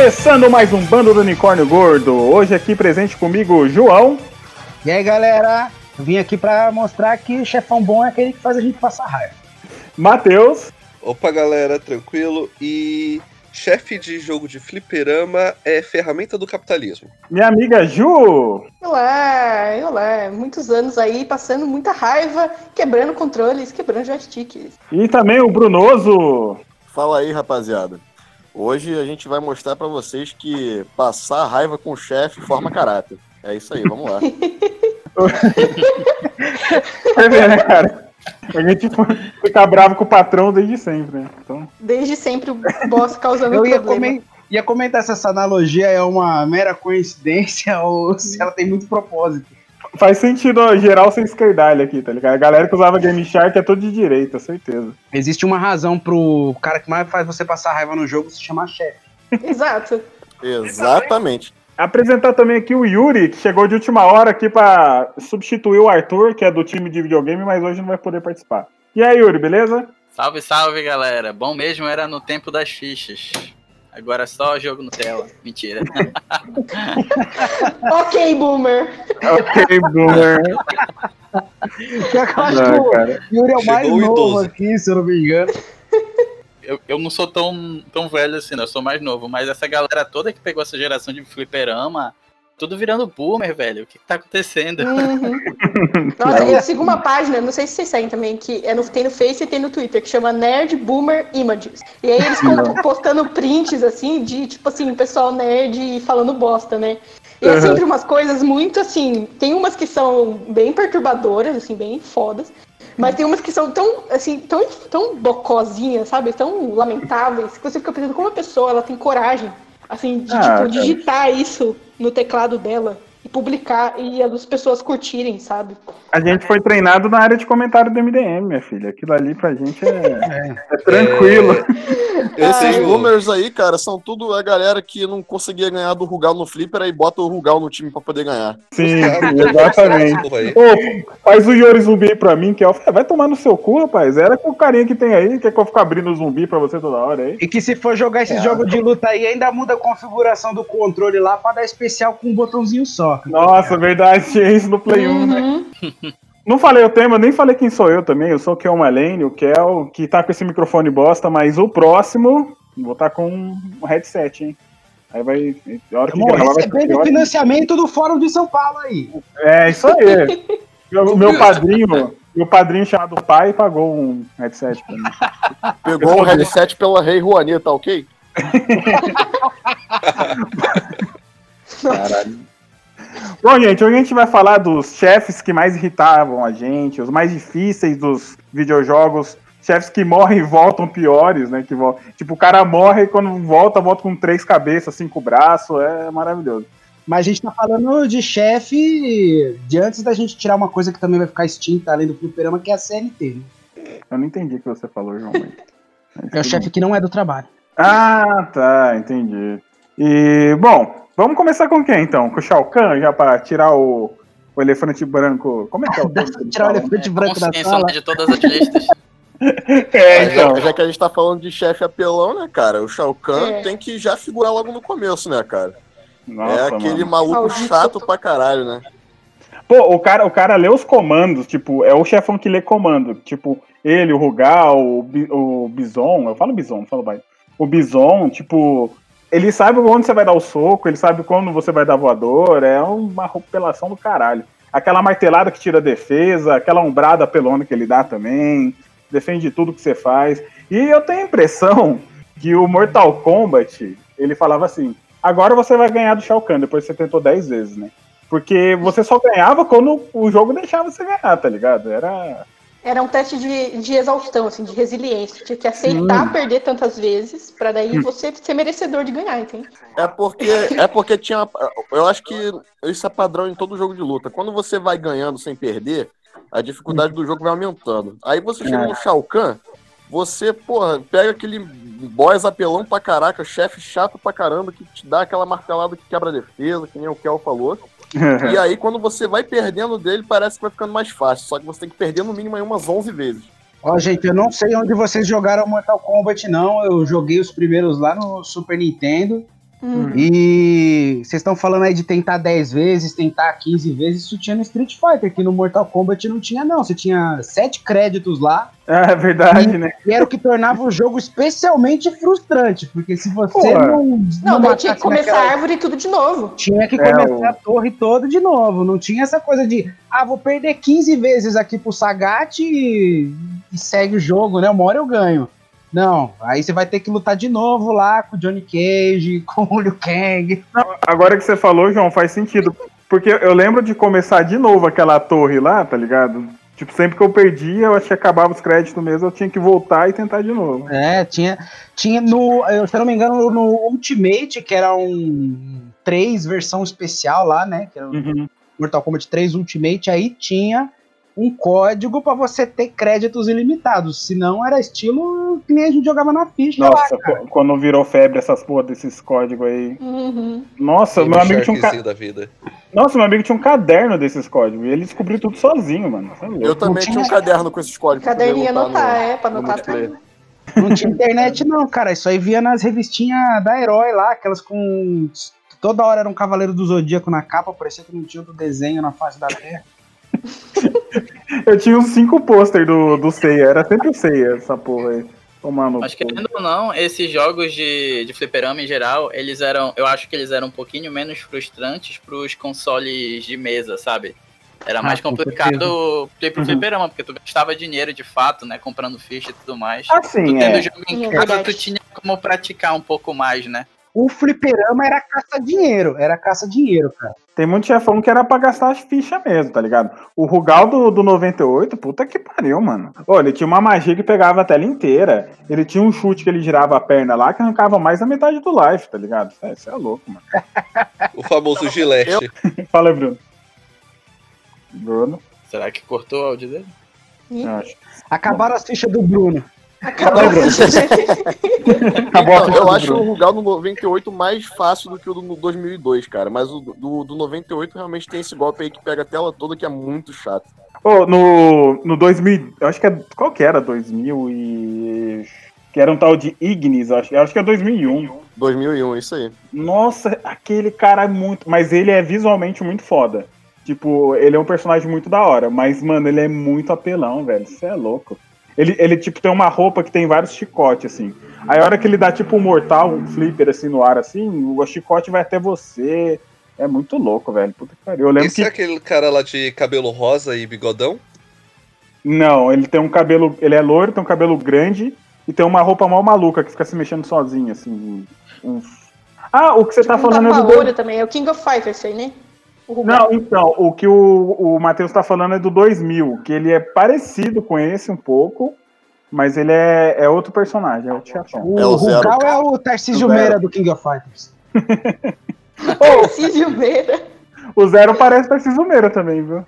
Começando mais um Bando do Unicórnio Gordo. Hoje aqui presente comigo, João. E aí, galera? Eu vim aqui pra mostrar que chefão bom é aquele que faz a gente passar raiva. Matheus. Opa, galera, tranquilo? E chefe de jogo de fliperama é ferramenta do capitalismo. Minha amiga Ju. Olá, olá. Muitos anos aí passando muita raiva, quebrando controles, quebrando joysticks. E também o Brunoso. Fala aí, rapaziada. Hoje a gente vai mostrar pra vocês que passar raiva com o chefe forma caráter. É isso aí, vamos lá. Vai ver, né, cara? A gente fica bravo com o patrão desde sempre, né? Então... Desde sempre o boss causando Eu ia, problema. ia comentar se essa analogia é uma mera coincidência ou se ela tem muito propósito. Faz sentido ó, geral ser esquerdalha aqui, tá ligado? A galera que usava Game Shark é tudo de direita, certeza. Existe uma razão pro cara que mais faz você passar raiva no jogo se chamar chefe. Exato. Exatamente. Apresentar também aqui o Yuri, que chegou de última hora aqui pra substituir o Arthur, que é do time de videogame, mas hoje não vai poder participar. E aí, Yuri, beleza? Salve, salve, galera. Bom mesmo era no tempo das fichas. Agora só jogo no tela. Mentira. ok, boomer. Ok, boomer. Eu acho que Não, o cara. Yuri é o mais Chegou o novo idoso. aqui, se eu não me engano. Eu, eu não sou tão, tão velho assim, não. Eu sou mais novo. Mas essa galera toda que pegou essa geração de fliperama, tudo virando boomer, velho. O que, que tá acontecendo? Uhum. Nossa, eu sigo uma página, não sei se vocês seguem também, que é no, tem no Face e tem no Twitter, que chama Nerd Boomer Images. E aí eles ficam postando prints, assim, de, tipo assim, pessoal nerd falando bosta, né? E é Uhum. sempre umas coisas muito, assim, tem umas que são bem perturbadoras, assim, bem fodas. Mas tem umas que são tão, assim, tão, tão bocozinhas, sabe? Tão lamentáveis, que você fica pensando como a pessoa, ela tem coragem, assim, de, Ah, tipo, digitar isso no teclado dela publicar e as pessoas curtirem, sabe? A gente foi treinado na área de comentário do MDM, minha filha. Aquilo ali pra gente é, é tranquilo. Eu Esses boomers aí, cara, são tudo a galera que não conseguia ganhar do Rugal no Flipper aí bota o Rugal no time pra poder ganhar. Sim, exatamente. Ô, faz o Yori zumbi aí pra mim, que é o. Vai tomar no seu cu, rapaz. Era com o carinha que tem aí, quer que eu fique abrindo zumbi pra você toda hora aí. E que se for jogar esses jogos de luta aí, ainda muda a configuração do controle lá pra dar especial com um botãozinho só. Nossa, verdade, tinha isso no Play 1, né? Uhum. Não falei o tema, nem falei quem sou eu também. Eu sou o Kel Malene, o Kel, que tá com esse microfone bosta, mas o próximo, vou tá com um headset, hein? Aí vai. A hora que gravar vai ser recebendo pior. financiamento do Fórum de São Paulo aí. É, isso aí. meu, meu padrinho, meu padrinho chamado pai pagou um headset pra mim. Pegou o headset pela Rei tá ok? Caralho. Bom, gente, hoje a gente vai falar dos chefes que mais irritavam a gente, os mais difíceis dos videojogos, chefes que morrem e voltam piores, né? Que vol- Tipo, o cara morre e quando volta, volta com três cabeças, cinco braços, é maravilhoso. Mas a gente tá falando de chefe de antes da gente tirar uma coisa que também vai ficar extinta além do fliperama, que é a CLT. né? Eu não entendi o que você falou, João. É o chefe que não é do trabalho. Ah, tá, entendi. E, bom, vamos começar com quem então? Com o Shao Kahn, já pra tirar o, o elefante branco. Como é que é o nome ele tirar o elefante branco da sala. de todas as listas. É, Já, então. já que a gente tá falando de chefe apelão, né, cara? O Shao Kahn É. tem que já figurar logo no começo, né, cara? Nossa, é aquele mano. maluco Maldito. chato pra caralho, né? Pô, o cara, o cara lê os comandos, tipo, é o chefão que lê comando. Tipo, ele, o Rugal, o, o Bison, eu falo Bison, não falo baixo. O Bison, tipo, ele sabe onde você vai dar o soco, ele sabe quando você vai dar voador, é uma apelação do caralho. Aquela martelada que tira a defesa, aquela ombrada pelona que ele dá também, defende tudo que você faz. E eu tenho a impressão que o Mortal Kombat, ele falava assim, agora você vai ganhar do Shao Kahn, depois você tentou 10 vezes, né? Porque você só ganhava quando o jogo deixava você ganhar, tá ligado? Era. Era um teste de, de exaustão, assim, de resiliência. Tinha que aceitar perder tantas vezes pra daí você ser merecedor de ganhar, entende? É porque, é porque tinha. Eu acho que isso é padrão em todo jogo de luta. Quando você vai ganhando sem perder, a dificuldade do jogo vai aumentando. Aí você chega É. no Shao Kahn, você, porra, pega aquele boss apelão pra caraca, chefe chato pra caramba, que te dá aquela martelada que quebra a defesa, que nem o Kel falou. E aí, quando você vai perdendo dele, parece que vai ficando mais fácil. Só que você tem que perder no mínimo aí umas 11 vezes. Ó, gente, eu não sei onde vocês jogaram Mortal Kombat, não. Eu joguei os primeiros lá no Super Nintendo. Hum. E vocês estão falando aí de tentar 10 vezes, tentar 15 vezes, isso tinha no Street Fighter, que no Mortal Kombat não tinha não, você tinha 7 créditos lá, É verdade, né? e era o que tornava o jogo especialmente frustrante, porque se você Pô, não... Não, daí tinha que começar naquela- a árvore e tudo de novo. Tinha que É, começar o- a torre toda de novo. Não tinha essa coisa de, ah, vou perder 15 vezes aqui pro Sagat e, e segue o jogo, né? Uma hora eu ganho. Não, aí você vai ter que lutar de novo lá com o Johnny Cage, com o Liu Kang. Agora que você falou, João, faz sentido. Porque eu lembro de começar de novo aquela torre lá, tá ligado? Tipo, sempre que eu perdia, eu acho que acabava os créditos mesmo, eu tinha que voltar e tentar de novo. É, tinha, tinha no, se eu não me engano, no Ultimate, que era um 3 versão especial lá, né? Que era Uhum. Mortal Kombat 3 Ultimate, aí tinha um código pra você ter créditos ilimitados. Senão era estilo que nem a gente jogava na ficha lá. Nossa, qu- quando virou febre essas porra desses códigos aí. Uhum. Nossa, E meu amigo tinha um ca... Da vida. Nossa, meu amigo tinha um caderno desses códigos. E ele descobriu tudo sozinho, mano. É louco. Eu também tinha um caderno com esses códigos. lutar anotar, no- é, pra no anotar multiplayer. tudo. Não tinha internet, não, cara. Isso aí via nas revistinhas da Herói lá, aquelas com. Toda hora era um Cavaleiro do Zodíaco na capa, parecia que não tinha outro desenho na face da Terra. Eu tinha uns cinco pôster do, do Seiya. Era sempre o Seiya, essa porra aí. Tomando. Mas querendo ou não, esses jogos de, de fliperama em geral, eles eram. Eu acho que eles eram um pouquinho menos frustrantes pros consoles de mesa, sabe? Era Ah, mais com complicado ter pro Uhum. fliperama, porque tu gastava dinheiro de fato, né? Comprando ficha e tudo mais. Ah, tu tendo é. jogo em casa, tu tinha como praticar um pouco mais, né? O fliperama era caça-dinheiro, era caça-dinheiro, cara. Tem muito chefão que era pra gastar as fichas mesmo, tá ligado? O Rugal do, do 98, puta que pariu, mano. Pô, ele tinha uma magia que pegava a tela inteira. Ele tinha um chute que ele girava a perna lá que arrancava mais da metade do life, tá ligado? É, Isso é louco, mano. O famoso Gillette. Fala aí, Bruno. Bruno, Será que cortou o áudio dele? Eu acho. Acabaram as fichas do Bruno. Acabou. Então, ficha eu do acho o Bruno. Rugal no 98 mais fácil do que o do 2002, cara. Mas o do, do 98 realmente tem esse golpe aí que pega a tela toda que é muito chato. Ô, no, no 2000, eu acho que é. Qual que era? 2000 e. Que era um tal de Ignis, acho, acho que é 2001. 2001, isso aí. Nossa, aquele cara é muito. Mas ele é visualmente muito foda. Tipo, ele é um personagem muito da hora. Mas, mano, ele é muito apelão, velho. Você é louco. Ele, ele, tipo, tem uma roupa que tem vários chicotes, assim. Aí a hora que ele dá, tipo, um mortal, um flipper, assim, no ar, assim, o chicote vai até você. É muito louco, velho. Puta que pariu. Eu lembro Esse que. é aquele cara lá de cabelo rosa e bigodão? Não, ele tem um cabelo. Ele é loiro, tem um cabelo grande e tem uma roupa mal maluca que fica se mexendo sozinho, assim. Um- Ah, o que você tá Tipo um falando é do. também, é o King of Fighters, isso aí, né? Não, então, o que o, o Matheus tá falando é do 2000, que ele é parecido com esse um pouco, mas ele é, é outro personagem, é outro chefão. O, É o Zero. Rugal é o Tarcísio. Meira do King of Fighters. Tarcísio Meira. O Zero parece Tarcísio Meira também, viu?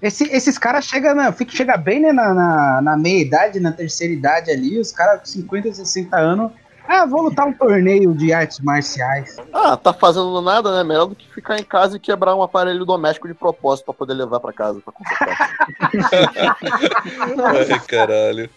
Esse- esses caras chegam na, fica- chega bem né, na, na, na meia idade, na terceira idade ali, os caras com 50, 60 anos. Ah, vou lutar um torneio de artes marciais. Ah, tá fazendo nada, né? Melhor do que ficar em casa e quebrar um aparelho doméstico de propósito pra poder levar pra casa pra consertar. Ai, caralho.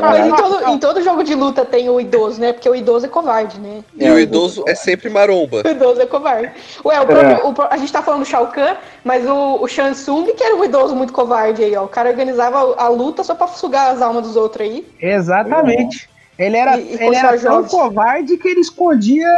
Mas em todo, em todo jogo de luta tem o idoso, né? Porque o idoso é covarde, né? E É, o o idoso é sempre maromba. O idoso é covarde. Ué, o próprio- o pró- a gente tá falando do Shao Kahn, mas o, o Shang Tsung, que era um idoso muito covarde aí, ó. O cara organizava a luta só pra sugar as almas dos outros aí. Exatamente. Ele era, E- e ele era tão covarde que ele escondia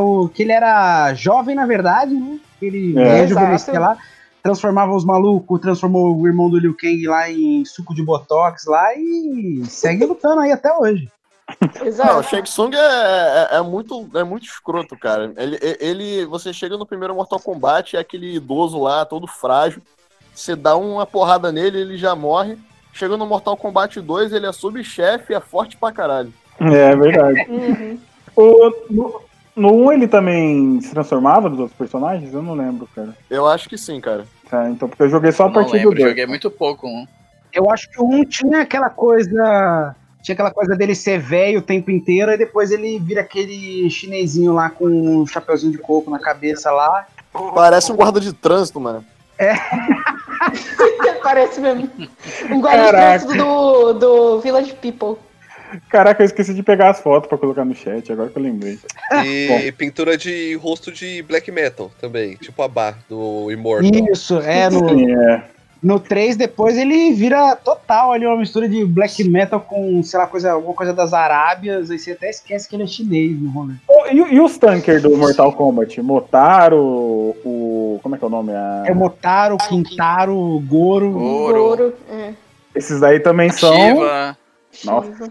o que ele era jovem, na verdade, né? Ele É. rejuvenescia lá, transformava os malucos, transformou o irmão do Liu Kang lá em suco de botox lá e segue lutando aí até hoje. Não, o Exato. Shang Tsung é, é, é muito, é muito escroto, cara. Ele, ele, você chega no primeiro Mortal Kombat, é aquele idoso lá, todo frágil. Você dá uma porrada nele, ele já morre. Chega no Mortal Kombat 2, ele é subchefe e é forte pra caralho. É verdade. Uhum. O, no, no 1 ele também se transformava dos outros personagens? Eu não lembro, cara. Eu acho que sim, cara. Tá, então, porque eu joguei só a Eu partir do lembro, 2. joguei muito pouco um. Eu acho que o um tinha aquela coisa. Tinha aquela coisa dele ser velho o tempo inteiro, e depois ele vira aquele chinesinho lá com um chapeuzinho de coco na cabeça lá. Parece um guarda de trânsito, mano. Parece mesmo. Um guarda do, do Village People. Caraca, eu esqueci de pegar as fotos pra colocar no chat, agora que eu lembrei. E pintura de rosto de black metal também, tipo a bar do Immortal. Isso, é, no, Sim, é. No 3 depois ele vira total ali uma mistura de black metal com, sei lá, coisa, alguma coisa das Arábias, aí você até esquece que ele é chinês no rolê. E, e os tankers do Mortal Kombat? Motaro, o. Como é que é o nome? A- É Motaro, Quintaro, Goro. Goro, Ouro. É. Esses daí também são. Shiva. Nossa.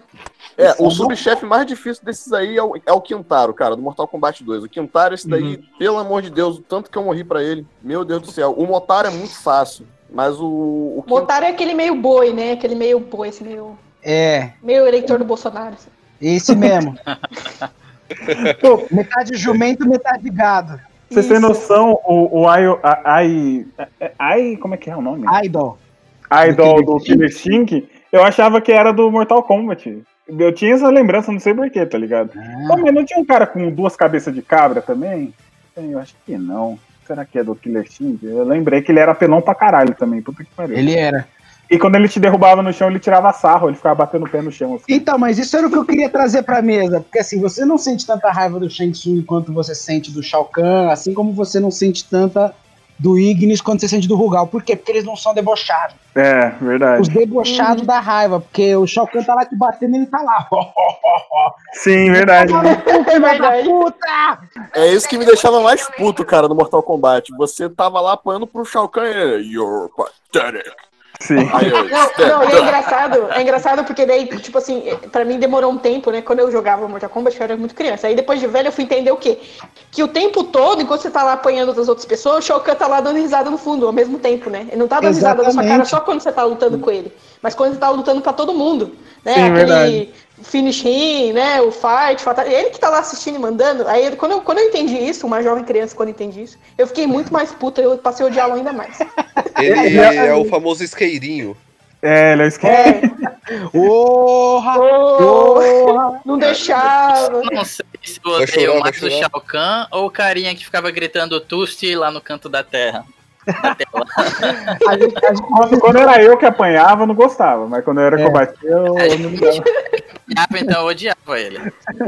É, o subchefe mais difícil desses aí é o, é o Quintaro, cara, do Mortal Kombat 2. O Quintaro, esse daí, pelo amor de Deus, o tanto que eu morri pra ele. Meu Deus do céu. O Motaro é muito fácil, mas o, o Quintaro. Botaram aquele meio boi, né? Aquele meio boi, esse meio, É, meio eleitor do Bolsonaro. assim. esse mesmo. Pô, metade jumento, metade gado. Vocês têm Isso. noção, o, o Ai, a- Ai, é- Ai. Como é que é o nome? Idol. Idol do Killer Instinct, eu achava que era do Mortal Kombat. Eu tinha essa lembrança, não sei porquê, tá ligado? Ah, mas não tinha um cara com duas cabeças de cabra também? Eu acho que não. Será que é do Killer Instinct? Eu lembrei que ele era pelão pra caralho também, puta que pariu. ele era. E quando ele te derrubava no chão, ele tirava sarro, ele ficava batendo o pé no chão. Assim. Então, mas isso era o que eu queria trazer pra mesa. Porque assim, você não sente tanta raiva do Shang Tsung quanto você sente do Shao Kahn, assim como você não sente tanta do Ignis quanto você sente do Rugal. Por quê? Porque eles não são debochados. É, verdade. Os debochados da raiva. Porque o Shao Kahn tá lá te batendo e ele tá lá. Sim, verdade. É! É isso que me deixava mais puto, cara, no Mortal Kombat. Você tava lá apanhando pro Shao Kahn e You're pathetic. Sim. Aí eu, Não, não, e é engraçado, é engraçado porque daí, tipo assim, pra mim demorou um tempo, né? Quando eu jogava Mortal Kombat, eu era muito criança. Aí depois de velho eu fui entender o quê? Que o tempo todo, enquanto você tá lá apanhando das outras pessoas, o Shao Kahn tá lá dando risada no fundo, ao mesmo tempo, né? Ele não tá dando risada na sua cara Exatamente. só quando você tá lutando com ele, mas quando você tá lutando pra todo mundo, né? Sim, verdade. Finish him, né? O fight, fatal... ele que tá lá assistindo e mandando. Aí quando eu, quando eu entendi isso, uma jovem criança quando entendi isso, eu fiquei muito mais puta, eu passei a odiá-lo ainda mais. Ele é o famoso isqueirinho. É, ele é esquerdo. É, Porra! oh, Porra! não deixava. Não sei se eu odeio mais o. Shao Kahn ou o carinha que ficava gritando Tusti lá no canto da terra. Tela. A gente, a gente- Quando, era eu que apanhava, eu não gostava. Mas quando eu era É. combatido, eu, eu não ligava. Então eu odiava ele.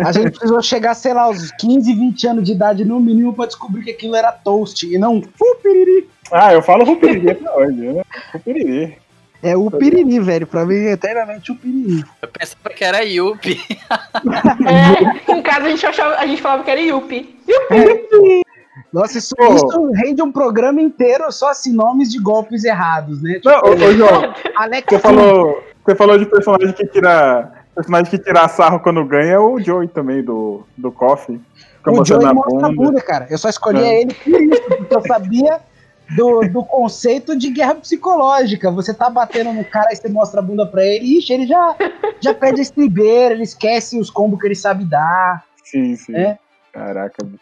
a gente precisou chegar, sei lá, aos 15, 20 anos de idade no mínimo pra descobrir que aquilo era toast e não o piriri. Ah, eu falo Rupiriri até hoje. Né? É o piriri, velho. Pra mim, é eternamente o piriri. Eu pensava que era Yuppie. É, em casa a gente, achava, a gente falava que era Yuppie. Nossa, isso, Pô. isso rende um programa inteiro só assim, nomes de golpes errados, né? Tipo, Não, ô, ô, João, Alex você falou, você falou de personagem que tira. Personagem que tira sarro quando ganha é o Joey também, do, do Coffee. O Joey mostra a bunda. cara. Eu só escolhi É. ele por isso, porque eu sabia do, do conceito de guerra psicológica. Você tá batendo no cara e você mostra a bunda pra ele, ixi, ele já, já perde a estribeira, ele esquece os combos que ele sabe dar. Sim, sim. É. Caraca. bicho.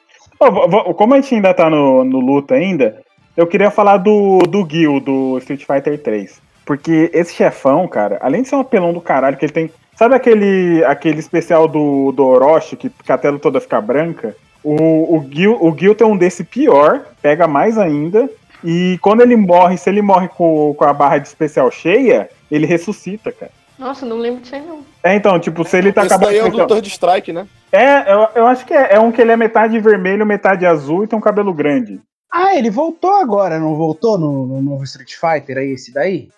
Como a gente ainda tá no, no luta ainda, eu queria falar do, do Gil, do Street Fighter 3. Porque esse chefão, cara, além de ser um apelão do caralho, que ele tem. Sabe aquele, aquele especial do, do Orochi, que, que a tela toda fica branca? O, o, Gil, o Gil tem um desse pior, pega mais ainda. E quando ele morre, se ele morre com, com a barra de especial cheia, ele ressuscita, cara. Nossa, não lembro disso aí não. É, então, tipo, se ele tá Esse daí é o do Third Strike, né? é, eu, eu acho que é, é um que ele é metade vermelho, metade azul e tem um cabelo grande. Ah, ele voltou agora, não voltou no, no novo Street Fighter aí, esse daí?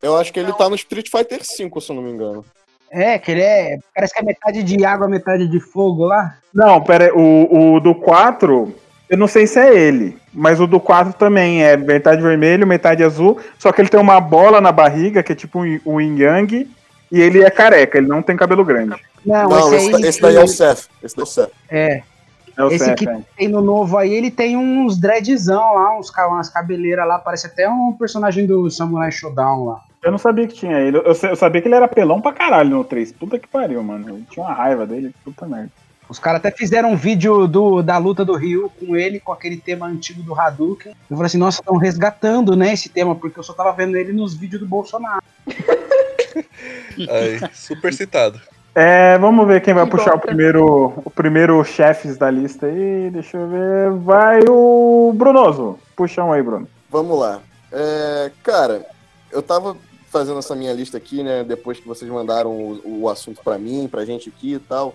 Eu acho que ele tá no Street Fighter V, se eu não me engano. É, que ele é. Parece que é metade de água, metade de fogo lá. Não, pera aí, o, o do 4, eu não sei se é ele, mas o do 4 também é metade vermelho, metade azul, só que ele tem uma bola na barriga, que é tipo um, um yin yang, e ele é careca, ele não tem cabelo grande. Não, Não, esse, esse, da- esse daí é o Seth. Esse daí é o Seth. É, É o esse Seth, que é. tem no novo aí, ele tem uns dreadzão lá, uns, umas cabeleiras lá, parece até um personagem do Samurai Showdown lá. Eu não sabia que tinha ele, eu, eu sabia que ele era pelão pra caralho no 3, puta que pariu, mano. Eu tinha uma raiva dele, puta merda. Os caras até fizeram um vídeo do, da luta do Ryu com ele, com aquele tema antigo do Hadouken. Eu falei assim, nossa, estão resgatando, né, esse tema, porque eu só tava vendo ele nos vídeos do Bolsonaro. Aí, super citado. É, vamos ver quem vai Que puxar o bosta. primeiro, o primeiro chefes da lista aí, deixa eu ver, vai o Brunoso, puxa um aí, Bruno. Vamos lá. É, cara, eu tava fazendo essa minha lista aqui, né? Depois que vocês mandaram o, o assunto pra mim, pra gente aqui e tal.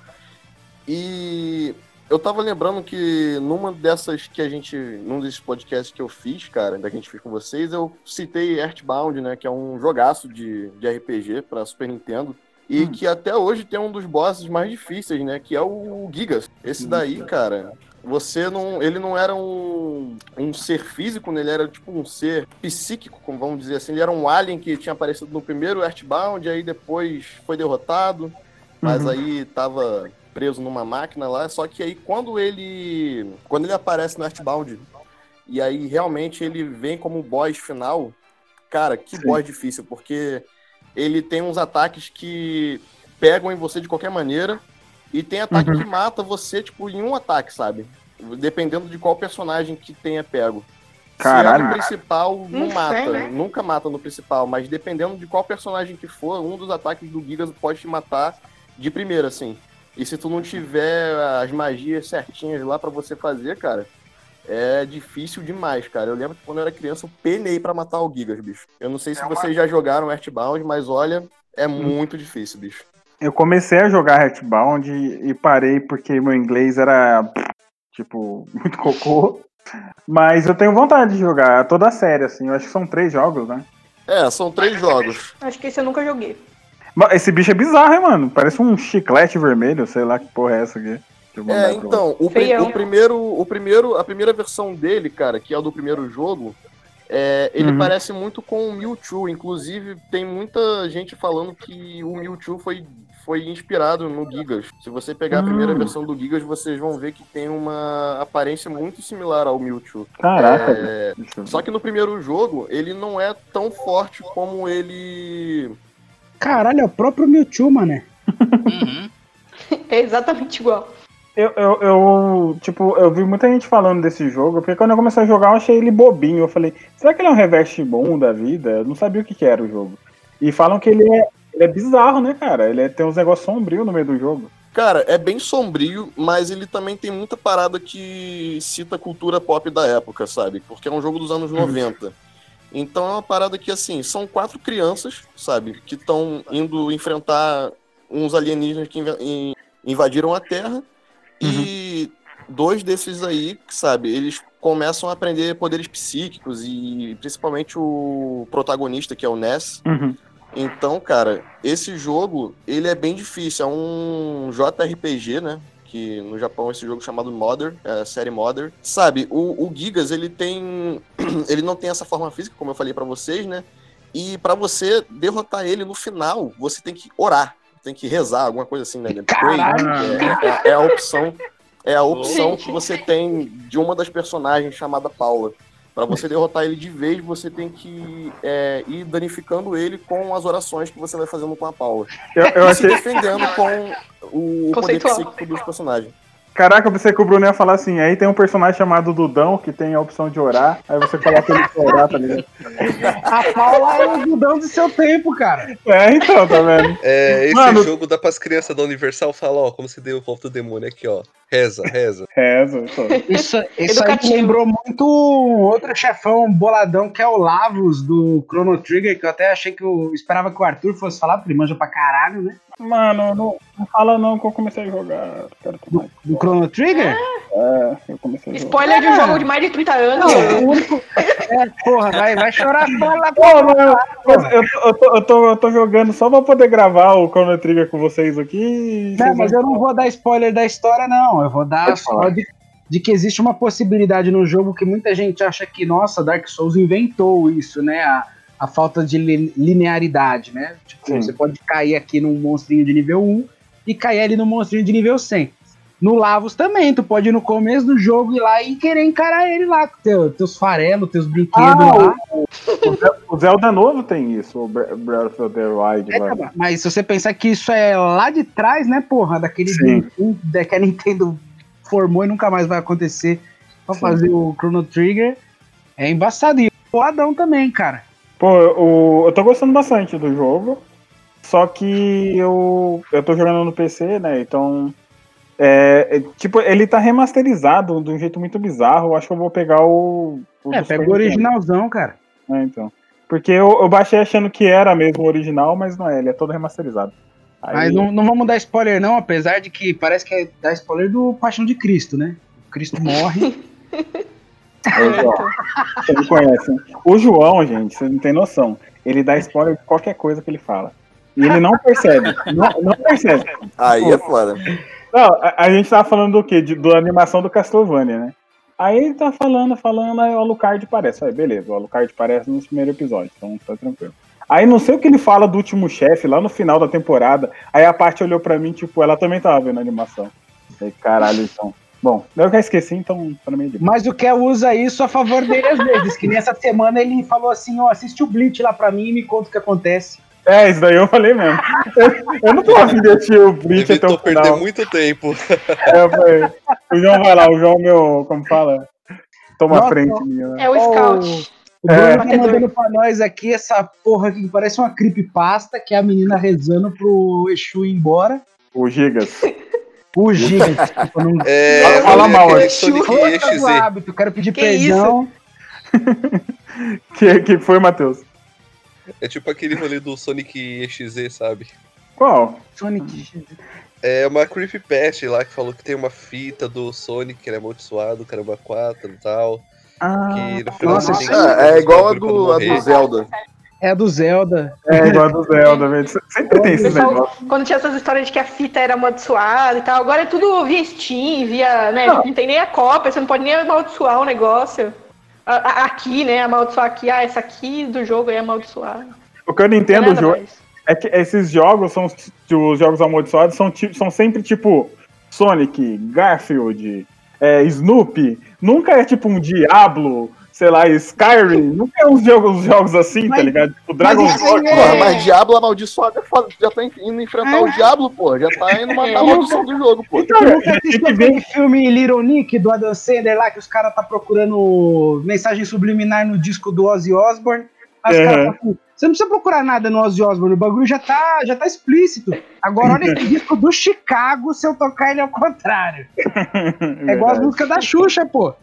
E eu tava lembrando que numa dessas que a gente. Num desses podcasts que eu fiz, cara, da que a gente fez com vocês, eu citei Earthbound, né? Que é um jogaço de, de RPG pra Super Nintendo. E Hum. que até hoje tem um dos bosses mais difíceis, né? Que é o Gigas. Esse daí, cara, você não. Ele não era um, um ser físico, né? Ele era tipo um ser psíquico, como vamos dizer assim. Ele era um alien que tinha aparecido no primeiro Earthbound, aí depois foi derrotado, mas Uhum. aí tava preso numa máquina lá. Só que aí quando ele. Quando ele aparece no Earthbound, e aí realmente ele vem como boss final, cara, que Sim. boss difícil, porque ele tem uns ataques que pegam em você de qualquer maneira. E tem ataque Uhum. que mata você, tipo, em um ataque, sabe? Dependendo de qual personagem que tenha pego. Se é Caralho. no principal, não Não mata. sei, né? Nunca mata no principal, mas dependendo de qual personagem que for, um dos ataques do Gigas pode te matar de primeira, assim. E se tu não tiver as magias certinhas lá pra você fazer, cara, é difícil demais, cara. Eu lembro que quando eu era criança eu penei pra matar o Gigas, bicho. Eu não sei se vocês já jogaram Earthbound, mas olha, é muito difícil, bicho. Eu comecei a jogar Hatbound e, e parei porque meu inglês era, tipo, muito cocô. Mas eu tenho vontade de jogar toda a série, assim. Eu acho que são três jogos, né? É, são três jogos. Acho que esse eu nunca joguei. Esse bicho é bizarro, hein, mano? Parece um chiclete vermelho, sei lá que porra é essa aqui. É, então, o, pri- o primeiro, o primeiro, a primeira versão dele, cara, que é o do primeiro jogo, é, ele Uhum. parece muito com o Mewtwo. Inclusive, tem muita gente falando que o Mewtwo foi, foi inspirado no Gigas. Se você pegar a primeira Hum. versão do Gigas, vocês vão ver que tem uma aparência muito similar ao Mewtwo. Caraca, É. Só que no primeiro jogo, ele não é tão forte como ele. Caralho, é o próprio Mewtwo, mané. Uhum. É exatamente igual. Eu, eu, eu, tipo, eu vi muita gente falando desse jogo, porque quando eu comecei a jogar eu achei ele bobinho. Eu falei, será que ele é um reveste bom da vida? Eu não sabia o que, que era o jogo. E falam que ele é, ele é bizarro, né, cara? Ele é- tem uns negócios sombrios no meio do jogo. Cara, é bem sombrio, mas ele também tem muita parada que cita a cultura pop da época, sabe? Porque é um jogo dos anos 90. Então é uma parada que, assim, são quatro crianças, sabe? Que estão indo enfrentar uns alienígenas que inva- in- invadiram a Terra. E dois desses aí, sabe? Eles começam a aprender poderes psíquicos e principalmente o protagonista, que é o Ness, então, cara, esse jogo, ele é bem difícil. É um JRPG, né? Que no Japão esse jogo é chamado Mother, é série Mother. Sabe, o, o Gigas, ele tem... Ele não tem essa forma física, como eu falei pra vocês, né? E pra você derrotar ele no final, você tem que orar. Tem que rezar, alguma coisa assim, né? Pray, é, é- é a opção... É a opção Gente. que você tem de uma das personagens chamada Paula. Pra você derrotar ele de vez, você tem que é, ir danificando ele com as orações que você vai fazendo com a Paula. Eu, eu E se achei. defendendo com o poder Conceitual. psíquico dos personagens. Caraca, eu pensei que o Bruno ia falar assim. Aí tem um personagem chamado Dudão que tem a opção de orar. Aí você coloca ele pra orar, tá ligado? A Paula é o Dudão do seu tempo, cara. É, então, tá vendo? É, esse Mano- jogo dá pras crianças da Universal falar, ó, como se deu o volta do demônio aqui, ó. Reza, reza. Reza, então. Isso, isso aí Educativo. lembrou muito um outro chefão boladão que é o Lavos do Chrono Trigger, que eu até achei que eu esperava que o Arthur fosse falar, porque ele manja pra caralho, né? Mano, não, não fala não que eu comecei a jogar. Tomar. Do Chrono Trigger? É, eu comecei a jogar. Spoiler de um jogo de mais de 30 anos. Não, o único. É, porra, vai, vai chorar mano, mas eu, tô- eu, tô, eu, tô, eu tô jogando só pra poder gravar o Chrono Trigger com vocês aqui. Não, mas eu não vou dar spoiler da história, não. Eu vou dar Pode só falar. de, de que existe uma possibilidade no jogo que muita gente acha que, nossa, Dark Souls inventou isso, né? A, a falta de li- linearidade, né? Tipo, Sim. você pode cair aqui num monstrinho de nível 1 e cair ali no monstrinho de nível 100. No Lavos também, tu pode ir no começo do jogo ir lá e querer encarar ele lá, com teu, teus farelos, teus brinquedos Ah, lá. O O Zelda novo tem isso, o Bre- Breath of the Wild. É, mas se você pensar que isso é lá de trás, né, porra, daquele um, da que a Nintendo formou e nunca mais vai acontecer pra Sim. fazer o Chrono Trigger, é embaçado. E o Adão também, cara. Pô, o, eu tô gostando bastante do jogo. Só que eu, eu tô jogando no PC, né? Então. É, é, tipo, ele tá remasterizado de um jeito muito bizarro. Eu acho que eu vou pegar o. o É, pega o originalzão, cara. né, então. Porque eu, eu baixei achando que era mesmo o original, mas não é, ele é todo remasterizado. Aí- Mas não, não vamos dar spoiler, não, apesar de que parece que é dar spoiler do Paixão de Cristo, né? Cristo morre. Você não conhece? O João, gente, você não tem noção. Ele dá spoiler de qualquer coisa que ele fala. E ele não percebe. não, não percebe. Aí é foda. Não, a, a gente tava falando do quê? De, da animação do Castlevania, né? Aí ele tá falando, falando, aí o Alucard aparece. Aí, beleza, o Alucard aparece no primeiro episódio, então tá tranquilo. Aí não sei o que ele fala do último chefe, lá no final da temporada. Aí a parte olhou pra mim, tipo, ela também tava vendo a animação. Aí, caralho, então. Bom, eu já esqueci, então pra mim é de boa. Mas o Kel usa isso a favor dele às vezes. Que nessa semana ele falou assim: ó, assiste o Bleach lá pra mim e me conta o que acontece. É, isso daí eu falei mesmo. Eu, eu não tô afim de assistir o Bleach até o Evitou perder final. muito tempo. É, eu falei, o João vai lá, o João, meu, como fala? Toma a Nossa. frente minha. né? É o Scout. O Bruno É. tá mandando pra nós aqui essa porra aqui que parece uma creepypasta, que é a menina rezando pro Exu ir embora. O Gigas. O Giga, tipo, não É, Fala- fala é mal, é. Do EXZ. hábito, quero pedir Que perdão. Que, que foi, Matheus? É tipo aquele rolê do Sonic EXZ, sabe? Qual? Sonic. É uma creepypasta lá que falou que tem uma fita do Sonic que ele é amaldiçoado, caramba 4 e tal. Ah, Que no final nossa, você tem que É, é igual a do, a do Zelda. É a do Zelda. é igual a do Zelda, velho. Sempre tem esses Pessoal, negócios. quando tinha essas histórias de que a fita era amaldiçoada e tal, agora é tudo via Steam, via. Né, Não. não. tem nem a cópia, você não pode nem amaldiçoar o negócio. A- a- Aqui, né? Amaldiçoar aqui, ah, essa aqui do jogo é amaldiçoar. O que eu não entendo Não é é que esses jogos são os jogos amaldiçoados são, são sempre tipo Sonic, Garfield, é, Snoopy. Nunca é tipo um Diablo, sei lá, Skyrim. Nunca é uns jogos, uns jogos assim, tá Mas- ligado? Tipo Dragon mas Ball. Porra, É. mas Diablo amaldiçoado é foda. Já tá indo enfrentar o Diablo, pô. Já tá indo matar a maldição do jogo, pô. Então, Tu já nunca que ver. aquele filme Little Nick do Adam Sandler lá que os caras tá procurando mensagem subliminar no disco do Ozzy Osbourne? Aí os Uhum. caras assim, você não precisa procurar nada no Ozzy Osbourne, o bagulho já tá, já tá explícito. Agora olha esse disco do Chicago se eu tocar ele ao contrário. É igual as músicas da Xuxa, pô.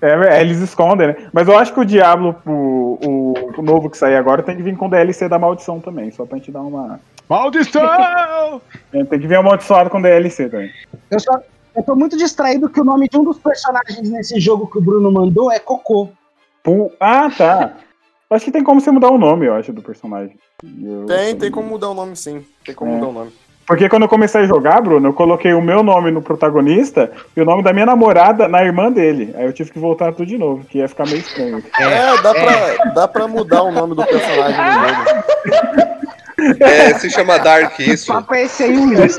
É, é, eles escondem, né? Mas eu acho que o Diablo, o, o, o novo que sair agora, tem que vir com DLC da maldição também, só pra gente dar uma. Maldição! é, Tem que vir amaldiçoado com DLC também. eu, só, eu tô muito distraído que o nome de um dos personagens nesse jogo que o Bruno mandou é Cocô. Pu- Ah, tá. Eu Acho que tem como você mudar o nome, eu acho, do personagem. Eu- Tem, tem como mudar o nome sim. Tem como É. mudar o nome. Porque quando eu comecei a jogar, Bruno, eu coloquei o meu nome no protagonista e o nome da minha namorada na irmã dele. Aí eu tive que voltar tudo de novo, que ia ficar meio estranho. É, dá, Pra, dá pra mudar o nome do personagem no jogo. É, se chama Dark, isso. É esse aí, Wilson.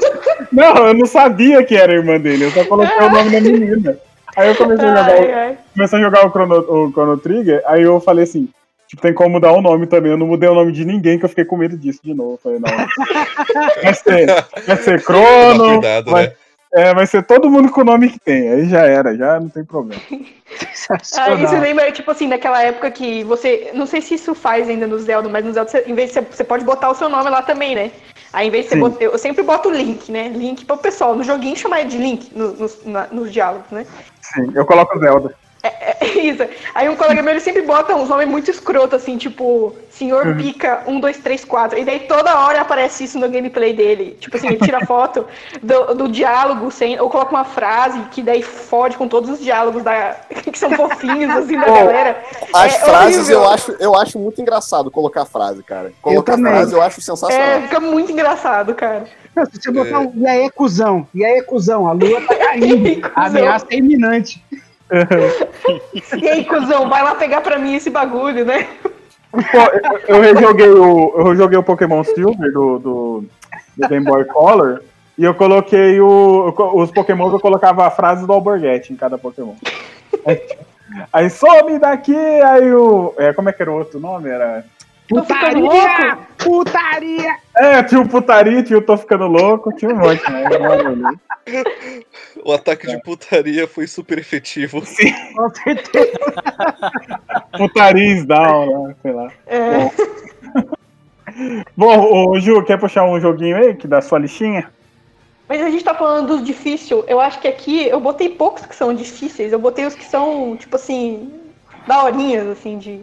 Não, eu não sabia que era a irmã dele, eu só coloquei o nome da menina. Aí eu comecei a jogar, Ai, o- ai. comecei a jogar o, Chrono, o Chrono Trigger, aí eu falei assim, tipo, tem como mudar o nome também. Eu não mudei o nome de ninguém, que eu fiquei com medo disso de novo. Falei, não. Vai ser, vai ser Toma Chrono, cuidado, vai, né? é, vai ser todo mundo com o nome que tem. Aí já era, já não tem problema. Ah, isso lembra, tipo assim, daquela época que você. Não sei se isso faz ainda no Zelda, mas no Zelda, você, em vez de você, você pode botar o seu nome lá também, né? Aí, em vez de você botar, Eu sempre boto o link, né? Link pro pessoal. No joguinho chamar de link no- nos, na- nos diálogos, né? Sim, eu coloco Zelda. É isso. Aí um colega meu ele sempre bota uns nomes muito escroto, assim, tipo, Senhor Uhum. Pica 1, 2, 3, 4. E daí toda hora aparece isso no gameplay dele. Tipo assim, ele tira foto do, do diálogo sem, ou coloca uma frase que daí fode com todos os diálogos da, que são fofinhos, assim, da galera. As É frases horrível. eu acho, eu acho muito engraçado colocar frase, cara. Colocar também. frase eu acho É, sensacional. fica muito engraçado, cara. Se você botar um. E aí, cuzão? E aí, cuzão? A lua tá caindo. Aí, A ameaça é iminente. E aí, cuzão, vai lá pegar pra mim esse bagulho, né? Pô, eu, eu rejoguei o, eu rejoguei o Pokémon Silver do, do, do Game Boy Color e eu coloquei o, os Pokémon eu colocava a frase do Alborguete em cada Pokémon. Aí, aí some daqui, aí o. É, como é que era o outro nome? Era. Putaria! louco. Putaria! É, tinha o putaria, tinha o tô ficando louco, tinha um monte, né? O ataque de putaria foi super efetivo. Com certeza. Putaria is down, lá, sei lá. É. Bom, o Ju, quer puxar um joguinho aí que da sua listinha? Mas a gente tá falando dos difíceis. Eu acho que aqui eu botei poucos que são difíceis. Eu botei os que são, tipo assim, daorinhas, assim, de,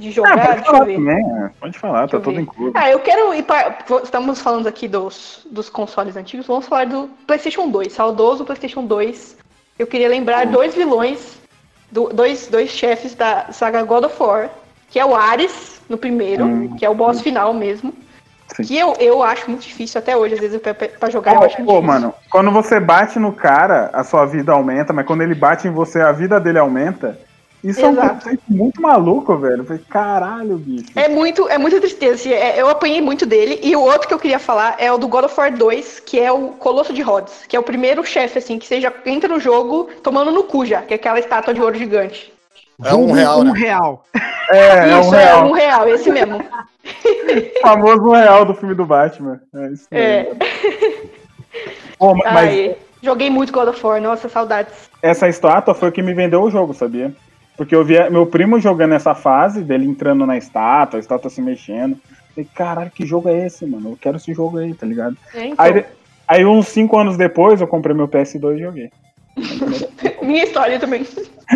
de jogar? Ah, pode Deixa eu falar ver. também, é, pode falar, tá eu tudo incluso. Ah, eu quero ir para. Estamos falando aqui dos, dos consoles antigos, vamos falar do PlayStation 2, saudoso PlayStation 2. Eu queria lembrar dois vilões, do- dois, dois chefes da saga God of War, que é o Ares, no primeiro, Hum. que é o boss final mesmo. Sim. Que eu, eu acho muito difícil até hoje, às vezes, pra, pra jogar, eu Pô, acho pô, difícil. mano, quando você bate no cara, a sua vida aumenta, mas quando ele bate em você, a vida dele aumenta. Isso é um Exato. conceito muito maluco, velho. Eu falei, caralho, bicho. É muito, é muita tristeza. assim, é- eu apanhei muito dele. E o outro que eu queria falar é o do God of War 2, que é o Colosso de Rhodes, que é o primeiro chefe, assim, que você já entra no jogo tomando no cu já, que é aquela estátua de ouro gigante. É um Vulgo real, um né? real. É, é um isso, é real. um real, esse mesmo. O famoso real do filme do Batman. É isso É. mesmo. Pô, mas Ai, joguei muito God of War, nossa, saudades. essa estátua foi o que me vendeu o jogo, sabia? Porque eu via meu primo jogando essa fase, dele entrando na estátua, a estátua se mexendo. Falei, caralho, que jogo é esse, mano? Eu quero esse jogo aí, tá ligado? É, então, Aí, aí uns 5 anos depois, eu comprei meu PS2 e joguei. minha história também.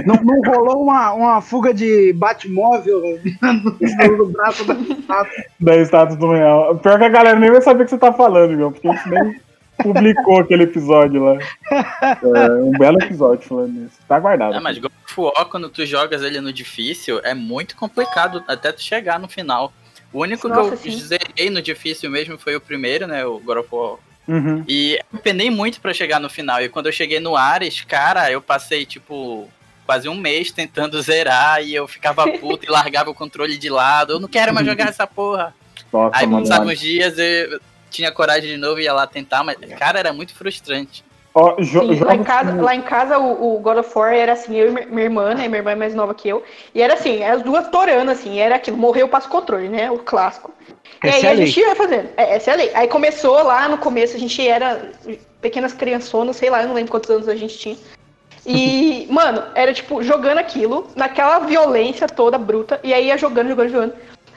Não, não rolou uma, uma fuga de Batmóvel no, no braço da estátua. Da estátua do real. Pior que a galera nem vai saber o que você tá falando, meu, porque gente nem publicou aquele episódio lá. É, um belo episódio falando nisso. Tá guardado. Ah, mas God of War, quando tu jogas ele no difícil, é muito complicado até tu chegar no final. O único Nossa, que eu sim. zerei no difícil mesmo foi o primeiro, né? O God of War. Uhum. E eu penei muito pra chegar no final. E quando eu cheguei no Ares, cara, eu passei, tipo, quase um mês tentando zerar. E eu ficava puto e largava o controle de lado. Eu não quero mais jogar essa porra. Nossa, Aí, mano. passavam uns dias, eu tinha coragem de novo e ia lá tentar. Mas, cara, era muito frustrante. Jo Sim, lá, em casa, lá em casa, o, o God of War era assim, eu e minha- irmã, né? Minha irmã é mais nova que eu. E era assim, as duas torando, assim, era aquilo, morreu, passa o controle, né? O clássico. E Essa aí é a a gente ia fazendo. É, essa é a lei. Aí começou lá no começo, a gente era pequenas criançonas, sei lá, eu não lembro quantos anos a gente tinha. E, mano, era tipo, jogando aquilo, naquela violência toda bruta, e aí ia jogando, jogando, jogando.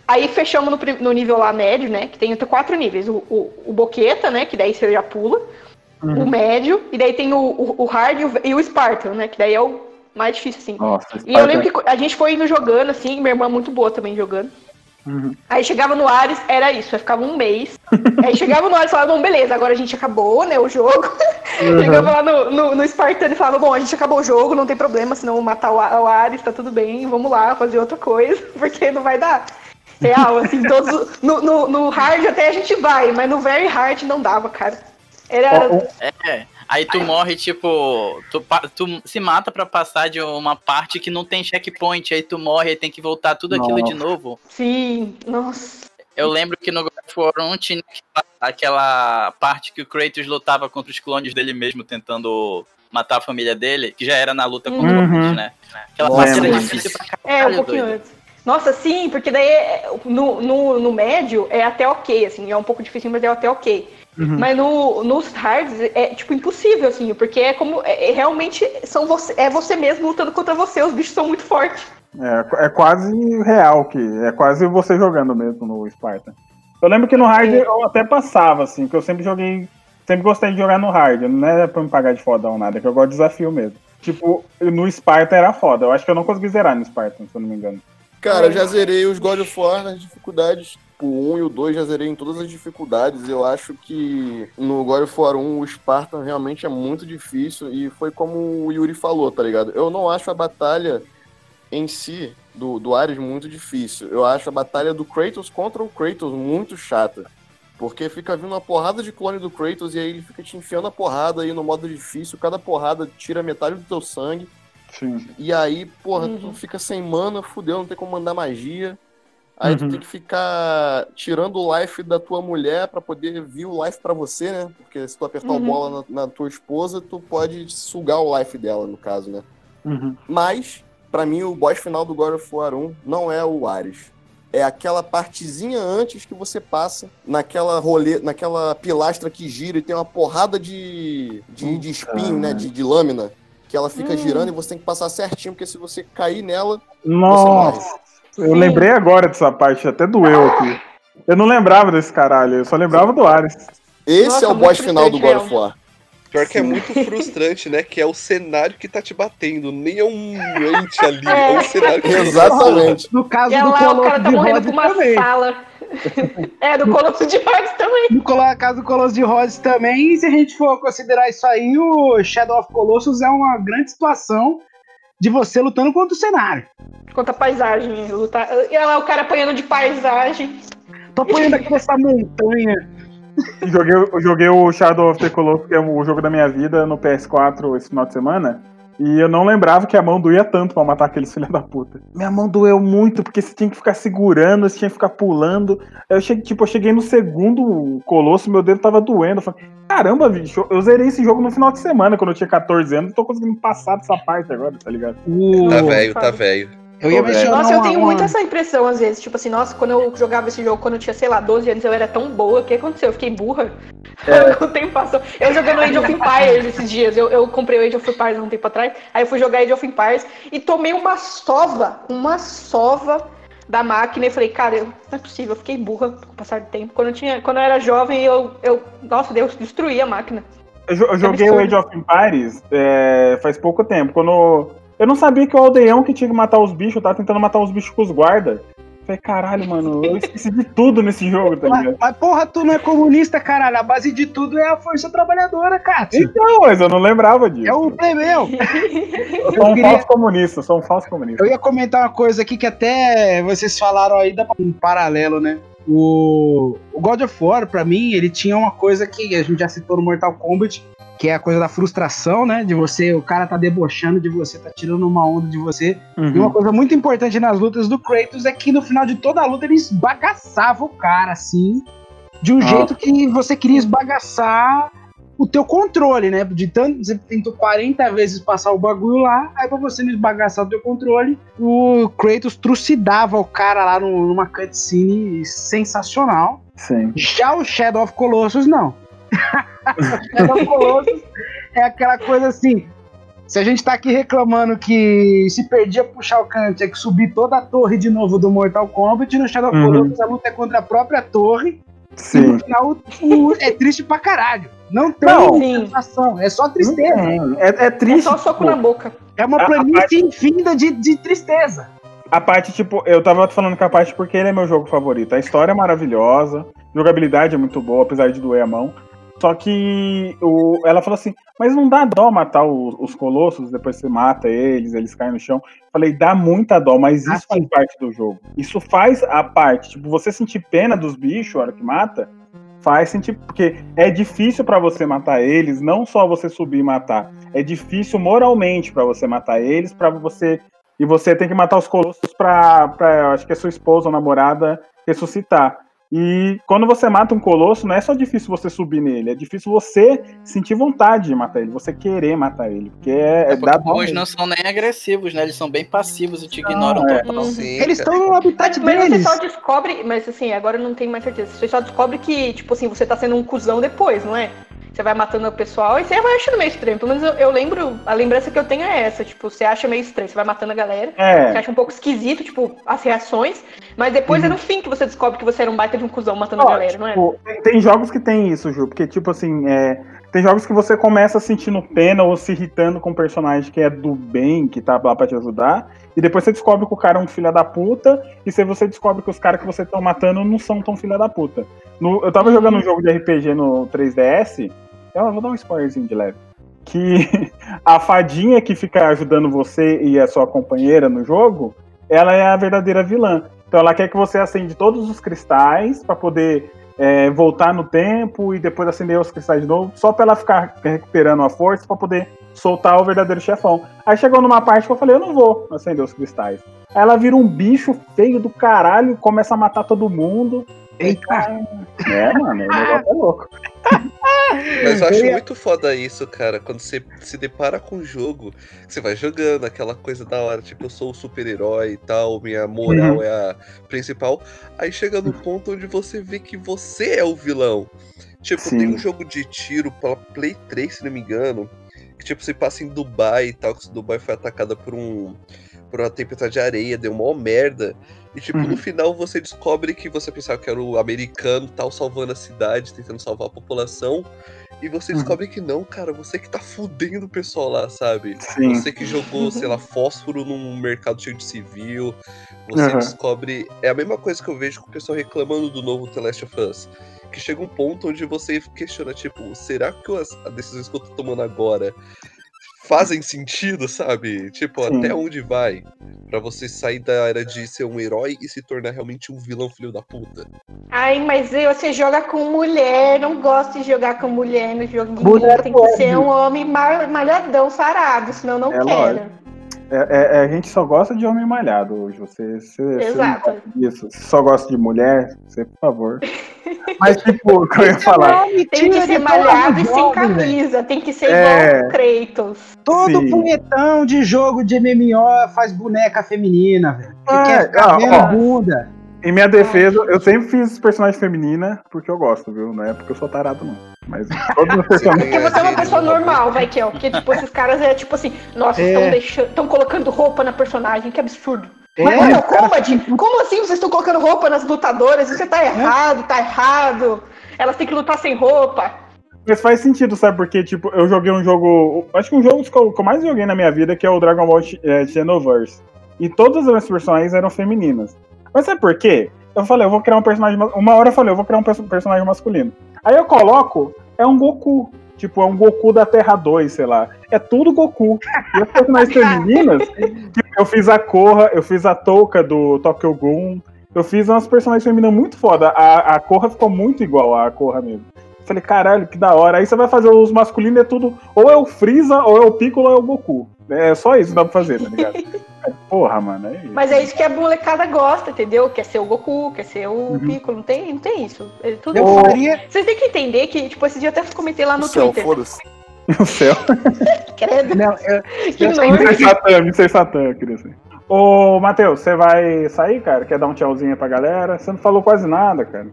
Aí fechamos no, no nível lá médio, né? Que tem quatro níveis. O, o, o boqueta, né? Que daí você já pula. Uhum. O médio, e daí tem o, o, o hard e o, e o Spartan, né? Que daí é o mais difícil, assim. Nossa, E eu lembro que a gente foi indo jogando, assim, minha irmã é muito boa também jogando. Uhum. Aí chegava no Ares, era isso, aí ficava um mês. aí chegava no Ares e falava, bom, beleza, agora a gente acabou, né, o jogo. Uhum. chegava lá no, no, no Spartan e falava, bom, a gente acabou o jogo, não tem problema, senão eu vou matar o, o Ares, tá tudo bem, vamos lá fazer outra coisa, porque não vai dar. Real, assim, todos. No, no, no hard até a gente vai, mas no very hard não dava, cara. Era. É. Aí tu morre, tipo. Tu, tu se mata pra passar de uma parte que não tem checkpoint. Aí tu morre e tem que voltar tudo aquilo de novo. Sim, nossa. Eu lembro que no God of War 1 tinha aquela, aquela parte que o Kratos lutava contra os clones dele mesmo, tentando matar a família dele, que já era na luta contra Uhum. o Kratos, né? Aquela parte era difícil pra caralho. É, um pouquinho doido. antes. Nossa, sim, porque daí no, no, no médio é até ok, assim, é um pouco difícil, mas é até ok. Uhum. Mas no, nos hards é tipo impossível, assim, porque é como. É, é realmente são você, é você mesmo lutando contra você, os bichos são muito fortes. É, é quase real que é quase você jogando mesmo no Spartan. Eu lembro que no hard É. eu até passava assim, porque eu sempre joguei, sempre gostei de jogar no hard, não é pra me pagar de fodão nada, é que eu gosto de desafio mesmo. Tipo, no Spartan era foda. Eu acho que eu não consegui zerar no Spartan, se eu não me engano. Cara, eu já zerei os God of War nas dificuldades. O 1 e o 2 já zerei em todas as dificuldades. Eu acho que no God of War 1 o Spartan realmente é muito difícil. E foi como o Yuri falou, tá ligado? Eu não acho a batalha em si do, do Ares muito difícil. Eu acho a batalha do Kratos contra o Kratos muito chata. Porque fica vindo uma porrada de clone do Kratos e aí ele fica te enfiando a porrada aí no modo difícil. Cada porrada tira metade do teu sangue. Sim. E aí, porra, Uhum. tu fica sem mana, fudeu, não tem como mandar magia. Aí Uhum. tu tem que ficar tirando o life da tua mulher pra poder vir o life pra você, né? Porque se tu apertar o Uhum. bola na, na tua esposa, tu pode sugar o life dela, no caso, né? Uhum. Mas, pra mim, o boss final do God of War 1 não é o Ares. É aquela partezinha antes que você passa naquela rolê, naquela pilastra que gira e tem uma porrada de, de, de espinho, né? De, de lâmina. Que ela fica Hum. girando e você tem que passar certinho, porque se você cair nela, Nossa, eu Sim. lembrei agora dessa parte, até doeu aqui. Eu não lembrava desse caralho, eu só lembrava do Ares. esse Nossa, é o boss final do God of War. Pior que é muito frustrante, né? Que é o cenário que tá te batendo, nem é um ente ali, é, um cenário que Exatamente. No caso E do lá o cara tá morrendo pra uma também. sala. é, do Colosso de Rhodes também. No colo- caso do Colossus de Rhodes também, e se a gente for considerar isso aí, o Shadow of Colossus é uma grande situação de você lutando contra o cenário. Conta a paisagem, lutar. E lá o cara apanhando de paisagem. Tô apanhando aqui nessa montanha. Joguei, joguei o Shadow of the Colossus, que é o jogo da minha vida, no PS4 esse final de semana. E eu não lembrava que a mão doía tanto pra matar aqueles filha da puta. Minha mão doeu muito, porque você tinha que ficar segurando, você tinha que ficar pulando. Eu cheguei, tipo, eu cheguei no segundo colosso, meu dedo tava doendo. Eu falei, caramba, bicho, eu zerei esse jogo no final de semana, quando eu tinha 14 anos, e tô conseguindo passar dessa parte agora, tá ligado? O- Tá velho, tá velho. Eu ia mencionar Nossa, eu tenho uma- muito essa impressão às vezes. Tipo assim, nossa, quando eu jogava esse jogo, quando eu tinha, sei lá, 12 anos, eu era tão boa. O que aconteceu? Eu fiquei burra. o tempo passou. Eu jogando Age of Empires esses dias. Eu, eu comprei o Age of Empires há um tempo atrás. Aí eu fui jogar Age of Empires e tomei uma sova. Uma sova da máquina. E falei, cara, eu- não é possível. Eu fiquei burra com o passar do tempo. Quando eu, tinha, quando eu era jovem, eu, eu. Nossa, Deus, destruí a máquina. Eu, eu joguei o absurdo. Age of Empires é, faz pouco tempo. Quando. Eu não sabia que o aldeão que tinha que matar os bichos, tava tentando matar os bichos com os guardas. Falei, caralho, mano, eu esqueci de tudo nesse jogo, tá Mas, ligado? mas, porra, tu não é comunista, caralho. A base de tudo é a força trabalhadora, cara. Então, mas eu não lembrava disso. É o plebeu. Eu sou um queria- falso comunista, sou um falso comunista. Eu ia comentar uma coisa aqui que até vocês falaram aí, dá um paralelo, né? O, o God of War, pra mim, ele tinha uma coisa que a gente já citou no Mortal Kombat, que é a coisa da frustração, né? De você, o cara tá debochando de você, tá tirando uma onda de você. Uhum. E uma coisa muito importante nas lutas do Kratos é que no final de toda a luta ele esbagaçava o cara, assim, de um Ah. jeito que você queria esbagaçar o teu controle, né? De tanto você tentou 40 vezes passar o bagulho lá, aí pra você não esbagaçar o teu controle, o Kratos trucidava o cara lá no- numa cutscene sensacional. Sim. Já o Shadow of Colossus, não. Shadow of Colossus é aquela coisa assim. Se a gente tá aqui reclamando que se perdia puxar o canto, tinha que subir toda a torre de novo do Mortal Kombat, no Shadow Uhum. Colossus a luta é contra a própria torre, e Sim. no final o- é triste pra caralho. Não tem Não. Sensação, é só tristeza. É, é É triste. só soco tipo, na boca. É uma planície infinda de, de tristeza. A parte, tipo, eu tava falando com a parte porque ele é meu jogo favorito. A história é maravilhosa, jogabilidade é muito boa, apesar de doer a mão. Só que o, ela falou assim, mas não dá dó matar os, os colossos, depois você mata eles, eles caem no chão. Falei, dá muita dó, mas isso Ah, faz parte do jogo. Isso faz a parte, tipo, você sentir pena dos bichos a hora que mata, faz sentir, porque é difícil pra você matar eles, não só você subir e matar, é difícil moralmente pra você matar eles, pra você e você tem que matar os colossos pra, pra acho que é sua esposa ou namorada ressuscitar. E quando você mata um colosso, não é só difícil você subir nele, é difícil você sentir vontade de matar ele, você querer matar ele, porque é, É é porque mesmo. não são nem agressivos, né? Eles são bem passivos e te Não, ignoram é. total. Uhum. Sim, Eles estão no habitat Mas você deles. só descobre, mas assim, agora eu não tenho mais certeza. Você só descobre que, tipo assim, você tá sendo um cuzão depois, não é? Você vai matando o pessoal e você vai achando meio estranho. Pelo menos eu, eu lembro, a lembrança que eu tenho é essa, tipo, você acha meio estranho, você vai matando a galera, você É, acha um pouco esquisito, tipo, as reações, mas depois é no fim que você descobre que você era um baita de um cuzão matando Ó, a galera, não é? tipo, tem, tem jogos que tem isso, Ju, porque, tipo assim, é, tem jogos que você começa sentindo pena ou se irritando com um personagem que é do bem, que tá lá pra te ajudar, e depois você descobre que o cara é um filho da puta, e se você descobre que os caras que você tá matando não são tão filha da puta. No- eu tava jogando um jogo de RPG no 3DS, eu vou dar um spoilerzinho de leve. Que a fadinha que fica ajudando você e a sua companheira no jogo, ela é a verdadeira vilã. Então ela quer que você acende todos os cristais pra poder é, voltar no tempo e depois acender os cristais de novo, só pra ela ficar recuperando a força pra poder soltar o verdadeiro chefão. Aí chegou numa parte que eu falei, eu não vou acender os cristais. Aí ela vira um bicho feio do caralho começa a matar todo mundo. Eita, É, mano, o negócio é louco. Mas eu acho Eu ia- muito foda isso, cara, quando você se depara com um jogo, você vai jogando, aquela coisa da hora, tipo, eu sou o super-herói e tal, minha moral Uhum. é a principal. Aí chega no ponto onde você vê que você é o vilão. Tipo, Sim. tem um jogo de tiro pela Play 3, se não me engano, que tipo, você passa em Dubai e tal, que Dubai foi atacada por um. Por uma tempestade de areia, deu uma merda. E, tipo, Uhum. no final você descobre que você pensava que era o americano tal, salvando a cidade, tentando salvar a população. E você Uhum. descobre que não, cara, você que tá fudendo o pessoal lá, sabe? Sim. Você que jogou, sei lá, fósforo num mercado cheio de civil. Você Aham. descobre. É a mesma coisa que eu vejo com o pessoal reclamando do novo The Last of Us. Que chega um ponto onde você questiona, tipo, será que as decisões que eu tô tomando agora fazem sentido, sabe? Tipo, Sim. até onde vai? Pra você sair da era de ser um herói e se tornar realmente um vilão filho da puta. Ai, mas você joga com mulher, não gosto de jogar com mulher no joguinho. Mulher Tem que pode. ser um homem mar- malhadão, sarado, senão eu não É quero. lógico. É, é- é- a gente só gosta de homem malhado hoje. Você, você, você Exato. gosta disso. Você só gosta de mulher, você, por favor. Mas, tipo, o que eu ia falar? Tem que ser malhado e sem camisa. Tem que ser É. igual o Kratos. Todo Sim. punhetão de jogo de MMO faz boneca feminina, velho. Que É, quer ficar ó, vendo ó. bunda. Em minha defesa, eu sempre fiz personagem feminina porque eu gosto, viu? Não é porque eu sou tarado, não. Mas todos os personagens. Porque você é uma pessoa normal, vai, Kel. Porque, tipo, esses caras é tipo assim, nossa, É. estão deixando. estão colocando roupa na personagem, que absurdo. É, Mas Mortal o cara como assim vocês estão colocando roupa nas lutadoras? Isso tá errado, tá errado. Elas têm que lutar sem roupa. Mas faz sentido, sabe? Porque, tipo, eu joguei um jogo. Acho que um jogo que eu, que eu mais joguei na minha vida, que é o Dragon Ball é, Xenoverse. E todas as minhas personagens eram femininas. Mas sabe por quê? Eu falei, eu vou criar um personagem. ma- Uma hora eu falei, eu vou criar um perso- personagem masculino. Aí eu coloco, é um Goku. Tipo, é um Goku da Terra 2, sei lá. É tudo Goku. E as personagens femininas, tipo, eu fiz a Korra, eu fiz a Touka do Tokyo Ghoul. Eu fiz umas personagens femininas muito foda. A, a Korra ficou muito igual à Korra mesmo. Falei, caralho, que da hora. Aí você vai fazer os masculinos, é tudo. Ou é o Freeza, ou é o Piccolo, ou é o Goku. É só isso que dá pra fazer, tá ligado? É, Porra, mano. É isso. Mas é isso que a molecada gosta, entendeu? Quer ser o Goku, quer ser o Uhum. Piccolo. Não tem, não tem isso. É tudo... Eu faria. Vocês têm que entender que, tipo, esse dia eu até comentei lá no No céu, Twitter. foda-se. O céu. Credo, Não, eu, que eu sei nojo. Mr. Satã, Mr. Satã, eu queria ser. Ô, Matheus, você vai sair, cara? Quer dar um tchauzinho pra galera? Você não falou quase nada, cara.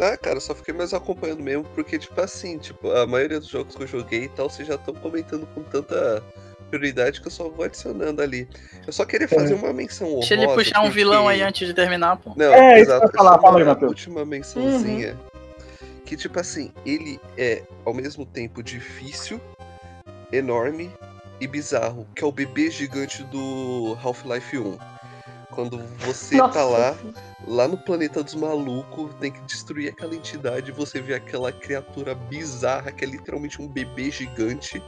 Ah, cara, eu só fiquei mais acompanhando mesmo, porque, tipo assim, tipo, a maioria dos jogos que eu joguei e tal, vocês já estão comentando com tanta prioridade que eu só vou adicionando ali. Eu só queria fazer uma menção honrosa. Deixa ele puxar um porque- vilão aí antes de terminar, pô. Não, É, isso exato. ia falar, só fala aí, uma última mençãozinha. Que, tipo assim, ele é, ao mesmo tempo, difícil, enorme e bizarro, que é o bebê gigante do Half-Life 1. Quando você Nossa. tá lá, lá no planeta dos malucos, tem que destruir aquela entidade, você vê aquela criatura bizarra que é literalmente um bebê gigante,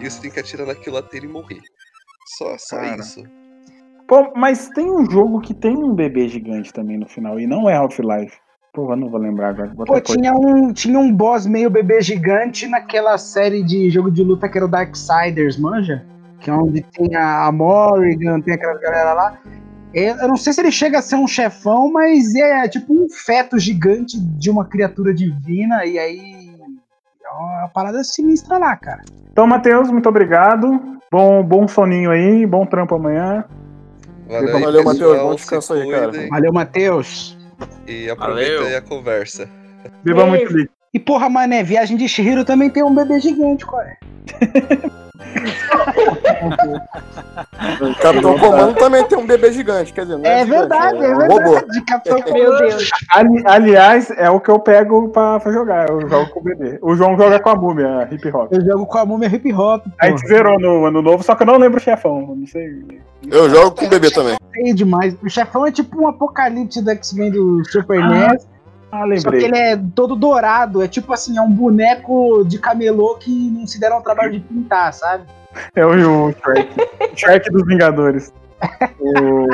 e você tem que atirar naquilo até ele morrer. Só, só Cara. isso. Pô, mas tem um jogo que tem um bebê gigante também no final, e não é Half-Life. Pô, eu não vou lembrar agora. Pô, tinha um, tinha um boss meio bebê gigante naquela série de jogo de luta que era o Darksiders, manja? Que é onde tem a Morrigan, tem aquela galera lá. Eu, eu não sei se ele chega a ser um chefão, mas é tipo um feto gigante de uma criatura divina, e aí. É uma parada sinistra lá, cara. Então, Matheus, muito obrigado. Bom, bom soninho aí, bom trampo amanhã. Valeu, aí, Valeu, Matheus, bom descanso aí, cara. Valeu, Matheus. E aproveita Valeu. aí a conversa. Viva muito feliz. E porra, mané, Viagem de Shihiro também tem um bebê gigante, qual é? Capitão Comando também tem um bebê gigante, quer dizer, não é, É gigante, verdade, é um verdade. robô. Capitão Meu Deus. Ali- aliás, é o que eu pego pra, pra jogar. Eu jogo com o bebê. O João joga com a múmia, hip hop. Eu jogo com a múmia hip hop. A gente zerou no ano novo, só que eu não lembro o chefão. Não sei. Eu jogo com o bebê também. demais. O chefão é tipo um apocalipse do X-Men do Super Ah, Ah, Só que lembrei. ele é todo dourado. É tipo assim, é um boneco de camelô que não se deram o trabalho de pintar, sabe? É o, o Shrek. Shrek dos Vingadores. O...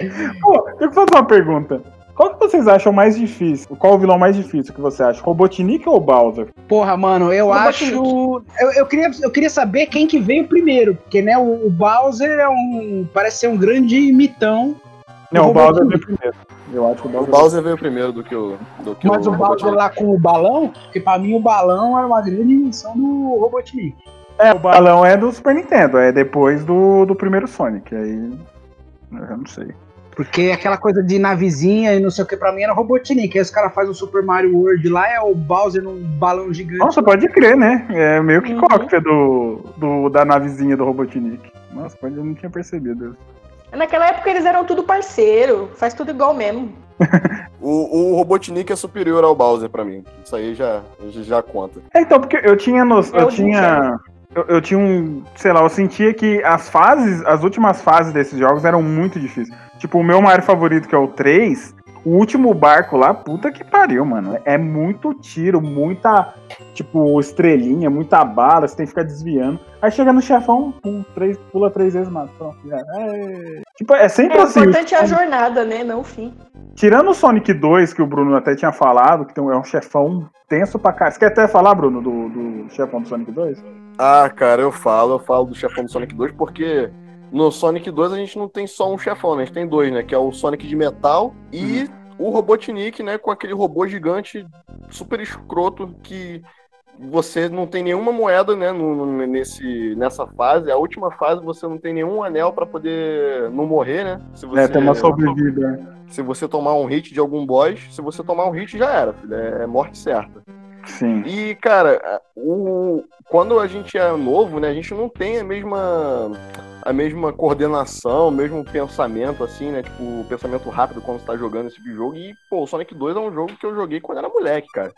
Pô, eu fazer uma pergunta. Qual que vocês acham mais difícil? Qual o vilão mais difícil que você acha? Robotnik ou Bowser? Porra, mano, eu Robotnik. acho. Eu, eu, queria, eu queria saber quem que veio primeiro. Porque, né, o, o Bowser é um. Parece ser um grande mitão. Não, o O Bowser veio primeiro. Eu acho que o O Bowser. Bowser veio primeiro do que o. Do que Mas o Bowser Robotnik. lá com o balão, porque pra mim o balão era uma grande invenção do Robotnik. É, o balão é do Super Nintendo, é depois do, do primeiro Sonic. Aí. Eu já não sei. Porque aquela coisa de navezinha e não sei o que, pra mim era Robotnik. Aí os caras fazem o Super Mario World lá, é o Bowser num balão gigante. Nossa, pode crer, né? É meio que Uhum. cópia do, do, da navezinha do Robotnik. Nossa, pode, eu não tinha percebido. Naquela época eles eram tudo parceiro, faz tudo igual mesmo. O, o Robotnik é superior ao Bowser pra mim. Isso aí já, já conta. É, então, porque eu tinha. No, eu o tinha. Eu, eu tinha um. Sei lá, eu sentia que as fases, as últimas fases desses jogos eram muito difíceis. Tipo, o meu Mario favorito, que é o 3, o último barco lá, puta que pariu, mano. É muito tiro, muita, tipo, estrelinha, muita bala, você tem que ficar desviando. Aí chega no chefão, pum, três, pula três vezes, mata. Pronto, já. É... Tipo, é sempre É, o assim. importante é a jornada, né? Não o fim. Tirando o Sonic 2, que o Bruno até tinha falado, que é um chefão tenso pra cá. Você quer até falar, Bruno, do, do chefão do Sonic 2? Ah, cara, eu falo, eu falo do chefão do Sonic 2 porque no Sonic 2 a gente não tem só um chefão, né? A gente tem dois, né? Que é o Sonic de metal e o Robotnik, né? Com aquele robô gigante super escroto que você não tem nenhuma moeda, né? no- nesse, nessa fase. A última fase você não tem nenhum anel pra poder não morrer, né? Se você, É, tem uma sobrevida. se você tomar um hit de algum boss, se você tomar um hit já era, filho. É, é morte certa. Sim. E, cara, o, quando a gente é novo, né, a gente não tem a mesma a mesma coordenação, o mesmo pensamento, assim, né? Tipo, pensamento rápido quando você tá jogando esse tipo jogo. E, pô, o Sonic 2 é um jogo que eu joguei quando era moleque, cara.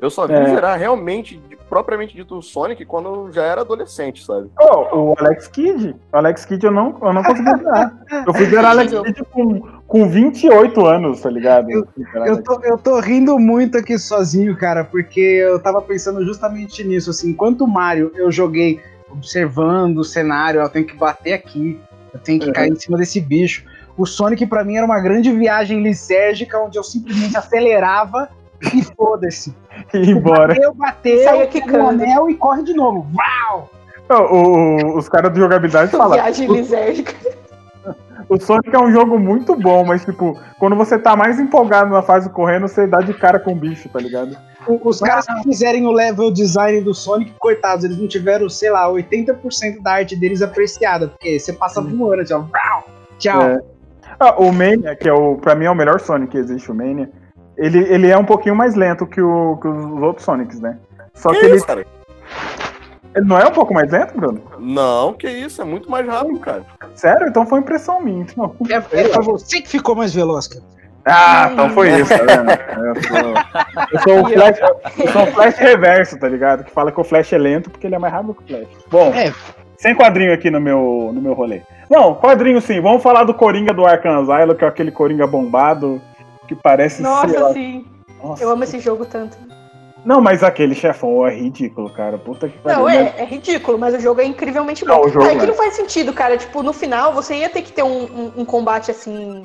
Eu só vi É. zerar realmente, propriamente dito, o Sonic quando eu já era adolescente, sabe? Oh, o Alex Kidd. O Alex Kidd eu não, eu não consegui zerar. Eu fui zerar Alex Kidd com, com 28 anos, tá ligado? Eu- Eu tô, eu tô rindo muito aqui sozinho, cara, porque eu tava pensando justamente nisso, assim, enquanto o Mario eu joguei observando o cenário, eu tenho que bater aqui, eu tenho que Uhum. cair em cima desse bicho. O Sonic pra mim era uma grande viagem lisérgica, onde eu simplesmente acelerava e foda-se. e embora. Bateu, bateu, Saia pega o anel e corre de novo. Vau! O- o- os caras de jogabilidade falam. Viagem lisérgica. O Sonic é um jogo muito bom, mas, tipo, quando você tá mais empolgado na fase correndo, você dá de cara com o bicho, tá ligado? O- Os caras que fizerem o level design do Sonic, coitados, eles não tiveram, sei lá, 80% da arte deles apreciada, porque você passa voando, vau! tchau. É. Ah, o Mania, que é o, pra mim é o melhor Sonic que existe, o Mania, ele, ele é um pouquinho mais lento que, o, que os outros Sonics, né? Só que, Que ele, isso, cara? ele não é um pouco mais lento, Bruno? Não, que isso, é muito mais rápido, cara. Sério? Então foi impressão minha. Então. É, é pra você que ficou mais veloz, cara. Ah, então foi isso, tá vendo? Eu sou, eu sou o Flash, eu sou o Flash reverso, tá ligado? Que fala que o Flash é lento porque ele é mais rápido que o Flash. Bom, É. sem quadrinho aqui no meu, no meu rolê. Não, quadrinho sim. Vamos falar do Coringa do Arkham Asylum, que é aquele Coringa bombado que parece ser... Nossa, sim. Nossa. Eu amo esse jogo tanto. Não, mas aquele chefão é ridículo, cara. Puta que pariu. Não, Mas- é, é ridículo, mas o jogo é incrivelmente Não, bom. o jogo Ah, é que é. não faz sentido, cara. Tipo, no final você ia ter que ter um, um- um combate assim.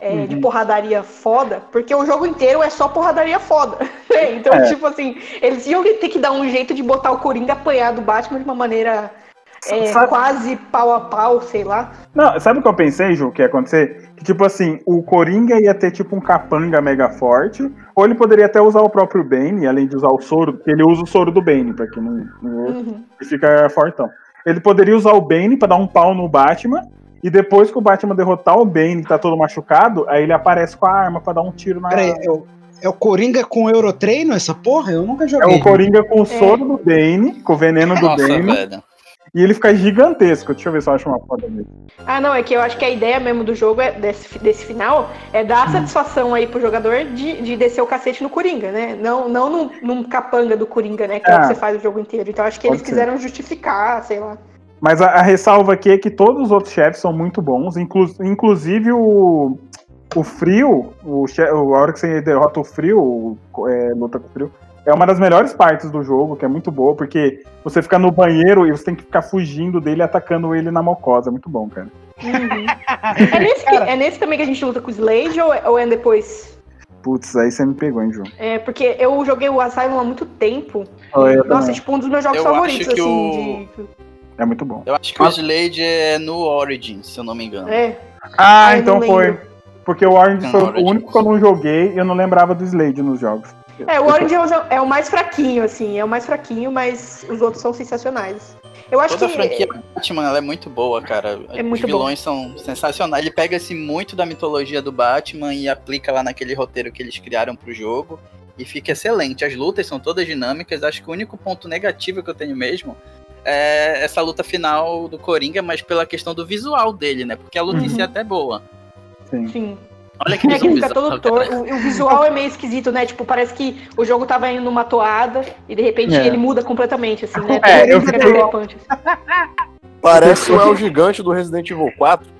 é, De Uhum. porradaria foda, porque o jogo inteiro é só porradaria foda. então, É. tipo assim, eles iam ter que dar um jeito de botar o Coringa apanhar do Batman de uma maneira é, Sabe- quase pau a pau, sei lá. Não, sabe o que eu pensei, Ju, que ia acontecer? Que, tipo assim, o Coringa ia ter, tipo, um capanga mega forte, ou ele poderia até usar o próprio Bane, além de usar o soro, porque ele usa o soro do Bane, pra quem não, não Uhum. ele fica fortão. Ele poderia usar o Bane pra dar um pau no Batman, e depois que o Batman derrotar o Bane, que tá todo machucado, aí ele aparece com a arma pra dar um tiro na... Peraí, é o, é o Coringa com Eurotreino essa porra? Eu nunca É joguei. o Coringa com o soro do Bane, com o veneno do Nossa, Bane, velho. E ele fica gigantesco. Deixa eu ver se eu acho uma foto dele. Ah, não, é que eu acho que a ideia mesmo do jogo, é, desse, desse final, é dar a satisfação aí pro jogador de, de descer o cacete no Coringa, né? Não, não num, num capanga do Coringa, né? Que é o que você faz o jogo inteiro. Então acho que eles Pode ser. quiseram justificar, sei lá. Mas a, a ressalva aqui é que todos os outros chefes são muito bons, inclu- inclusive o, o Frio, o che- a hora que você derrota o Frio, o- é, luta com o Frio, é uma das melhores partes do jogo, que é muito boa, porque você fica no banheiro e você tem que ficar fugindo dele e atacando ele na mocosa. É muito bom, cara. Uhum. é, nesse que- é nesse também que a gente luta com o Slade ou, é- ou é depois? Putz, aí você me pegou, hein, João? É, porque eu joguei o Asylum há muito tempo. Ah, eu Nossa, também. tipo, um dos meus jogos Eu favoritos, acho que assim, É muito bom. Eu acho que o Slade é no Origin, se eu não me engano. de. É. Ah, Ah, então foi. Porque o Não, foi o único que eu não joguei e eu não lembrava do Slade nos jogos. É, o Orange é o- é o mais fraquinho, assim, é o mais fraquinho, mas os outros são sensacionais. Eu acho Toda a que. franquia Batman ela é muito boa, cara. É muito Os vilões são sensacionais. Ele pega-se muito da mitologia do Batman e aplica lá naquele roteiro que eles criaram pro jogo. E fica excelente. As lutas são todas dinâmicas. Acho que o único ponto negativo que eu tenho mesmo é essa luta final do Coringa, mas pela questão do visual dele, né? Porque a luta em si é até boa. Sim. Sim. Olha que É que visão fica todo torto. O, o visual é meio esquisito, né? Tipo, parece que o jogo tava indo numa toada e de repente É. ele muda completamente, assim, né? É, eu fiquei-. Parece o El Gigante do Resident Evil 4.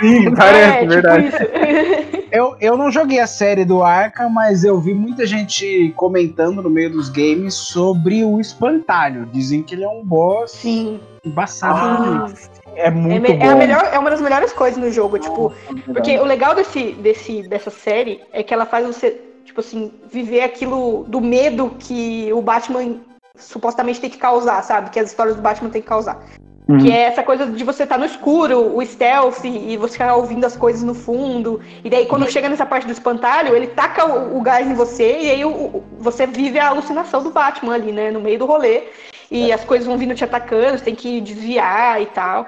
Sim, parece, é, tipo verdade. isso. Eu, eu não joguei a série do Arkham, mas eu vi muita gente comentando no meio dos games sobre o espantalho. Dizem que ele é um boss Sim. embaçado. Ah, é É, muito me- bom. é a melhor, é uma das melhores coisas no jogo, tipo, Verdade. Porque o legal desse, desse, dessa série é que ela faz você, tipo assim, viver aquilo do medo que o Batman supostamente tem que causar, sabe? Que as histórias do Batman tem que causar. Uhum. Que é essa coisa de você estar no escuro, o stealth, e você ficar ouvindo as coisas no fundo. E daí, quando chega nessa parte do espantalho, ele taca o, o gás em você, e aí o- o- você vive a alucinação do Batman ali, né? No meio do rolê. E as coisas vão vindo te atacando, você tem que desviar e tal.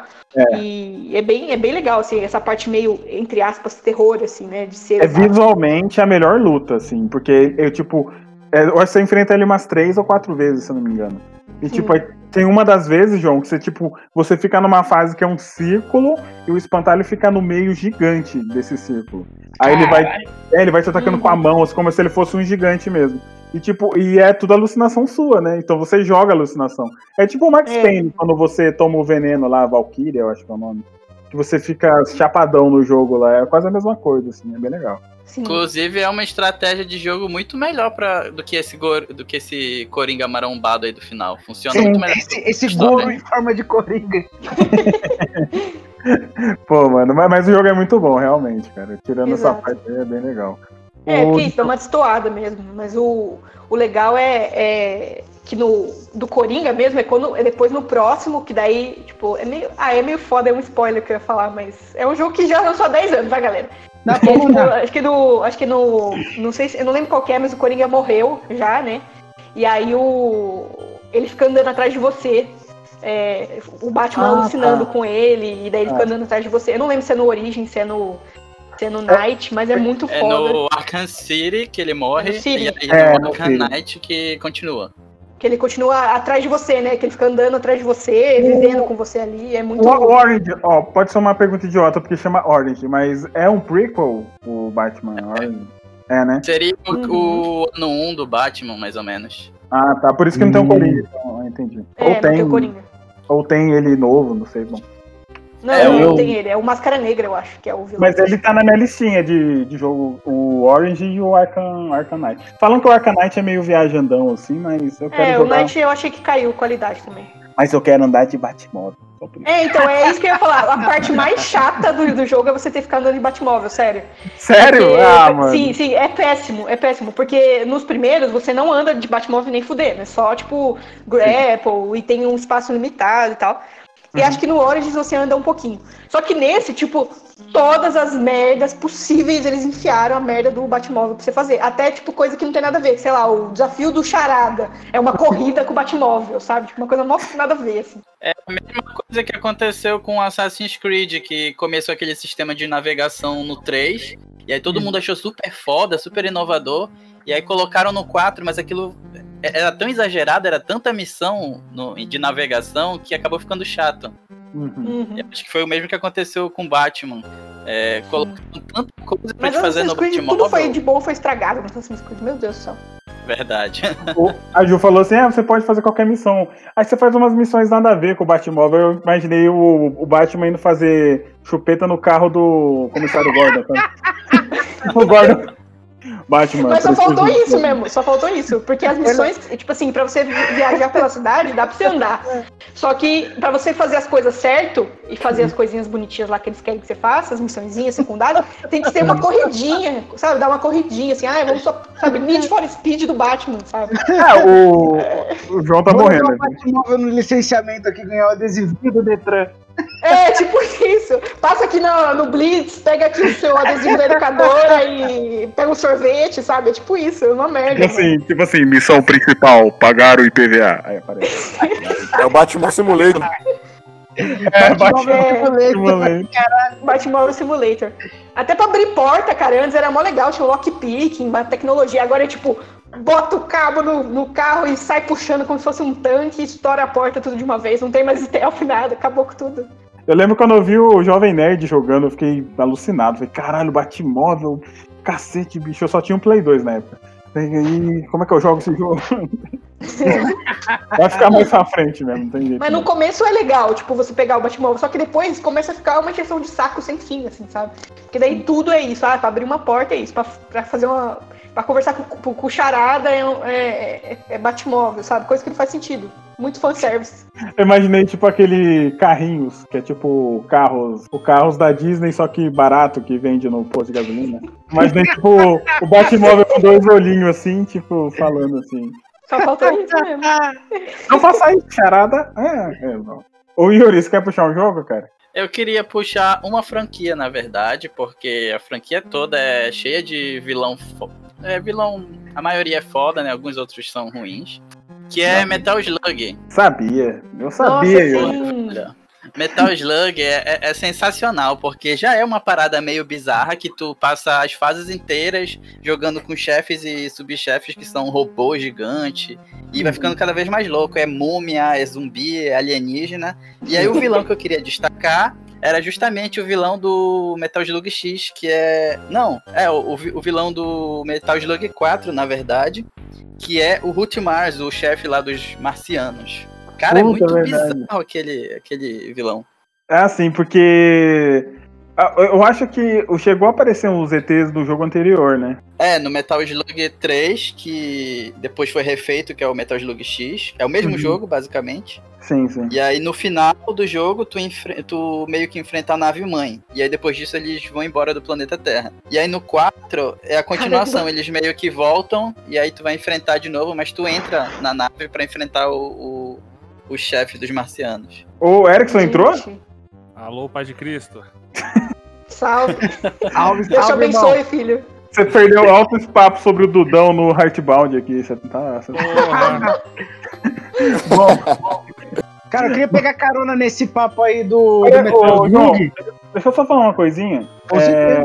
E é bem, é bem legal, assim, essa parte meio, entre aspas, terror, assim, né? De ser. É visualmente a melhor luta, assim, porque eu, tipo, é, eu acho que você enfrenta ele umas três ou quatro vezes, se eu não me engano. E, Sim. tipo, aí tem uma das vezes, João, que você, tipo, você fica numa fase que é um círculo e o espantalho fica no meio gigante desse círculo. Aí ele vai, é, ele vai te atacando Uhum. com a mão, assim, como se ele fosse um gigante mesmo. E, tipo, e é tudo alucinação sua, né? Então você joga alucinação. É tipo o Max É. Payne, quando você toma o veneno lá, a Valkyria, eu acho que é o nome. Que você fica chapadão no jogo lá. É quase a mesma coisa, assim, é bem legal. Sim. Inclusive, é uma estratégia de jogo muito melhor pra, do, que esse gor- do que esse Coringa marombado aí do final. Funciona Sim, muito melhor. Esse, esse em forma de coringa. Pô, mano, mas, mas o jogo é muito bom, realmente, cara. Tirando Exato. essa parte aí, é bem legal. É, O- porque dá uma destoada mesmo. Mas o, o legal é, é que no do Coringa mesmo é quando é depois no próximo, que daí, tipo, é meio. Ah, é meio foda, é um spoiler que eu ia falar, mas é um jogo que já lançou há 10 anos, tá, galera? É, mandar. acho que no. Acho que no. Não sei se. Eu não lembro qual que é, mas o Coringa morreu já, né? E aí o. Ele fica andando atrás de você. é, o Batman Ah, alucinando tá. com ele, e daí ele fica Ah. andando atrás de você. Eu não lembro se é no Origin, se é no. Se é no Night, mas é muito É foda. no Arkham City que ele morre É no City. e aí É, no no Arkham. Knight que continua. Que ele continua atrás de você, né? Que ele fica andando atrás de você, vivendo com você ali. É muito. O, o Orange, ó, pode ser uma pergunta idiota porque chama Orange, mas é um prequel o Batman Orange? É, né? Seria o, Uhum. o ano 1 do Batman, mais ou menos. Ah, tá. Por isso que não tem um Hum. Coringa, então, entendi. É, ou, não tem tem, o Coringa. ou tem ele novo, não sei. Bom. Não, É, não eu- tem ele. É o Máscara Negra, eu acho, que é o vilão. Mas ele tá na minha listinha de, de jogo, o Orange e o Arkham, Arkham Knight. Falam que o Arkham Knight é meio viajandão, assim, mas eu quero É, o jogar... Night eu achei que caiu qualidade também. Mas eu quero andar de Batmóvel. É, então, é isso que eu ia falar. A parte mais chata do, do jogo é você ter que ficar andando de Batmóvel, sério. Sério? Porque- Ah, mano. Sim, sim, é péssimo, é péssimo. Porque nos primeiros você não anda de Batmóvel nem fuder, né? Só, tipo, grapple e tem um espaço limitado e tal. E acho que no Origins você anda um pouquinho. Só que nesse, tipo, todas as merdas possíveis eles enfiaram a merda do Batmóvel pra você fazer. Até, tipo, coisa que não tem nada a ver. Sei lá, o desafio do Charada é uma corrida com o Batmóvel, sabe? Tipo, uma coisa nossa, nada a ver, assim. É a mesma coisa que aconteceu com Assassin's Creed, que começou aquele sistema de navegação no 3, e aí todo mundo achou super foda, super inovador, e aí colocaram no 4, mas aquilo era tão exagerado, era tanta missão no- de navegação que acabou ficando chato. Uhum. Uhum. Eu Acho que foi o mesmo que aconteceu com Batman. É, colocando tanta coisa pra Mas te fazer no Batmóvel. tudo foi de bom, foi estragado no Assassin's Creed. Meu Deus do céu. Verdade. A Ju falou assim: ah, você pode fazer qualquer missão. Aí você faz umas missões nada a ver com o Batmóvel. Eu imaginei o, o Batman indo fazer chupeta no carro do comissário Gordon. sabe? o Gordon. Batman. Mas só faltou de- isso mesmo, só faltou isso. Porque as missões, tipo assim, pra você vi- viajar pela cidade, dá pra você andar. Só que pra você fazer as coisas certo e fazer as coisinhas bonitinhas lá que eles querem que você faça, as missõezinhas secundárias, tem que ser uma corridinha, sabe? Dar uma corridinha, assim, ah, vamos só, sabe, Need for Speed do Batman, sabe? Ah, o, o João tá Vou morrendo. o Batmóvel no licenciamento aqui, ganhar o adesivinho do Detran. É, tipo isso. Passa aqui no, no Blitz, pega aqui o seu adesivo da educadora e pega um sorvete, sabe? É tipo isso, é uma merda. Tipo assim, tipo assim, missão principal, pagar o IPVA. Aí aparece. É o Batman Simulator. É, Batmóvel é, Simulator. Batmóvel Simulator. Até pra abrir porta, cara, antes era mó legal, tinha o lockpicking, uma tecnologia. Agora é tipo, bota o cabo no, no carro e sai puxando como se fosse um tanque, estoura a porta tudo de uma vez. Não tem mais stealth, nada, acabou com tudo. Eu lembro quando eu vi o Jovem Nerd jogando, eu fiquei alucinado. Falei, caralho, Batmóvel, cacete, bicho. Eu só tinha um Play 2 na época. Como é que eu jogo esse jogo? Vai ficar mais pra frente mesmo, não tem jeito. Mas no começo é legal, tipo, você pegar o Batmóvel, só que depois começa a ficar uma questão de saco sem fim, assim, sabe? Porque daí tudo é isso, ah, pra abrir uma porta é isso, pra, pra fazer uma. pra conversar com, o charada é, é, é, é Batmóvel, sabe? Coisa que não faz sentido. Muito fanservice. Eu imaginei tipo aquele carrinhos, que é tipo carros, o carros da Disney, só que barato, que vende no posto de gasolina. Imaginei tipo o Batmóvel com dois olhinhos assim, tipo, falando assim. Só falta isso mesmo. Não faça isso, charada. É, é, não. Ô Yuri, você quer puxar um jogo, cara? Eu queria puxar uma franquia, na verdade, porque a franquia toda é cheia de vilão. fo- É, vilão. A maioria é foda, né? Alguns outros são ruins. Que é Metal Slug. Sabia, eu sabia, Nossa, Yuri. Metal Slug é, é- é sensacional, porque já é uma parada meio bizarra que tu passa as fases inteiras jogando com chefes e subchefes que são robôs gigantes. E vai ficando cada vez mais louco. É múmia, é zumbi, é alienígena. E aí o vilão que eu queria destacar era justamente o vilão do Metal Slug X, que é. Não, é o, o vilão do Metal Slug 4, na verdade. Que é o Ruth Mars, o chefe lá dos marcianos. Cara, é Puta, muito verdade. bizarro aquele, aquele vilão. É assim, porque. ah, Eu acho que o- chegou a aparecer uns ETs do jogo anterior, né? É, no Metal Slug 3, que depois foi refeito, que é o Metal Slug X. É o mesmo Uhum. jogo, basicamente. Sim, sim. E aí no final do jogo, tu, enfre- tu meio que enfrenta a nave mãe. E aí depois disso eles vão embora do planeta Terra. E aí no 4 é a continuação, eles meio que voltam e aí tu vai enfrentar de novo, mas tu entra na nave pra enfrentar o, o, o chefe dos marcianos. O Erickson entrou? Alô, Pai de Cristo. Salve. Salve, Deus te salve, irmão. abençoe, filho. Você perdeu altos papos sobre o Dudão no Heartbound aqui. Você tá. você- Porra. Bom, Cara, eu queria pegar carona nesse papo aí do, Olha, do ô, João, deixa eu só falar uma coisinha. É.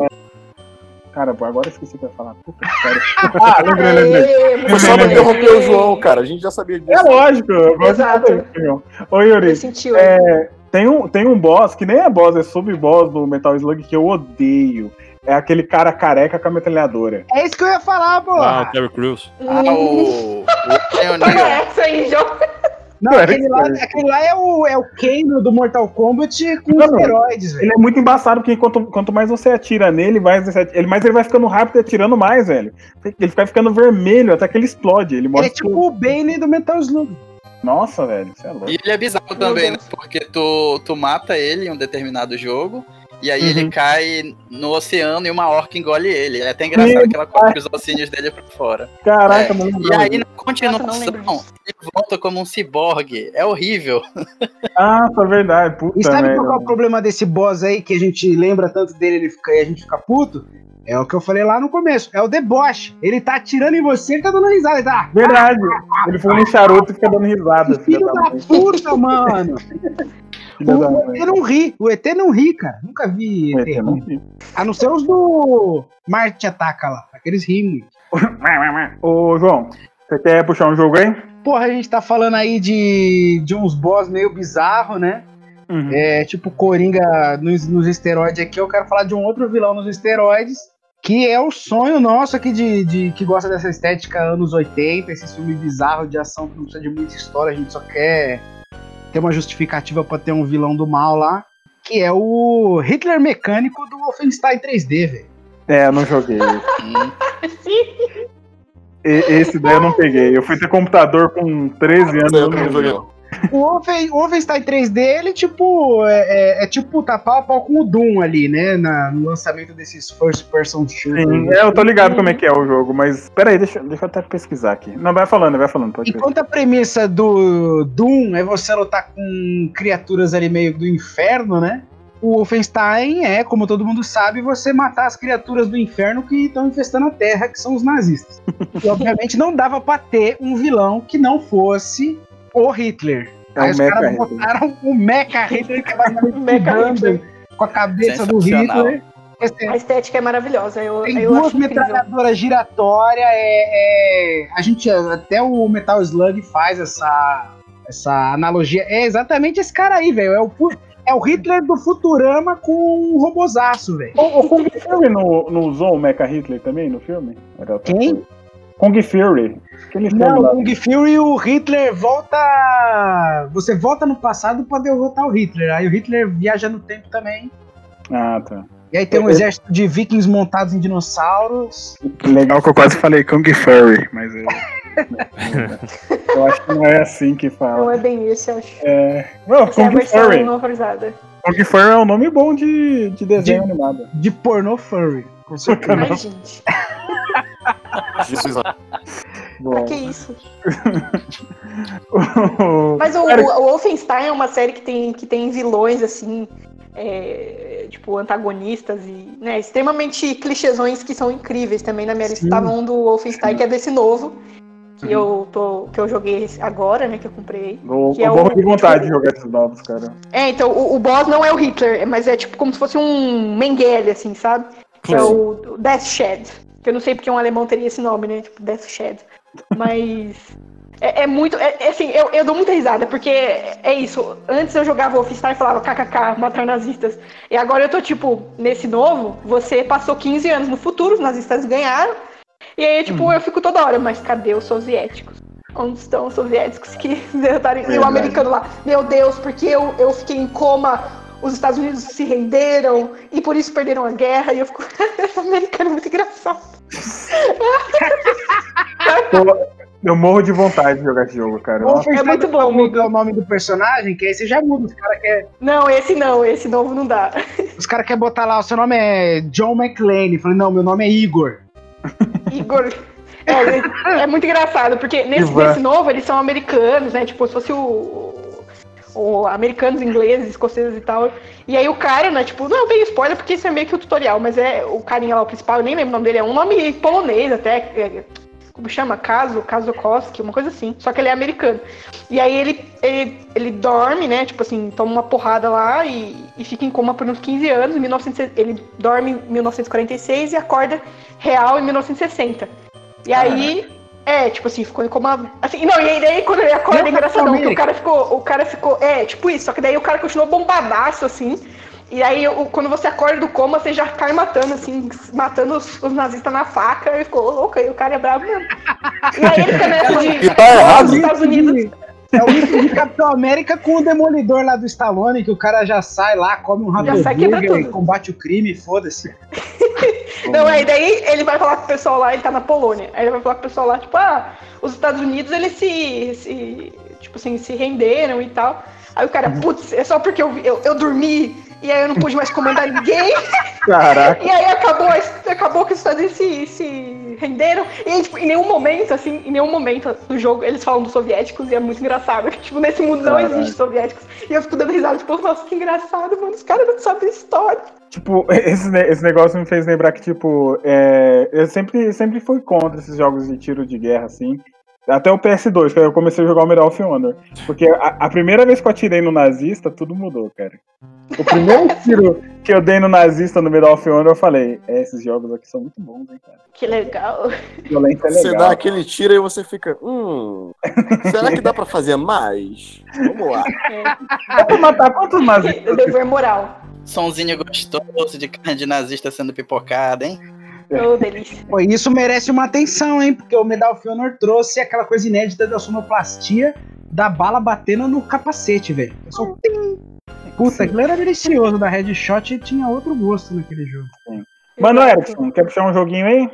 Cara, agora eu esqueci o que eu ia falar. Puta que pariu. ah, lembrei, lembrei. Foi só não muito interromper o João, cara. A gente já sabia disso. É lógico, Exato. Ô, Yuri, sentiu. é, tem, um, tem um boss, que nem é boss, é sub-boss do Metal Slug que eu odeio. É aquele cara careca com a metralhadora. É isso que eu ia falar, pô. Ah, o Terry Crews. Ah, o. o Neal. essa aí, João. Não, Cara, aquele lá, aquele lá é o, é o Kano do Mortal Kombat com Não, esteroides, velho. Ele é muito embaçado, porque quanto, quanto mais você atira nele, mais, você atira- ele, mais ele vai ficando rápido e atirando mais, velho. Ele fica ficando vermelho até que ele explode. Ele Ele é tipo o Bane do Metal Slug. Nossa, velho, você é louco. E ele é bizarro também, né? Porque tu, tu mata ele em um determinado jogo. E aí Uhum. ele cai no oceano e uma orca engole ele. É até engraçado que ela coloca os ossinhos dele pra fora. Caraca, É, mano. E aí na continuação, ele volta como um ciborgue. É horrível. Ah, é verdade. Puta E sabe merda. qual é o problema desse boss aí, que a gente lembra tanto dele ele fica, e a gente fica puto? É o que eu falei lá no começo, é o deboche. Ele tá atirando em você e tá dando risada. Ele tá. Verdade. Ele foi um charuto e fica dando risada. Que filho da mãe. puta, mano. O. ET não ri. O ET não ri, cara. Nunca vi ET É, não vi. A não ser os do Marte Ataca lá. Aqueles rimos. Ô, João, você quer puxar um jogo aí? Porra, a gente tá falando aí de, de uns boss meio bizarro, né? Uhum. É tipo Coringa nos, nos esteroides aqui. Eu quero falar de um outro vilão nos esteroides. Que é o sonho nosso aqui de, de que gosta dessa estética anos 80, esse filme bizarro de ação que não precisa de muita história, a gente só quer ter uma justificativa pra ter um vilão do mal lá. Que é o Hitler mecânico do Wolfenstein 3D, velho. É, eu não joguei. Esse daí eu não peguei. Eu fui ter computador com 13 anos. Eu não joguei, O Wolfen- o Wolfenstein 3D, ele tipo, é, é- é tipo pau a pau com o Doom ali, né? Na, no lançamento desses first person shooters. Sim, é, eu tô ligado como é que é o jogo, mas peraí, deixa, deixa eu até pesquisar aqui. Não, vai falando, vai falando, pode Enquanto a premissa do Doom é você lutar com criaturas ali meio do inferno, né? O Wolfenstein é, como todo mundo sabe, você matar as criaturas do inferno que estão infestando a Terra, que são os nazistas. e obviamente não dava pra ter um vilão que não fosse o Hitler. É Aí o os Mecha caras Hitler. botaram o Mecha Hitler, que é basicamente Mecha Hitler. Com a cabeça do. Hitler. A estética é maravilhosa. Eu, tem eu duas metralhadoras giratórias. É, é- a gente até o Metal Slug faz essa essa analogia. É exatamente esse cara aí, velho. É o É o Hitler do Futurama com um robozaço, velho. O, o Kung Fury não, não usou o Mecha Hitler também no filme? Quem? coisa. Kung Fury. Aquele Não, lá. o Kung Fury, o Hitler volta. Você volta no passado pra derrotar o Hitler. Aí o Hitler viaja no tempo também. Ah, tá. E aí tem um exército de vikings montados em dinossauros. Legal que eu quase falei Kung Fury, mas eu, eu acho que não é assim que Não fala. é bem esse, eu acho. É, não, Essa é Kung versão Fury. não. Kung Fury é um nome bom de, de desenho De- animado. De pornô furry. Com certeza. Ai, gente. Bom. que isso? O- Mas o, Cara, o Wolfenstein é uma série que tem, que tem vilões, assim, é, tipo, antagonistas e, né, extremamente clichêsões que são incríveis também. Na minha lista Sim. tava um do Wolfenstein, que é desse novo, que, eu, tô, que eu joguei agora, né, que eu comprei. eu que é eu morro o- de vontade de jogar esses novos, cara. É, então, o, o boss não é o Hitler, mas é tipo como se fosse um Mengele, assim, sabe? Que é o, o Death Shed. Que eu não sei porque um alemão teria esse nome, né? Tipo, Death Shed. Mas. É, é muito. É, é assim, eu, eu dou muita risada, porque é isso. Antes eu jogava Wolfenstein e falava kkk, matar nazistas. E agora eu tô, tipo, nesse novo, você passou 15 anos no futuro, os nazistas ganharam. E aí, tipo, eu fico toda hora, mas cadê os soviéticos? Onde estão os soviéticos que derrotaram? E o americano lá, meu Deus, porque eu, eu fiquei em coma, os Estados Unidos se renderam e por isso perderam a guerra. E eu fico, esse americano é muito engraçado. Eu morro de vontade de jogar esse jogo, cara. Nossa, Wolfenstein É muito bom, mudar o nome do personagem, que aí você já muda. Os caras querem Não, esse não, esse novo não dá. os cara quer botar lá, o seu nome é John McClane. Falei, não, meu nome é Igor. Igor. É, é muito engraçado, porque nesse, nesse novo eles são americanos, né? Tipo, se fosse o. o americanos, ingleses, escoceses e tal. E aí o cara, né, tipo, não bem spoiler, porque isso é meio que o tutorial, mas é o carinha lá, o principal, eu nem lembro o nome dele, é um nome polonês até. é, como chama? Caso, Kazokowski, uma coisa assim. Só que ele é americano. E aí ele, ele, ele dorme, né? Tipo assim, toma uma porrada lá e, e fica em coma por uns 15 anos. Em 1900, ele dorme em 1946 e acorda real em 1960. E aí, é, tipo assim, ficou em coma. Assim, não, e aí daí quando ele acorda é engraçadão, que o cara ficou. O cara ficou. É, tipo isso, só que daí o cara continuou bombadaço, assim. E aí, o- quando você acorda do coma, você já cai matando, assim, matando os, os nazistas na faca. E ficou louco, aí o cara é bravo mesmo. E aí ele fica nessa de. E tá errado. Os Estados Unidos. É o link de Capitão América com o Demolidor lá do Stallone, que o cara já sai lá, come um hambúrguer, combate o crime, foda-se. Não, aí daí ele vai falar com o pessoal lá, ele tá na Polônia. Aí ele vai falar com o pessoal lá, tipo, ah, os Estados Unidos, eles se, se tipo assim, se renderam e tal. Aí o cara, putz, é só porque eu, eu, eu dormi e aí eu não pude mais comandar ninguém. Caraca. E aí acabou, acabou que os Estados Unidos se, se renderam. E aí, tipo, em nenhum momento, assim, em nenhum momento do jogo eles falam dos soviéticos e é muito engraçado. que, Tipo, nesse mundo não Caralho. existe soviéticos. E eu fico dando risada, tipo, nossa, que engraçado, mano. Os caras não sabem história. Tipo, esse, esse negócio me fez lembrar que, tipo, é, eu sempre, sempre fui contra esses jogos de tiro de guerra, assim. Até o PS2, que aí eu comecei a jogar o Medal of Honor. Porque a, a primeira vez que eu atirei no nazista, tudo mudou, cara. O primeiro tiro que eu dei no nazista no Medal of Honor, eu falei, é, esses jogos aqui são muito bons, hein, cara. Que legal. Violência é Você legal. dá aquele tiro e você fica. Hum. Será que dá pra fazer mais? Vamos lá. Dá pra matar quantos nazistas? Dever moral. Sonzinho gostoso de carne de nazista sendo pipocada, hein? Delícia. Pô, isso merece uma atenção, hein? Porque o Medal of Honor trouxe aquela coisa inédita da sonoplastia da bala batendo no capacete, velho. Eu só... Puta, aquilo era delicioso da Headshot e tinha outro gosto naquele jogo. Mano, Exato. Erickson, quer puxar um joguinho aí?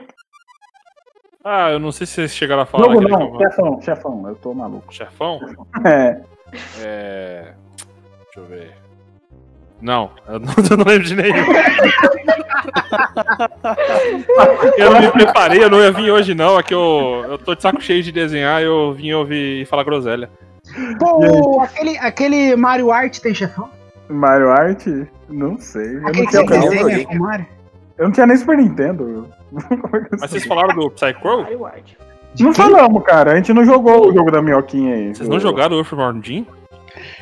Ah, eu não sei se vocês chegaram a falar. Jogo não, jogo- chefão, chefão, eu tô maluco. Chefão? É. É. Deixa eu ver. Não, eu não, eu não lembro de nenhum. eu não me preparei, eu não ia vir hoje não. É que eu, eu tô de saco cheio de desenhar eu vim ouvir falar groselha. Pô, aquele, aquele Mario Art tem chefão? Mario Art? Não sei. Eu não, que tinha, você eu não desenha com Mario? eu não tinha nem Super Nintendo. É que Mas vocês falaram do Psycho? Mario Ward. Não falamos, cara. A gente não jogou o jogo da minhoquinha aí. Vocês não jogaram o Earthbound Jim?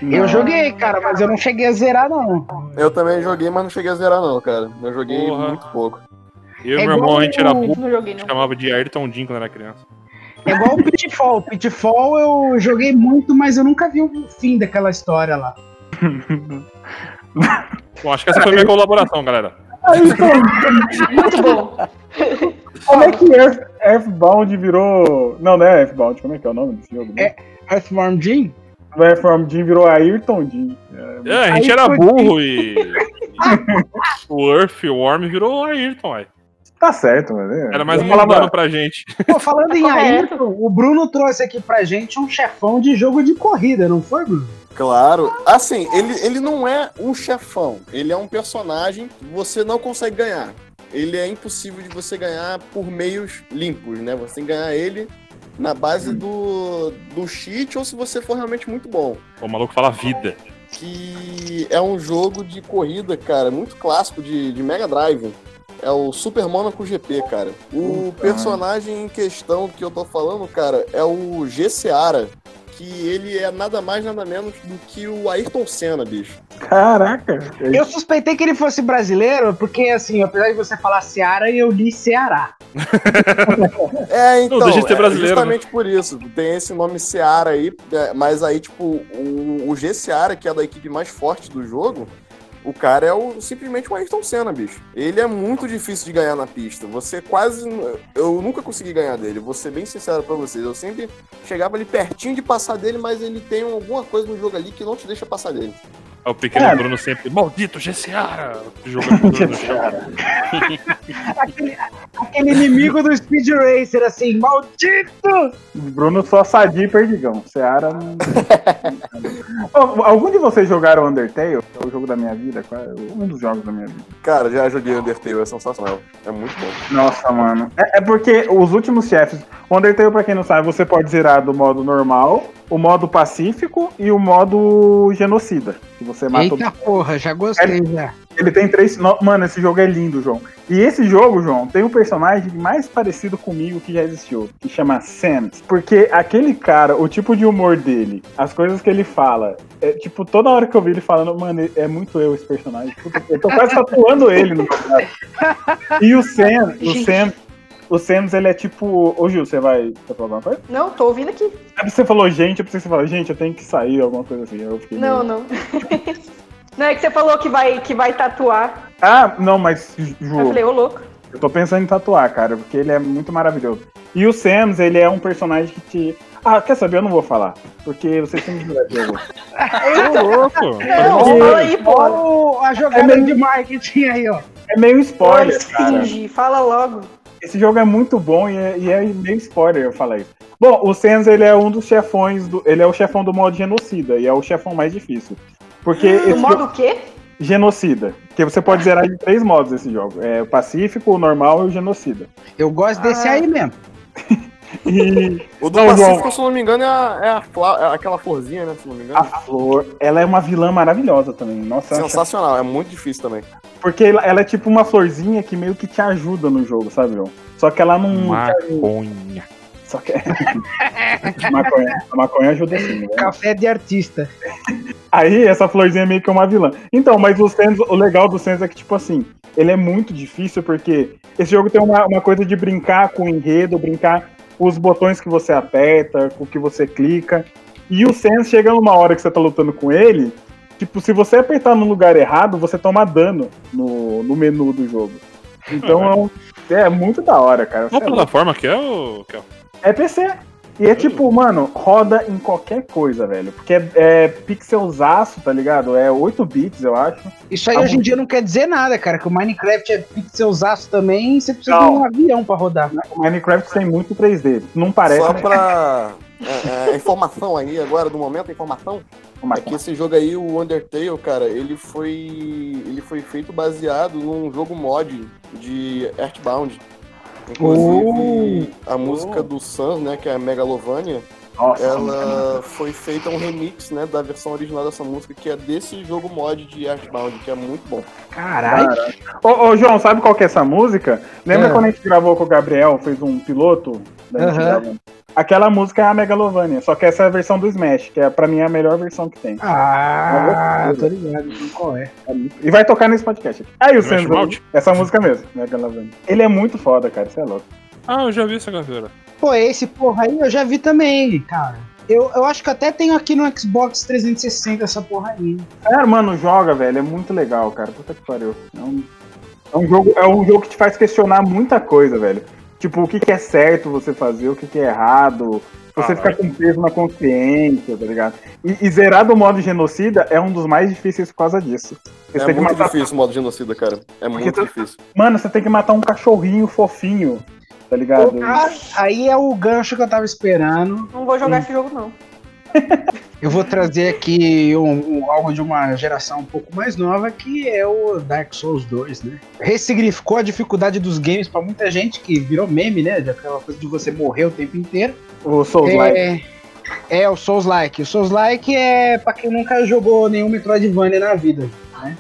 Eu joguei, cara, mas eu não cheguei a zerar, não. Eu também joguei, mas não cheguei a zerar, não, cara. Eu joguei Porra. muito pouco. Eu É e meu irmão, a gente era o- burro, Não joguei, não. chamava de Ayrton Jim quando era criança. É igual o Pitfall. Pitfall eu joguei muito, mas eu nunca vi o fim daquela história lá. Bom, acho que essa foi minha colaboração, galera. Muito bom. Como é que Earth, Earthbound virou. Não, não é Earthbound, como é que é o nome desse jogo? É. Earthworm Jim? O Earthworm Jim virou Ayrton Jim. É, É, a gente era burro e. o Earth, o Worm virou Ayrton, ué. tá certo, mano. é. Era mais Eu falava- mundano pra gente. Pô, falando em. Ayrton, o Bruno trouxe aqui pra gente um chefão de jogo de corrida, não foi, Bruno? Claro. Assim, ele, ele não é um chefão. Ele é um personagem que você não consegue ganhar. Ele é impossível de você ganhar por meios limpos, né? Você tem que ganhar ele na base do, do cheat ou se você for realmente muito bom. O maluco fala vida. Que é um jogo de corrida, cara, muito clássico de, de Mega Drive. É o Super Monaco GP, cara. O Puta, personagem em questão que eu tô falando, cara, é o G. Seara. Que ele é nada mais, nada menos do que o Ayrton Senna, bicho. Caraca. Eu suspeitei que ele fosse brasileiro, porque assim, apesar de você falar Ceará, eu li Ceará. É, então, deixa de ser é brasileiro, justamente por isso. Tem esse nome Seara aí, é, mas aí, tipo, o, o G Seara, que é da equipe mais forte do jogo, o cara é o, simplesmente o Ayrton Senna, bicho. Ele é muito difícil de ganhar na pista. Você quase. Eu nunca consegui ganhar dele, vou ser bem sincero pra vocês. Eu sempre chegava ali pertinho de passar dele, mas ele tem alguma coisa no jogo ali que não te deixa passar dele. É o pequeno É. Bruno sempre. Maldito GCara! Jogando Bruno no chão. Aquele, aquele inimigo do Speed Racer, assim, maldito! Bruno só sadia e perdigão. Seara não. Algum de vocês jogaram Undertale? É o jogo da minha vida? É? Um dos jogos da minha vida. Cara, já joguei Undertale, é sensacional. É muito bom. Nossa, mano. É, é porque os últimos chefes. O Undertale, pra quem não sabe, você pode zerar do modo normal, o modo pacífico e o modo genocida. Que você mata o Eita porra, já gostei já. Ele tem três. no- Mano, esse jogo é lindo, João. E esse jogo, João, tem um personagem mais parecido comigo que já existiu, que chama Sans. Porque aquele cara, o tipo de humor dele, as coisas que ele fala, é tipo, toda hora que eu vi ele falando, mano, é muito eu esse personagem. Puta, eu tô quase tatuando ele no meu. E o Sans, o Gente. O Sans, ele é tipo. Ô Gil, você vai. Você falar alguma coisa? Não, tô ouvindo aqui. É, Você falou gente, eu pensei que você falou, gente, eu tenho que sair, alguma coisa assim. Eu fiquei Não, meio- não. Não, é que você falou que vai, que vai tatuar. Ah, não, mas, Eu Ju, falei, ô louco. Eu tô pensando em tatuar, cara, porque ele é muito maravilhoso. E o Samus, ele é um personagem que te. Ah, quer saber? Eu não vou falar. Porque vocês têm que jogar jogo. Ô, louco! Não, fala aí, pô. A jogada É mesmo. de marketing aí, ó. É meio Olha, spoiler, cara. finge, fala logo. Esse jogo é muito bom e é, e é meio spoiler eu isso. Bom, o Samus, ele é um dos chefões. Do, ele é o chefão do modo genocida e é o chefão mais difícil. Porque No esse modo jogo, o quê? genocida. Porque você pode zerar em três modos esse jogo: é o pacífico, o normal e o genocida. Eu gosto desse Ah. aí mesmo. E O do Não, Pacífico, João. se eu não me engano, é, a, é, a fla- é aquela florzinha, né? Se não me a engano. Flor, ela é uma vilã maravilhosa também. Nossa, Sensacional, é muito difícil também. Porque ela, é tipo uma florzinha que meio que te ajuda no jogo, sabe, João? Só que ela não. Maconha. Só que. a, maconha, a maconha ajuda sim, né? Café de artista. Aí essa florzinha é meio que uma vilã. Então, mas o Sans, o legal do Sans é que, tipo assim, ele é muito difícil porque esse jogo tem uma, uma coisa de brincar com o enredo, brincar com os botões que você aperta, com o que você clica. E o Sans chega numa hora que você tá lutando com ele, tipo, se você apertar no lugar errado, você toma dano no, no menu do jogo. Então é, um- é muito da hora, cara. Qual é plataforma que é o. É? PC. E é tipo, mano, roda em qualquer coisa, velho. Porque é, é pixelzaço, tá ligado? É 8 bits, eu acho. Isso aí Ah, hoje em dia não quer dizer nada, cara. Que o Minecraft é pixelzaço também e você precisa Não. de um avião pra rodar. O Minecraft tem muito 3D. Não parece. Só né? pra. é, é, informação aí agora, do momento, informação. É que esse jogo aí, o Undertale, cara, ele foi. Ele foi feito baseado num jogo mod de Earthbound. Inclusive, a música do Sans, né, que é a Megalovania, Nossa, ela foi feita um remix, né, da versão original dessa música, que é desse jogo mod de Earthbound, que é muito bom. Caralho. Ô, ô, João, sabe qual que é essa música? Lembra É. quando a gente gravou com o Gabriel, fez um piloto? Gravando? Aquela música é a Megalovania, só que essa é a versão do Smash, que é pra mim a melhor versão que tem. Ah, tô ligado. Qual é? E vai tocar nesse podcast aqui. Aí o Mouth? essa música mesmo, Megalovania. Ele é muito foda, cara, você é louco. Ah, eu já vi essa galera. Pô, esse porra aí eu já vi também, cara. Eu, eu acho que até tenho aqui no Xbox 360 essa porra aí. É, mano, joga, velho. É muito legal, cara. Puta que pariu. É um, é um jogo, é um jogo que te faz questionar muita coisa, velho. Tipo, o que, que é certo você fazer, o que, que é errado. Você Ah, ficar com peso na consciência, tá ligado? E, e zerar do modo genocida é um dos mais difíceis por causa disso. Você É tem que muito matar- difícil o modo genocida, cara. É muito tu- difícil. Mano, você tem que matar um cachorrinho fofinho, tá ligado? Ah, Aí é o gancho que eu tava esperando. não vou jogar esse jogo, não. Eu vou trazer aqui um- um- algo de uma geração um pouco mais nova, que é o Dark Souls 2, né? Ressignificou a dificuldade dos games pra muita gente, que virou meme, né? De aquela coisa de você morrer o tempo inteiro. O Souls Like. É, é o Souls-like. O Souls-like é pra quem nunca jogou nenhum Metroidvania na vida, né?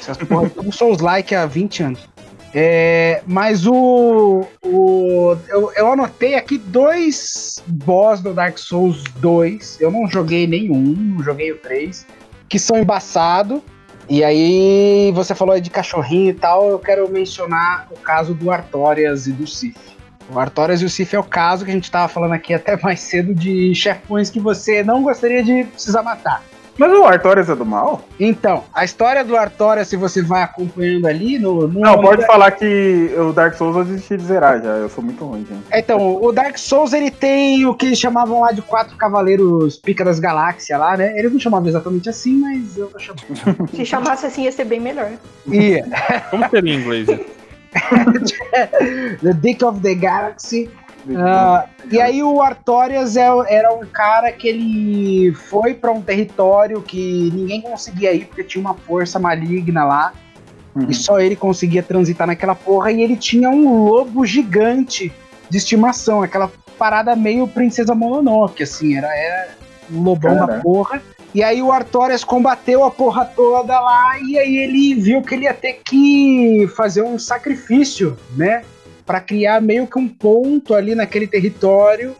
Essas porra, tudo Souls-like há 20 anos. É, mas o, o eu, eu anotei aqui dois boss do Dark Souls 2. Eu não joguei nenhum, joguei o 3, que são embaçados. E aí, você falou de cachorrinho e tal, eu quero mencionar o caso do Artorias e do Sif. O Artorias e o Sif é o caso que a gente tava falando aqui até mais cedo de chefões que você não gostaria de precisar matar. Mas o Artorias é do mal? Então, a história do Artorias, se você vai acompanhando ali no. no Não, pode falar que o Dark Souls eu desisti de zerar já. Eu sou muito ruim, gente. Então, o Dark Souls ele tem o que eles chamavam lá de quatro cavaleiros pica das galáxias lá, né? Eles não chamavam exatamente assim, mas eu tô chamando. Se chamasse assim, ia ser bem melhor. E Como seria em inglês? The Dick of the Galaxy. Ah, e aí o Artorias é- era um cara que ele foi pra um território que ninguém conseguia ir porque tinha uma força maligna lá Uhum. e só ele conseguia transitar naquela porra e ele tinha um lobo gigante de estimação, aquela parada meio princesa Mononoke, assim, era, era um lobão da Caraca. porra. E aí o Artorias combateu a porra toda lá e aí ele viu que ele ia ter que fazer um sacrifício, né? Pra criar meio que um ponto ali naquele território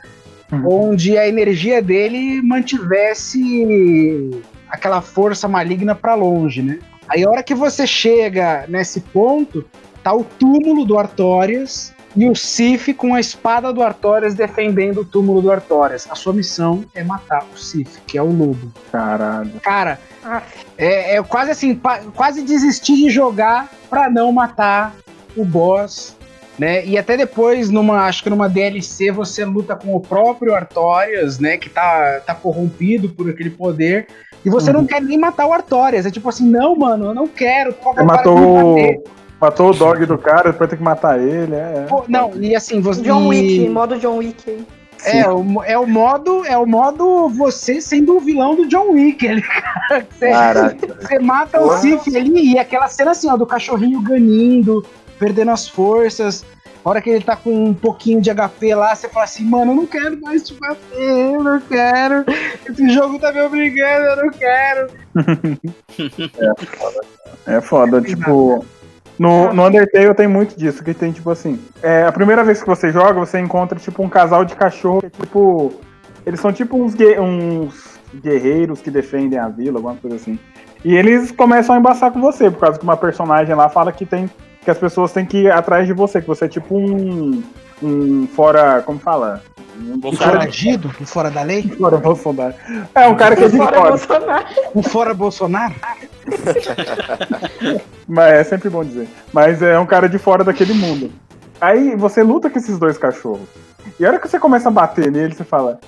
Uhum. onde a energia dele mantivesse aquela força maligna pra longe, né? Aí a hora que você chega nesse ponto, tá o túmulo do Artorias e o Sif com a espada do Artorias defendendo o túmulo do Artorias. A sua missão é matar o Sif, que é o lobo. Caralho. Cara, é, é quase assim, quase desistir de jogar pra não matar o boss, né? E até depois, numa, acho que numa DLC, você luta com o próprio Artorias, né? Que tá, tá corrompido por aquele poder. E você não quer nem matar o Artorias. É tipo assim, não, mano, eu não quero. Por favor, matou, matou o dog do cara, depois tem que matar ele. É, Pô, não, e assim, você. John e- Wick, modo John Wick aí. É, o, é o modo, é o modo você sendo o vilão do John Wick. Ele, cara, você, você mata o Sif ali e aquela cena assim, ó, do cachorrinho ganindo, perdendo as forças. A hora que ele tá com um pouquinho de HP lá, você fala assim, mano, eu não quero mais te bater, eu não quero. Esse jogo tá me obrigando, eu não quero. É foda, tipo. No, no Undertale tem muito disso, que tem tipo assim. É, a primeira vez que você joga, você encontra tipo um casal de cachorro que é tipo. Eles são tipo uns, uns guerreiros que defendem a vila, alguma coisa assim. E eles começam a embaçar com você, por causa que uma personagem lá fala que tem. Que as pessoas têm que ir atrás de você, que você é tipo um. um fora. como fala? Um Bolsonaro. Foragido, um fora da lei, fora Bolsonaro. É, um cara que é de Fora fora. Bolsonaro. um fora Bolsonaro. Mas é sempre bom dizer. Mas é um cara de fora daquele mundo. Aí você luta com esses dois cachorros. E a hora que você começa a bater nele, você fala: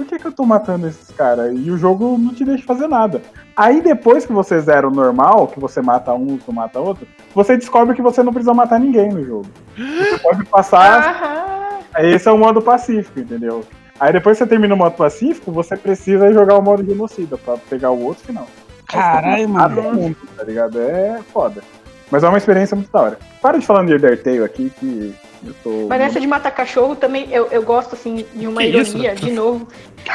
Por que, que eu tô matando esses caras? E o jogo não te deixa fazer nada. Aí depois que você zera o normal, que você mata um, tu mata outro, você descobre que você não precisa matar ninguém no jogo. Você pode passar. Esse é o modo pacífico, entendeu? Aí depois que você termina o modo pacífico, você precisa jogar o modo genocida pra pegar o outro final. Caralho, mano. mundo, tá ligado? É foda. Mas é uma experiência muito da hora. Para de falar de Undertale aqui, que tô. Mas nessa de matar cachorro também eu, eu gosto assim de uma Que isso? ironia, de novo.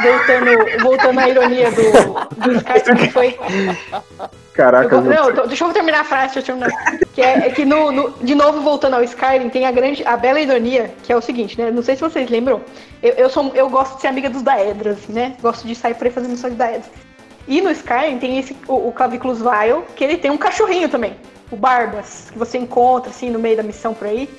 Voltando, voltando à ironia do, do Skype que foi. Caraca, Eu não, tô- deixa eu terminar a frase, deixa eu terminar. Que é, é que no, no- de novo voltando ao Skyrim, tem a grande, a bela ironia, que é o seguinte, né? Não sei se vocês lembram. Eu, eu, sou, eu gosto de ser amiga dos Daedras, assim, né? Gosto de sair por aí fazendo missões de Daedras. E no Skyrim tem esse, o, o Claviculus Vile, que ele tem um cachorrinho também, o Barbas, que você encontra assim no meio da missão por aí.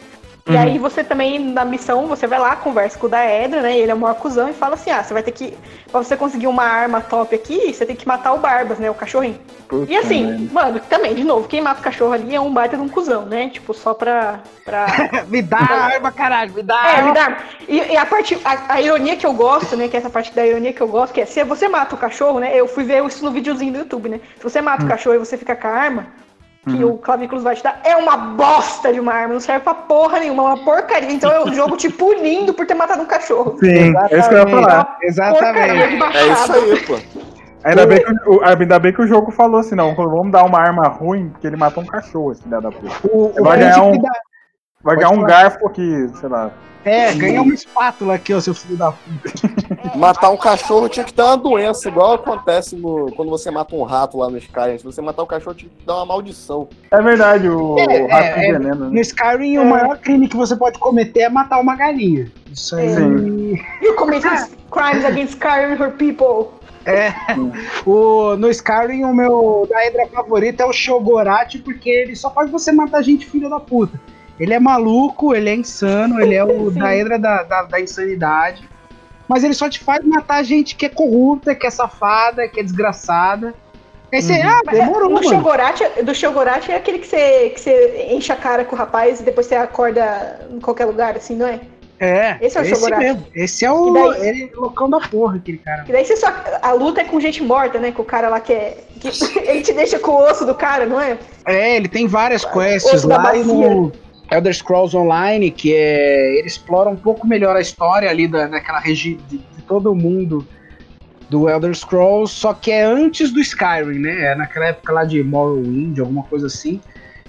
E aí você também, na missão, você vai lá, conversa com o Daedra, né? Ele é o maior cuzão e fala assim: ah, você vai ter que. Pra você conseguir uma arma top aqui, você tem que matar o Barbas, né? O cachorrinho. Puta E assim, merda. mano, também, de novo, quem mata o cachorro ali é um baita de um cuzão, né? Tipo, só pra. pra... me dá arma, caralho, me dá É, arma. me dá. E, e a parte, a, a ironia que eu gosto, né? Que é essa parte da ironia que eu gosto, que é se você mata o cachorro, né? Eu fui ver isso no videozinho do YouTube, né? Se você mata o cachorro e você fica com a arma, que o Clavículos vai te dar, é uma bosta de uma arma, não serve pra porra nenhuma, é uma porcaria. Então é o jogo te punindo por ter matado um cachorro. Sim, é isso que eu ia falar. Exatamente. É isso aí, pô. Ainda bem, que, o- ainda bem que o jogo falou assim, não, vamos dar uma arma ruim, porque ele matou um cachorro, esse filho da puta. O, o Vai ganhar um- Vai ganhar um garfo aqui, sei lá. É, ganha uma espátula aqui, ó, seu filho da puta. Matar um cachorro tinha que dar uma doença, igual acontece no, quando você mata um rato lá no Skyrim. Se você matar o cachorro, tinha que dar uma maldição. É verdade, o, É, o rato é, de é, veneno, né? No Skyrim, o maior crime que você pode cometer é matar uma galinha. Isso aí. Sim. You commit crimes against Skyrim her people. É. O, no Skyrim, o meu Daedra favorito é o Shogorat, porque ele só faz você matar gente filha da puta. Ele é maluco, ele é insano, ele é o. Daedra da, da, da insanidade. Mas ele só te faz matar gente que é corrupta, que é safada, que é desgraçada. Aí você, ah, Mas é, demorou, do. Shogorat, do Shogorat é aquele que você, que você enche a cara com o rapaz e depois você acorda em qualquer lugar, assim, não é? É, Esse é o Shogorat. mesmo. Esse é o daí? ele, é loucão da porra, aquele cara. E daí você só. A luta é com gente morta, né? Com o cara lá que é. que ele te deixa com o osso do cara, não é? É, ele tem várias quests da lá e no Elder Scrolls Online, que é. Ele explora um pouco melhor a história ali da, daquela região de, de todo o mundo do Elder Scrolls, só que é antes do Skyrim, né? É naquela época lá de Morrowind, alguma coisa assim.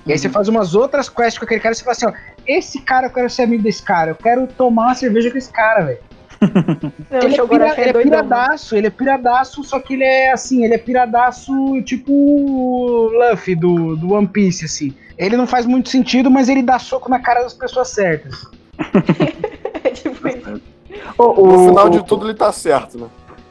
E aí você faz umas outras quests com aquele cara e você fala assim, ó, esse cara eu quero ser amigo desse cara, eu quero tomar uma cerveja com esse cara, velho. Não, Ele, é, Shogorat pira- é, ele é doidão. né? piradaço, ele é piradaço, só que ele é assim, ele é piradaço tipo o Luffy do, do One Piece, assim. Ele não faz muito sentido, mas ele dá soco na cara das pessoas certas. É tipo isso. O, No o- final de tudo, ele tá certo, né?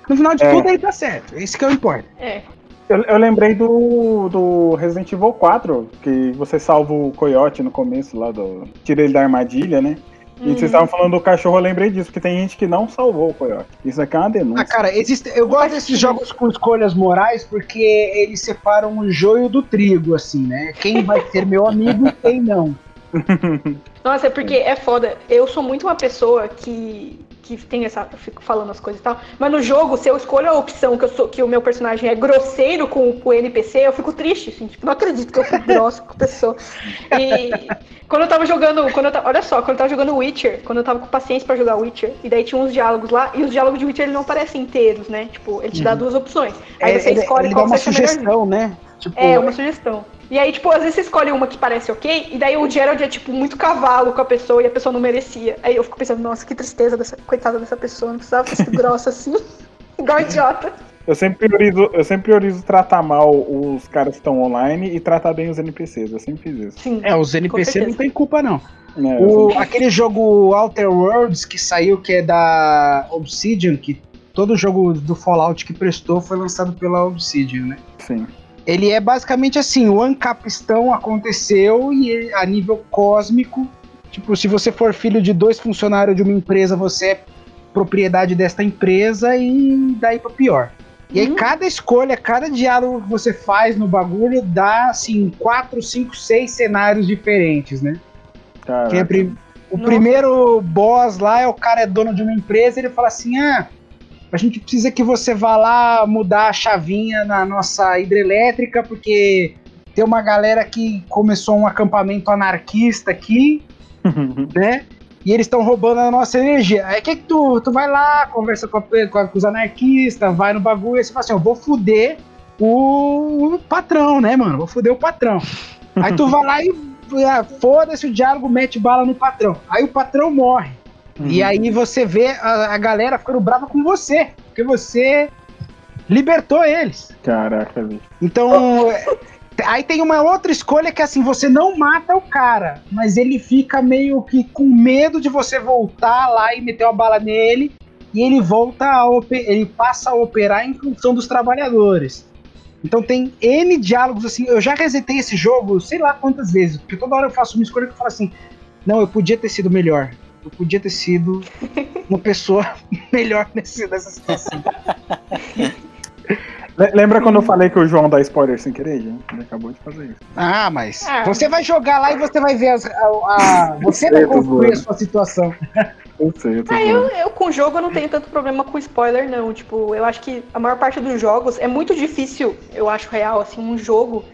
No final de É. tudo, ele tá certo. Esse que é o importa. É. Eu, eu lembrei do, do Resident Evil 4, que você salva o coiote no começo lá do. Tira ele da armadilha, né? E vocês estavam falando do cachorro, eu lembrei disso, porque tem gente que não salvou o coiote. Isso aqui é uma denúncia. Ah, cara, existe, eu gosto desses jogos com escolhas morais porque eles separam o joio do trigo, assim, né? Quem vai ser meu amigo e quem não. Nossa, é porque é foda. Eu sou muito uma pessoa que, que tem essa. Eu fico falando as coisas e tal. Mas no jogo, se eu escolho a opção que, eu sou, que o meu personagem é grosseiro com, o NPC, eu fico triste, assim. Tipo, não acredito que eu fui grosso com a pessoa. E quando eu tava jogando. Quando tava, olha só, quando eu tava jogando Witcher, quando eu tava com paciência pra jogar Witcher, e daí tinha uns diálogos lá, e os diálogos de Witcher ele não parecem inteiros, né? Tipo, ele te dá duas opções. Aí É, você ele, escolhe ele dá qual uma sugestão, né? Tipo, É, uma sugestão. E aí, tipo, às vezes você escolhe uma que parece ok, e daí o Gerald é, tipo, muito cavalo com a pessoa e a pessoa não merecia. Aí eu fico pensando, nossa, que tristeza dessa coitada dessa pessoa, não precisava sido grossa assim. Igual idiota. Eu sempre priorizo, eu sempre priorizo tratar mal os caras que estão online e tratar bem os NPCs. Eu sempre fiz isso. Sim. É, os NPC certeza. não tem culpa, não. Eu O, sempre- aquele jogo Outer Worlds que saiu, que é da Obsidian, que todo jogo do Fallout que prestou foi lançado pela Obsidian, né? Sim. Ele é basicamente assim, o Ancapistão aconteceu e a nível cósmico, tipo, se você for filho de dois funcionários de uma empresa, você é propriedade desta empresa e daí pra pior. E aí Uhum. cada escolha, cada diálogo que você faz no bagulho dá, assim, quatro, cinco, seis cenários diferentes, né? Que é pri- o Nossa. primeiro boss lá é o cara é dono de uma empresa, ele fala assim: "Ah, a gente precisa que você vá lá mudar a chavinha na nossa hidrelétrica porque tem uma galera que começou um acampamento anarquista aqui, né? E eles estão roubando a nossa energia. Aí que que tu, tu vai lá, conversa com, a- com a- com os anarquistas, vai no bagulho, e você fala assim, eu vou fuder o, o patrão, né, mano? Vou fuder o patrão. Aí tu vai lá e ah, foda-se o diálogo, mete bala no patrão. Aí o patrão morre. E aí você vê a, a galera ficando brava com você, porque você libertou eles. Caraca, bicho. Então, aí tem uma outra escolha que é assim, você não mata o cara, mas ele fica meio que com medo de você voltar lá e meter uma bala nele, e ele volta a ele passa a operar em função dos trabalhadores. Então tem N diálogos assim, eu já resetei esse jogo sei lá quantas vezes, porque toda hora eu faço uma escolha que eu falo assim, não, eu podia ter sido melhor. Eu podia ter sido uma pessoa melhor nesse, nessa situação. Le- Lembra quando eu falei que o João dá spoiler sem querer? Ele acabou de fazer isso. Ah, mas Ah. você vai jogar lá e você vai ver as, a, a- Você vai concluir a sua situação. Eu sei, eu Ah, eu, eu com jogo eu não tenho tanto problema com spoiler, não. Tipo, eu acho que a maior parte dos jogos é muito difícil, eu acho real, assim, um jogo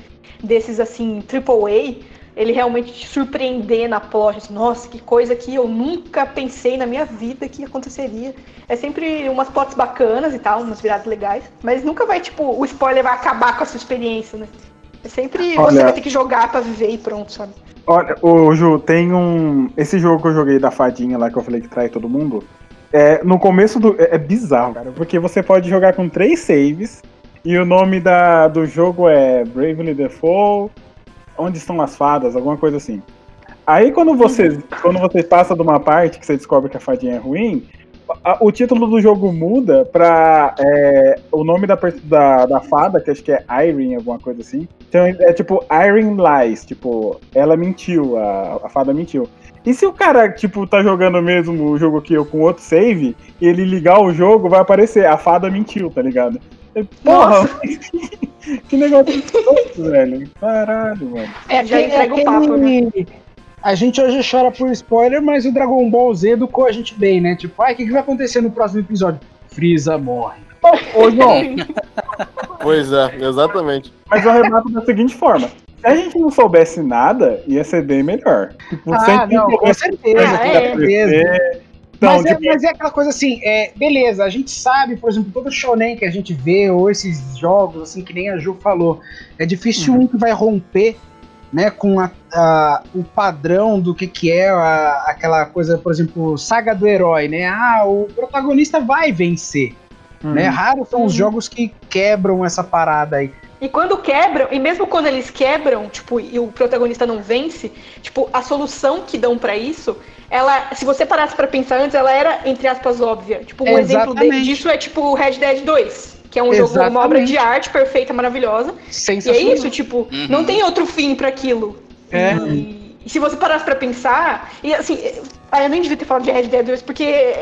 desses assim, AAA, ele realmente te surpreender na plot. Assim, Nossa, que coisa que eu nunca pensei na minha vida que aconteceria. É sempre umas plots bacanas e tal, umas viradas legais. Mas nunca vai, tipo, o spoiler vai acabar com a sua experiência, né? É sempre você Olha- vai ter que jogar pra viver e pronto, sabe? Olha, ô Ju, tem um. Esse jogo que eu joguei da fadinha lá que eu falei que trai todo mundo. É, no começo do. É, é bizarro, cara. Porque você pode jogar com três saves. E o nome da, do jogo é Bravely Default. Onde estão as fadas? Alguma coisa assim. Aí quando você, quando você passa de uma parte que você descobre que a fadinha é ruim, o título do jogo muda pra é, o nome da, da, da fada, que acho que é Irene, alguma coisa assim. Então é tipo Irene Lies, tipo, ela mentiu, a, a fada mentiu. E se o cara, tipo, tá jogando mesmo o jogo aqui com outro save, ele ligar o jogo, vai aparecer, a fada mentiu, tá ligado? Porra! que negócio louco, velho. Caralho, mano. É, já aquele- entrega o papo, né? A gente hoje chora por spoiler, mas o Dragon Ball Z educou a gente bem, né? Tipo, ai, o que, que vai acontecer no próximo episódio? Freeza morre. Ô, João, Pois é, exatamente. mas eu rebato da seguinte forma. Se a gente não soubesse nada, ia ser bem melhor. Tipo, Ah, sempre não, com certeza, Ah, com é. certeza. Então, mas, tipo, é, mas é aquela coisa assim, é, beleza, a gente sabe, por exemplo, todo shonen que a gente vê, ou esses jogos, assim, que nem a Ju falou, é difícil um que vai romper, né, com a- a- o padrão do que que é a- aquela coisa, por exemplo, saga do herói, né, ah, o protagonista vai vencer, Uhum. né, raros são os Uhum. jogos que quebram essa parada aí. E quando quebram, e mesmo quando eles quebram, tipo, e o protagonista não vence, tipo, a solução que dão pra isso, ela, se você parasse pra pensar antes, ela era, entre aspas, óbvia. Tipo, um exemplo Exatamente. disso é tipo o Red Dead 2, que é um jogo, uma obra Exatamente. de arte perfeita, maravilhosa. E é isso, tipo, Uhum. não tem outro fim pra aquilo. É. E se você parasse pra pensar, e assim, ah, eu nem devia ter falado de Red Dead 2, porque,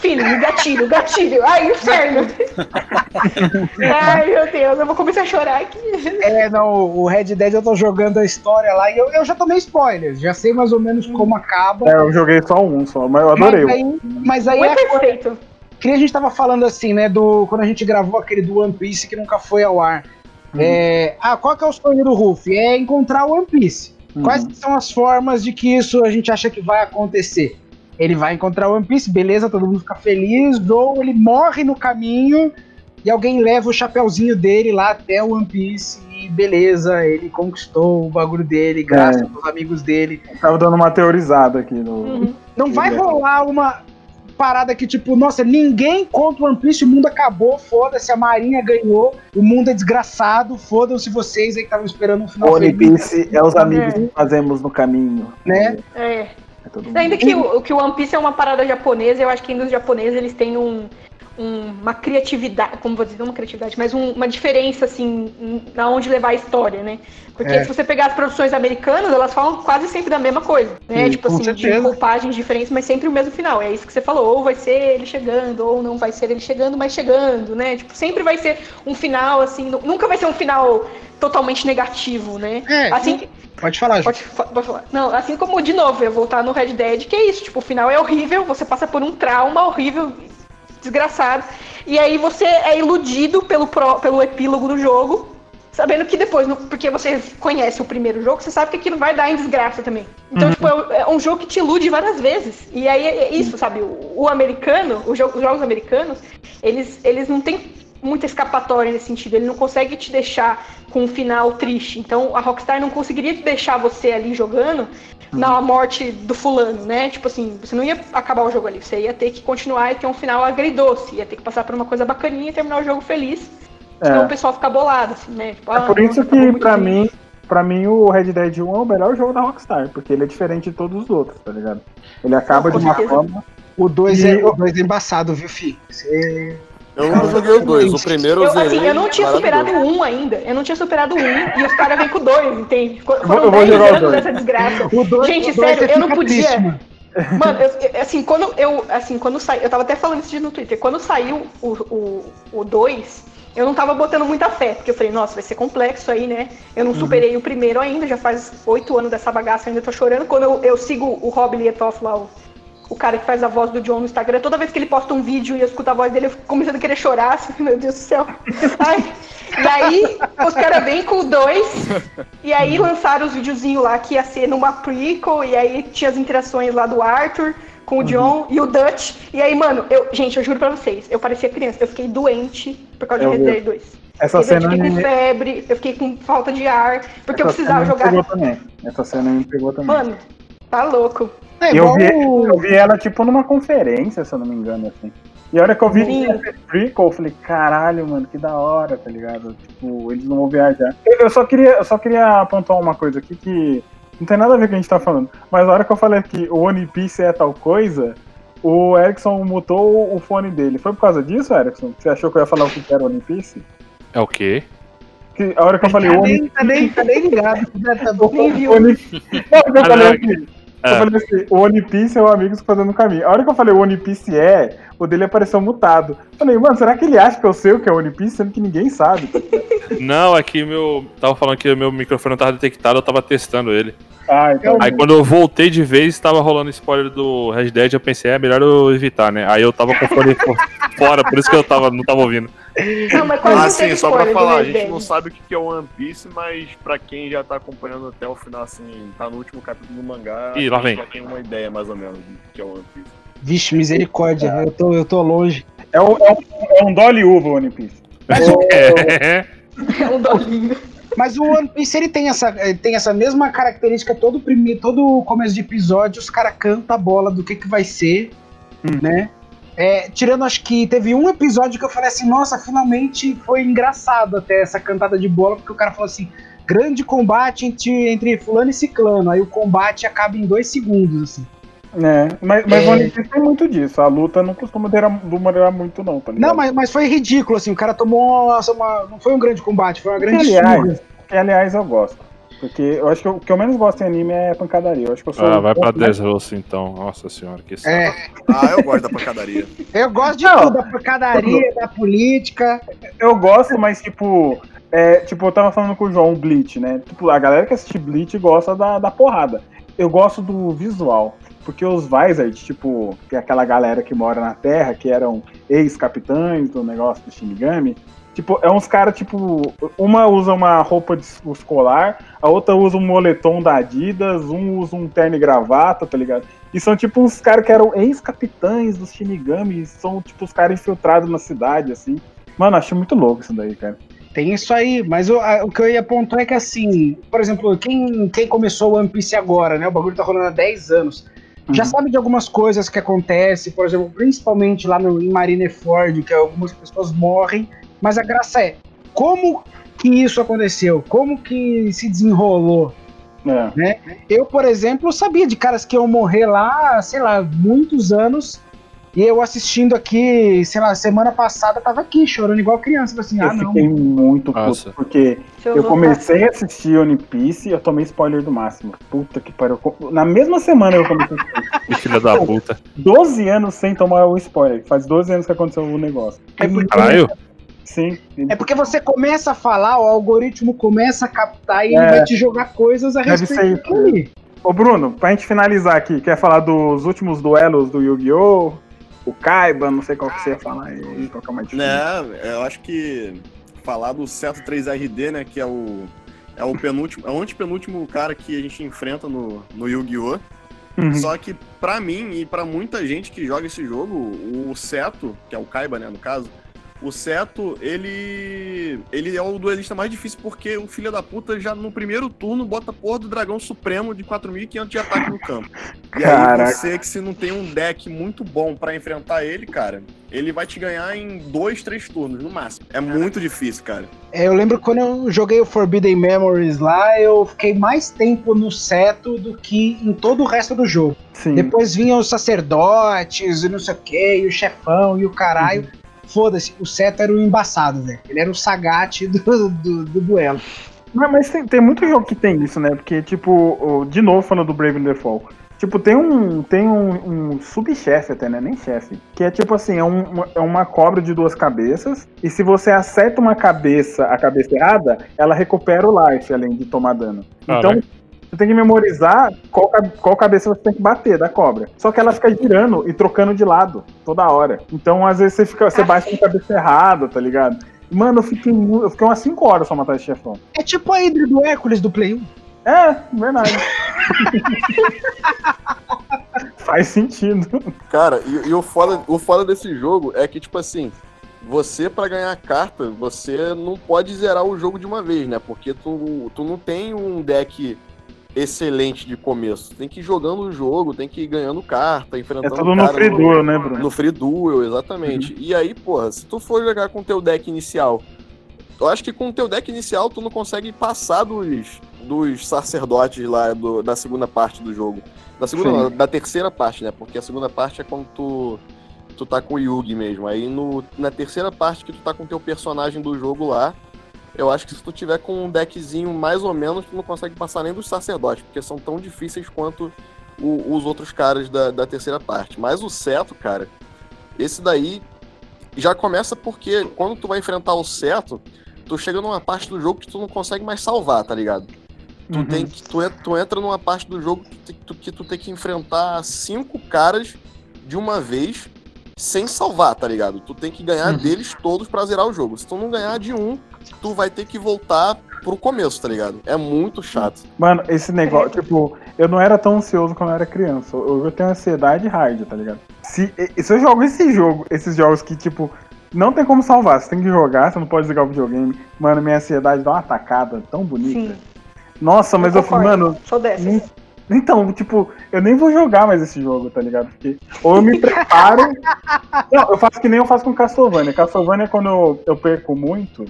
filho, gatilho, gatilho, ai, inferno. ai, meu Deus, eu vou começar a chorar aqui. É, não, o Red Dead eu tô jogando a história lá e eu, eu já tomei spoilers, já sei mais ou menos como acaba. é, eu joguei só um só, mas eu adorei. Mas aí, mas aí é perfeito. que nem a gente tava falando assim, né, do quando a gente gravou aquele do One Piece que nunca foi ao ar. Uhum. É, ah, qual que é o sonho do Ruff? É encontrar o One Piece. Uhum. Quais são as formas de que isso a gente acha que vai acontecer? Ele vai encontrar o One Piece, beleza, todo mundo fica feliz, ou ele morre no caminho e alguém leva o chapéuzinho dele lá até o One Piece e beleza, ele conquistou o bagulho dele, graças É. aos amigos dele. Tava dando uma teorizada aqui no. Uhum. Não vai é- rolar uma parada que, tipo, nossa, ninguém contra o One Piece, o mundo acabou, foda-se, a Marinha ganhou, o mundo é desgraçado, fodam-se vocês aí que estavam esperando um final One Piece é os amigos É. que fazemos no caminho. né? É. É todo mundo. Ainda que o, que o One Piece é uma parada japonesa, eu acho que ainda os japoneses eles têm um, um- uma criatividade, como vou dizer, não uma criatividade, mas um- uma diferença assim na onde levar a história, né? Porque É. se você pegar as produções americanas, elas falam quase sempre da mesma coisa, né? Sim, tipo assim, de certeza. roupagens diferentes, mas sempre o mesmo final. É isso que você falou, ou vai ser ele chegando, ou não vai ser ele chegando, mas chegando, né? Tipo, sempre vai ser um final assim, nu- nunca vai ser um final totalmente negativo, né? É, Assim Pode falar. Pode, pode falar. Não, assim como, de novo, eu voltar no Red Dead, que é isso, tipo, o final é horrível, você passa por um trauma horrível, desgraçado, e aí você é iludido pelo, pró- pelo epílogo do jogo, sabendo que depois, porque você conhece o primeiro jogo, você sabe que aquilo vai dar em desgraça também. Então, tipo, é, é um jogo que te ilude várias vezes. E aí é isso, sabe? O, americano, os jogos americanos, eles, eles não têm muita escapatória nesse sentido. Ele não consegue te deixar com um final triste. Então, a Rockstar não conseguiria deixar você ali jogando na morte do fulano, né? Tipo assim, você não ia acabar o jogo ali. Você ia ter que continuar e ter um final agridoce. Ia ter que passar por uma coisa bacaninha e terminar o jogo feliz. Senão É. o pessoal fica bolado, assim, né? Tipo, É ah, por nossa, isso acabou que, pra triste. mim, pra mim, o Red Dead 1 é o melhor jogo da Rockstar, porque ele é diferente de todos os outros, tá ligado? Ele acaba Com de uma certeza. forma. O 2 E é, o dois é embaçado, viu, fi? Você- Eu nunca joguei o 2, o primeiro eu Eu, zerei. assim, eu não tinha superado o 1 ainda. Eu não tinha superado o 1 e os caras vêm com o 2, entende? Foram eu vou 10 jogar o anos dois. dessa desgraça. O dois- Gente, o dois sério, você eu não podia. mano. Eu- eu- assim, quando eu. Assim, quando saiu. Eu tava até falando isso no Twitter. Quando saiu o 2, o, o dois, eu não tava botando muita fé, porque eu falei, nossa, vai ser complexo aí, né? Eu não Uhum. superei o primeiro ainda, já faz oito anos dessa bagaça, eu ainda tô chorando. Quando eu, eu sigo o Rob Lietoff lá, o, o cara que faz a voz do John no Instagram, toda vez que ele posta um vídeo e eu escuto a voz dele, eu fico começando a querer chorar, assim, meu Deus do céu. Ai. E aí, os caras vêm com o 2, e aí lançaram os videozinhos lá que ia ser numa prequel, e aí tinha as interações lá do Arthur com o John e o Dutch. E aí, mano, eu, gente, eu juro pra vocês, eu parecia criança, eu fiquei doente por causa Eu de. Red Dead 2. Essa eu cena fiquei com febre, eu fiquei com falta de ar, porque eu essa precisava cena me jogar. pegou também. Essa cena me pegou também. Mano, tá louco. É eu, vi, o- eu vi ela tipo numa conferência, se eu não me engano, assim. E a hora que eu vi Sim. ser prequel, eu falei, caralho, mano, que da hora, tá ligado? Tipo, eles não vão viajar. Eu, só queria, eu só queria apontar uma coisa aqui que não tem nada a ver com o que a gente tá falando. Mas a hora que eu falei que o One Piece é tal coisa, o Erickson mutou o fone dele. Foi por causa disso, Erickson? Você achou que eu ia falar o que era One Piece? É o quê? Que a hora que eu falei Tá One nem, tá nem, tá nem ligado. Tá bom. Nem viu. One... Não, eu Ah, falei não, assim. Eu falei assim, o One Piece é o amigo se fazendo caminho. A hora que eu falei o One Piece é, o dele apareceu mutado. Eu falei, mano, será que ele acha que eu sei o que é One Piece, sendo que ninguém sabe? Não, é que meu. Tava falando que o meu microfone não tava detectado, eu tava testando ele. Ah, então. Aí quando eu voltei de vez, tava rolando spoiler do Red Dead, eu pensei, é melhor eu evitar, né? Aí eu tava com o fone fo- fora, por isso que eu tava, não tava ouvindo. Não, mas quase Ah, sim, só pra falar, a gente não sabe o que que é One Piece, mas pra quem já tá acompanhando até o final, assim, tá no último capítulo do mangá, Ih, lá a gente vem. já tem uma ideia mais ou menos do que é One Piece. Vixe, misericórdia, eu tô, eu tô longe. É um, é um, é um Dolly Uva o One Piece. É. É um dolinho. Mas o One Piece ele tem essa, tem essa mesma característica todo primeiro, todo começo de episódio, os caras cantam a bola do que que vai ser, né? É, tirando, acho que teve um episódio que eu falei assim, nossa, finalmente foi engraçado até essa cantada de bola, porque o cara falou assim, grande combate entre, entre fulano e ciclano, aí o combate acaba em dois segundos, assim. É, mas, mas É. o One Piece tem muito disso. A luta não costuma demorar, muito, não, tá ligado? Não, mas, mas foi ridículo, assim, o cara tomou uma, uma- não foi um grande combate, foi uma grande aliás, surra. que, aliás, eu gosto. Porque eu acho que o que eu menos gosto em anime é pancadaria. Eu acho que eu sou. Ah, vai pra? Dressrosa então. Nossa senhora, que saco. É, Ah, eu gosto da pancadaria. eu gosto de Não. tudo, da porcadaria, da política, Eu gosto, mas tipo. É, tipo, eu tava falando com o João, o Bleach, né? Tipo, a galera que assiste Bleach gosta da, da porrada. Eu gosto do visual. Porque os Vizard, tipo, que é aquela galera que mora na Terra, que eram ex-capitães do negócio do Shinigami. Tipo, é uns caras, tipo, uma usa uma roupa de escolar, a outra usa um moletom da Adidas, um usa um terno e gravata, tá ligado? E são tipo uns caras que eram ex-capitães dos Shinigami, são tipo os caras infiltrados na cidade, assim. Mano, acho muito louco isso daí, cara. Tem isso aí, mas o, a- o que eu ia apontar é que assim, por exemplo, quem, quem começou o One Piece agora, né? O bagulho tá rolando há 10 anos. Já Uhum. sabe de algumas coisas que acontecem, por exemplo, principalmente lá no, em Marineford, que algumas pessoas morrem, mas a graça é como que isso aconteceu? Como que se desenrolou? É. Eu, por exemplo, sabia de caras que iam morrer lá, sei lá, muitos anos. E eu assistindo aqui, sei lá, semana passada tava aqui chorando igual criança. Assim, Eu ah, não. fiquei muito puto, porque eu vou- comecei a assistir One Piece e eu tomei spoiler do máximo. Puta que pariu. Na mesma semana eu comecei a filha da puta. 12 anos sem tomar o spoiler. Faz 12 anos que aconteceu o negócio. É porque, Caralho. Sim. é porque você começa a falar, o algoritmo começa a captar e ele É. vai te jogar coisas a Deve respeito daquilo ali. Ô Bruno, pra gente finalizar aqui, quer falar dos últimos duelos do Yu-Gi-Oh! O Kaiba, não sei qual que você ia falar aí, qual que é mais difícil. Né, eu acho que falar do Seto 3RD, né, que é o é o penúltimo, é o antepenúltimo cara que a gente enfrenta no, no Yu-Gi-Oh! Uhum. Só que pra mim e pra muita gente que joga esse jogo, o Seto, que é o Kaiba, né, no caso, o Seto, ele ele é o duelista mais difícil porque o filho da puta já no primeiro turno bota a porra do dragão supremo de 4.500 de ataque no campo. E Caraca. aí você que se não tem um deck muito bom pra enfrentar ele, cara, ele vai te ganhar em dois, três turnos no máximo. É muito difícil, cara. É, eu lembro quando eu joguei o Forbidden Memories lá, eu fiquei mais tempo no seto do que em todo o resto do jogo. Sim. Depois vinham os sacerdotes e não sei o que, e o chefão e o caralho. Foda-se, o Seto era o embaçado, velho. Ele era o Sagat do, do, do duelo. Mas, mas tem, tem muito jogo que tem isso, né? Porque, tipo, de novo falando do Brave Default. Tipo, tem um, tem um, um subchefe até, né? Nem chefe. Que é tipo assim, é, um- uma- é uma cobra de duas cabeças. E se você acerta uma cabeça, a cabeça errada, ela recupera o life, além de tomar dano. Então, Caraca. Você tem que memorizar qual, qual cabeça você tem que bater da cobra. Só que ela fica girando e trocando de lado toda hora. Então, às vezes, você, fica, você bate com a cabeça errada, tá ligado? Mano, eu fiquei, eu fiquei umas 5 horas só matar esse chefão. É tipo a Hydra do Hércules do Play 1. É, verdade. Faz sentido. Cara, e, e o, foda, o foda desse jogo é que, tipo assim, você pra ganhar a carta, você não pode zerar o jogo de uma vez, né? Porque tu, tu não tem um deck excelente de começo. Tem que ir jogando o jogo, tem que ir ganhando carta, É enfrentando tudo no free duel, né, Bruno? No free duel, exatamente. E aí, porra, se tu for jogar com o teu deck inicial, eu acho que com o teu deck inicial tu não consegue passar dos, dos sacerdotes lá do- da segunda parte do jogo. Da segunda, não, da terceira parte, né? Porque a segunda parte é quando tu, tu tá com o Yugi mesmo. Aí no, na terceira parte que tu tá com o teu personagem do jogo lá, eu acho que se tu tiver com um deckzinho mais ou menos, tu não consegue passar nem dos sacerdotes, porque são tão difíceis quanto o- os outros caras da, da terceira parte. Mas o Seto, cara, esse daí já começa porque quando tu vai enfrentar o Seto, tu chega numa parte do jogo que tu não consegue mais salvar, tá ligado? Tu, Uhum. tem que, tu, tu entra numa parte do jogo que tu, tu- que tu tem que enfrentar cinco caras de uma vez sem salvar, tá ligado? Tu tem que ganhar Uhum. deles todos pra zerar o jogo. Se tu não ganhar de um, tu vai ter que voltar pro começo, tá ligado? É muito chato. Mano, esse negócio, tipo, eu não era tão ansioso quando eu era criança. Hoje eu tenho ansiedade hard, tá ligado? Se, se eu jogo esse jogo, esses jogos que, tipo, não tem como salvar, você tem que jogar, você não pode desligar o videogame. Mano, minha ansiedade dá uma atacada tão bonita. Sim. Nossa, mas eu, fico, concordo. mano, Sou dessas. nem- então, tipo, eu nem vou jogar mais esse jogo, tá ligado? Porque ou eu me preparo. não, eu faço que nem eu faço com Castlevania. Castlevania, quando eu, eu perco muito,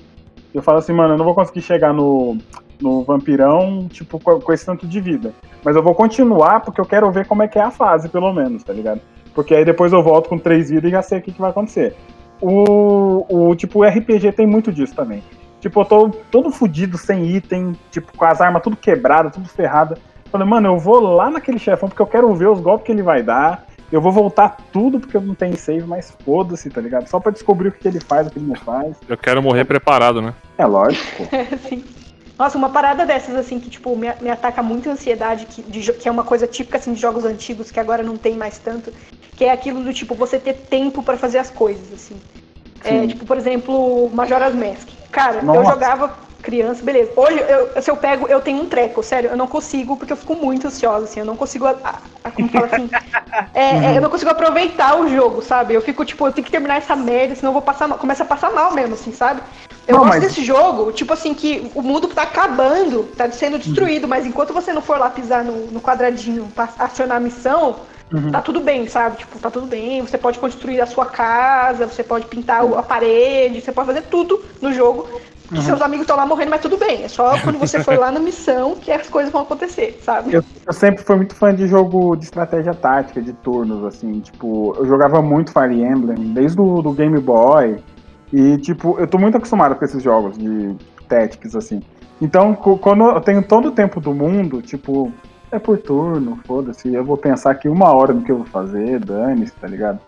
eu falo assim, mano, eu não vou conseguir chegar no, no vampirão, tipo, com, com esse tanto de vida. Mas eu vou continuar porque eu quero ver como é que é a fase, pelo menos, tá ligado? Porque aí depois eu volto com três vidas e já sei o que, que vai acontecer. O, o tipo, o RPG tem muito disso também. Tipo, eu tô todo fudido, sem item, tipo, com as armas tudo quebradas, tudo ferrada. Falei, mano, eu vou lá naquele chefão porque eu quero ver os golpes que ele vai dar. Eu vou voltar tudo porque eu não tenho save, mas foda-se, tá ligado? Só pra descobrir o que ele faz, o que ele não faz. Eu quero morrer preparado, né? É lógico. Sim. Nossa, uma parada dessas, assim, que, tipo, me, me ataca muito a ansiedade, que, de que é uma coisa típica, assim, de jogos antigos, que agora não tem mais tanto, que é aquilo do, tipo, você ter tempo pra fazer as coisas, assim. É, tipo, por exemplo, Majora's Mask. Cara, eu Nossa. jogava criança, beleza. Hoje, eu, se eu pego, eu tenho um treco, sério, eu não consigo, porque eu fico muito ansiosa, assim, eu não consigo, a- a- a- como fala assim, é, é, eu não consigo aproveitar o jogo, sabe? Eu fico, tipo, eu tenho que terminar essa merda, senão eu vou passar mal, começa a passar mal mesmo, assim, sabe? Eu Não, gosto mas- desse jogo, tipo assim, que o mundo tá acabando, tá sendo destruído, mas enquanto você não for lá pisar no, no quadradinho pra acionar a missão, Uhum. tá tudo bem, sabe? Tipo, tá tudo bem, você pode construir a sua casa, você pode pintar a parede, você pode fazer tudo no jogo. Que seus amigos estão lá morrendo, mas tudo bem. É só quando você for lá na missão que as coisas vão acontecer, sabe? Eu, eu sempre fui muito fã de jogo de estratégia tática, de turnos, assim, tipo, eu jogava muito Fire Emblem, desde o do Game Boy, e, tipo, eu tô muito acostumado com esses jogos de Tactics, assim. Então, quando eu tenho todo o tempo do mundo, tipo, é por turno, foda-se, eu vou pensar aqui uma hora no que eu vou fazer, dane-se, tá ligado?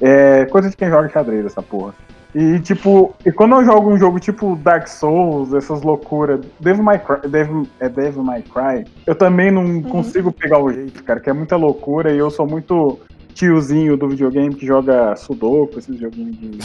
É coisa de quem joga xadrez, essa porra. E, tipo, e quando eu jogo um jogo tipo Dark Souls, essas loucuras, Devil May Cry, Devil, é Devil May Cry, eu também não consigo pegar o jeito, cara, que é muita loucura e eu sou muito tiozinho do videogame que joga Sudoku, esses joguinhos de...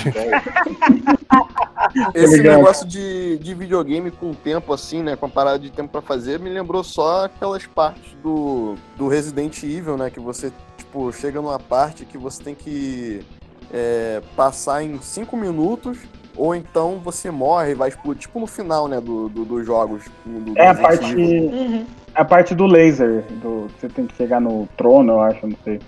Esse ligado. negócio de, de videogame com tempo, assim, né? Com a parada de tempo pra fazer, me lembrou só aquelas partes do, do Resident Evil, né? Que você, tipo, chega numa parte que você tem que é, passar em 5 minutos, ou então você morre e vai explodir. Tipo no final, né? Do, do- dos jogos. Do, do É a parte. Uhum. a parte do laser, do, você tem que chegar no trono, eu acho, não sei.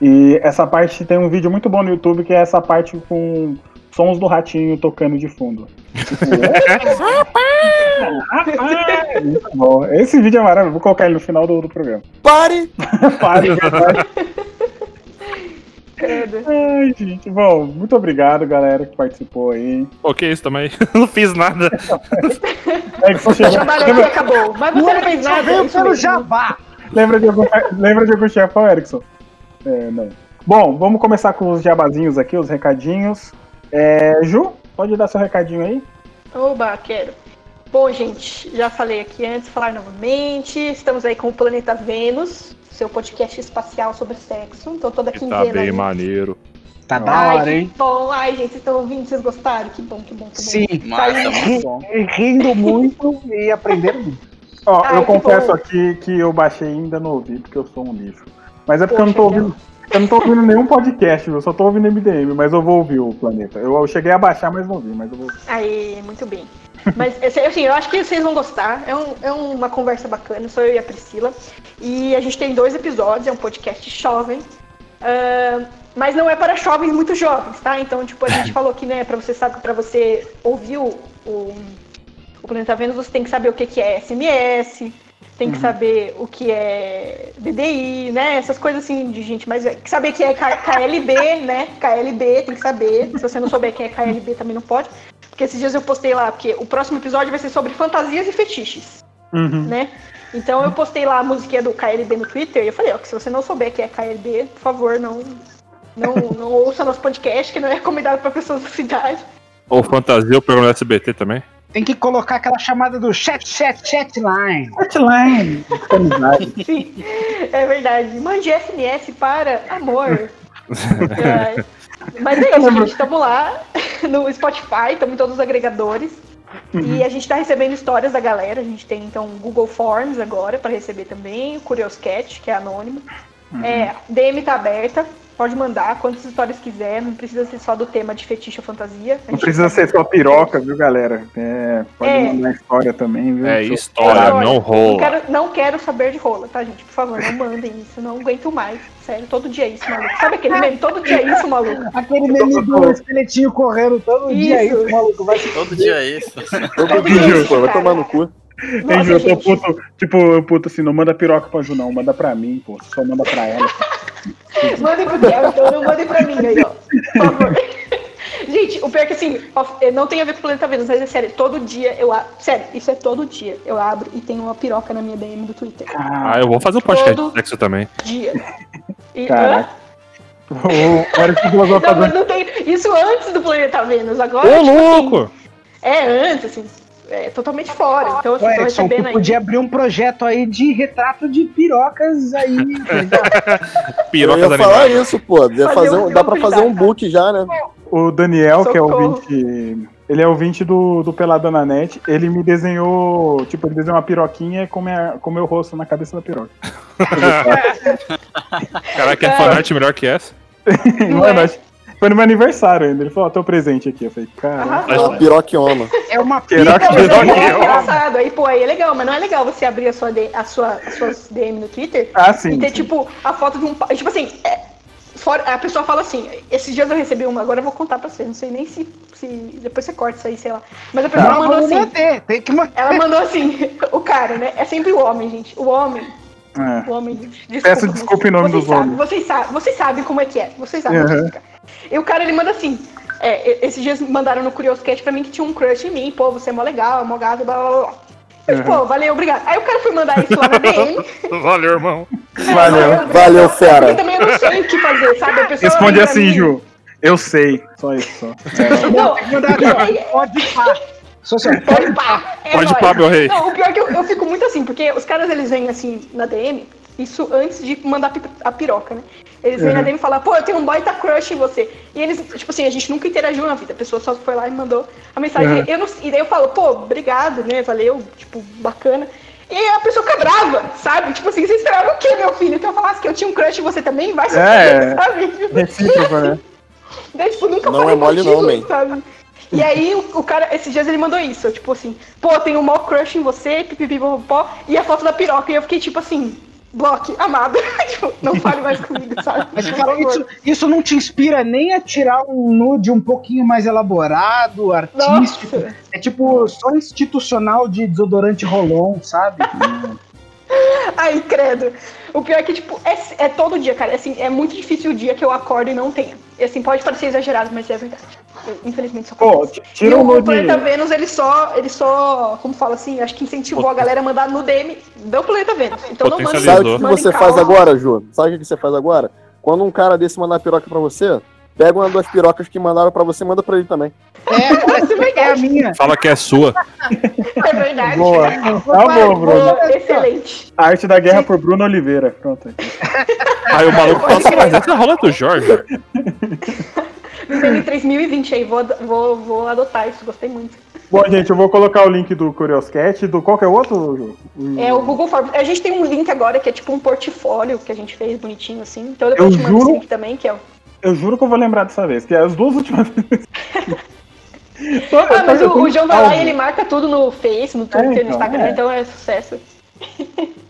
E essa parte tem um vídeo muito bom no YouTube que é essa parte com sons do ratinho tocando de fundo. Tipo, é, muito bom. Esse vídeo é maravilhoso, vou colocar ele no final do, do programa. Pare! Pare, pare. Credo. Ai, gente. Bom, muito obrigado, galera, que participou aí. Que isso também? não fiz nada. É, que só chegou- aqui e acabou. Mas você não fez nada. Veio pelo jabá. Lembra de algum, lembra de algum chefão, Erickson? É, não. Bom, vamos começar com os jabazinhos aqui, os recadinhos. É, Ju, pode dar seu recadinho aí? Oba, quero. Bom, gente, já falei aqui antes, falar novamente. Estamos aí com o Planeta Vênus, seu podcast espacial sobre sexo. Então toda Que quinzena. tá bem aí. maneiro. Tá da hora, que hein? bom. Ai, gente, vocês estão ouvindo? Vocês gostaram? Que bom, que bom, que bom. Sim. Massa, Ri- mano. Rindo muito e aprendendo muito. Ó, Ai, eu confesso bom. aqui que eu baixei e ainda não ouvi, porque eu sou um lixo. Mas é porque eu não tô Poxa, ouvindo. Eu não tô ouvindo nenhum podcast, eu só tô ouvindo MDM, mas eu vou ouvir o planeta. Eu, eu cheguei a baixar, mas não ouvi, mas eu vou. Aí, muito bem. Mas assim, eu acho que vocês vão gostar. É, um- é uma conversa bacana, sou eu e a Priscila. E a gente tem dois episódios, é um podcast jovem. Ah, mas não é para jovens muito jovens, tá? Então, tipo, a gente falou que, né, pra você saber, para você ouvir o, o, o Planeta Vênus, você tem que saber o que, que é SMS, tem que saber o que é DDI, né? Essas coisas assim de gente mais. velha. Saber que é K- KLB, né? KLB, tem que saber. Se você não souber quem é KLB, também não pode. Porque esses dias eu postei lá, porque o próximo episódio vai ser sobre fantasias e fetiches, Uhum. né? Então eu postei lá a musiquinha do KLB no Twitter e eu falei, ó, que se você não souber que é KLB, por favor, não, não, não ouça nosso podcast, que não é recomendado para pessoas da cidade. Ou fantasia, o programa SBT também. Tem que colocar aquela chamada do chat, chat, chat line. Hotline. amizade. Sim, é verdade. Mande SMS para amor. É. Mas é isso, gente. Estamos lá no Spotify, estamos em todos os agregadores. E a gente está recebendo histórias da galera. A gente tem então o Google Forms agora para receber também, o Curioscat, que é anônimo. É, DM tá aberta, pode mandar quantas histórias quiser, não precisa ser só do tema de fetiche ou fantasia. Não precisa ser só piroca, viu, galera? É, pode É. mandar história também, viu? É história, É, não Não rola. quero, não quero saber de rola, tá, gente? Por favor, não mandem isso. Não aguento mais. Sério, todo dia é isso, maluco. Sabe aquele meme? Todo dia é isso, maluco. Aquele meme do esqueletinho correndo todo dia Isso. aí, maluco. Vai Todo dia é isso. Todo dia dia, isso, pô, vai cara. tomar no cu. Nossa, Ju, eu tô puto, tipo, eu puto assim, não manda piroca pra Ju, não, manda pra mim, pô. Só manda pra ela. Mandem pro Theo, então não mandem pra mim aí, ó. Por favor. Gente, o pior é que assim, não tem a ver com o Planeta Vênus, mas é sério, todo dia eu abro. Sério, isso é todo dia. Eu abro e tem uma piroca na minha DM do Twitter. Ah, eu vou fazer um podcast Todo- de sexo também. Dia. E, Caraca. O hã? pra Não, mas fazer. não tem. Isso antes do Planeta Vênus. Agora, Ô, tipo assim, louco! é antes, assim. É totalmente fora. Então, assim, Ô, tô Erickson, recebendo tu aí. podia abrir um projeto aí de retrato de pirocas aí. entendeu? Eu Piroca ia falar animada. isso, pô. Fazer fazer um um- dá pra fazer um book já, né? O Daniel, que é Socorro. ouvinte. Ele é ouvinte do, do Pelada na Net. Ele me desenhou. Tipo, ele desenhou uma piroquinha com, minha, com meu rosto na cabeça da piroca. Caraca, é fanart melhor que essa? Não Mano, é? acho- foi no meu aniversário ainda. Ele falou, ó, teu presente aqui. Eu falei, cara. Piroquioma. É uma pica. Não, mas Piroca, é engraçado. Aí, pô, aí é legal, mas não é legal você abrir a sua, a sua, as suas DM no Twitter Ah, sim. e ter, sim. tipo, a foto de um. Tipo assim, é, fora, a pessoa fala assim: esses dias eu recebi uma, agora eu vou contar pra você. Não sei nem se. se depois você corta isso aí, sei lá. Mas a pessoa Não, mandou assim. manter. Tem que manter. Ela mandou assim, o cara, né? É sempre o homem, gente. O homem, É. o homem. Desculpa, Peço desculpa em nome vocês dos sabem, homens. Vocês sabem, vocês sabem como é que é. Vocês sabem. Uhum. como é que é. E o cara, ele manda assim. é, esses dias mandaram no Curioscat pra mim que tinha um crush em mim. Pô, você é mó legal, mó gata, blá blá blá. Eu, Uhum. Pô, valeu, obrigado. Aí o cara foi mandar isso lá na DM. Valeu, irmão. Valeu. Valeu, fera. Porque também eu não sei o que fazer, sabe? A pessoa Responde assim, mim- Ju. Eu sei. Só isso, só. Não, mandar aqui, ó. Pode. Só assim, Pode pá. É Pode nóis. pá, meu rei. Não, o pior é que eu, eu fico muito assim, porque os caras eles vêm assim na DM, isso antes de mandar a piroca, né? Eles vêm na DM e falam, pô, eu tenho um baita crush em você. E eles, tipo assim, a gente nunca interagiu na vida, a pessoa só foi lá e mandou a mensagem. Uhum. Eu não, e daí eu falo, pô, obrigado, né? Valeu, tipo, bacana. E aí a pessoa fica brava, sabe? Tipo assim, você esperava o quê, meu filho? Que eu falasse que eu tinha um crush em você também? Vai se É. sabe? Recíproco, né? Daí, tipo, nunca Não falei é mole contigo, não, man. sabe? E aí o, o cara, esses dias ele mandou isso, tipo assim, pô, tem um maior crush em você, pipipipopó, e a foto da piroca. E eu fiquei tipo assim, bloque, amado. tipo, não fale mais comigo, sabe? Mas, cara, isso, isso não te inspira nem a tirar um nude um pouquinho mais elaborado, artístico. É tipo só institucional de desodorante Rolon, sabe? Ai, credo. O pior é que, tipo, é, é todo dia, cara. Assim, é muito difícil o dia que eu acordo e não tenha. E assim, pode parecer exagerado, mas é verdade. Infelizmente t- E tira o, o nude. Planeta Vênus, ele só, ele só, como fala assim, acho que incentivou a galera a mandar no DM do Planeta Vênus. Então não manda Sabe o que, você faz agora, Ju? Sabe o que, você faz agora? Quando um cara desse mandar piroca pra você, pega uma das pirocas que mandaram pra você e manda pra ele também. É, é a minha. Fala que é sua. É verdade. Boa. Tá bom, Bruno. boa, Excelente. A arte da guerra por Bruno Oliveira. Pronto. Aí o maluco assim, mas essa rola do Jorge. Tem 3020 aí, vou, vou, vou adotar isso, gostei muito. Bom, gente, eu vou colocar o link do Curioscat. Do qual que é outro? É o Google Forms. A gente tem um link agora que é tipo um portfólio que a gente fez bonitinho assim. Então Eu depois eu te mando esse juro- link também, que é o. Eu juro que eu vou lembrar dessa vez, que é as duas últimas vezes. Tô- Ah, mas o, o João vai lá e ele marca tudo no Face, no Twitter, então, no Instagram, é. então é sucesso.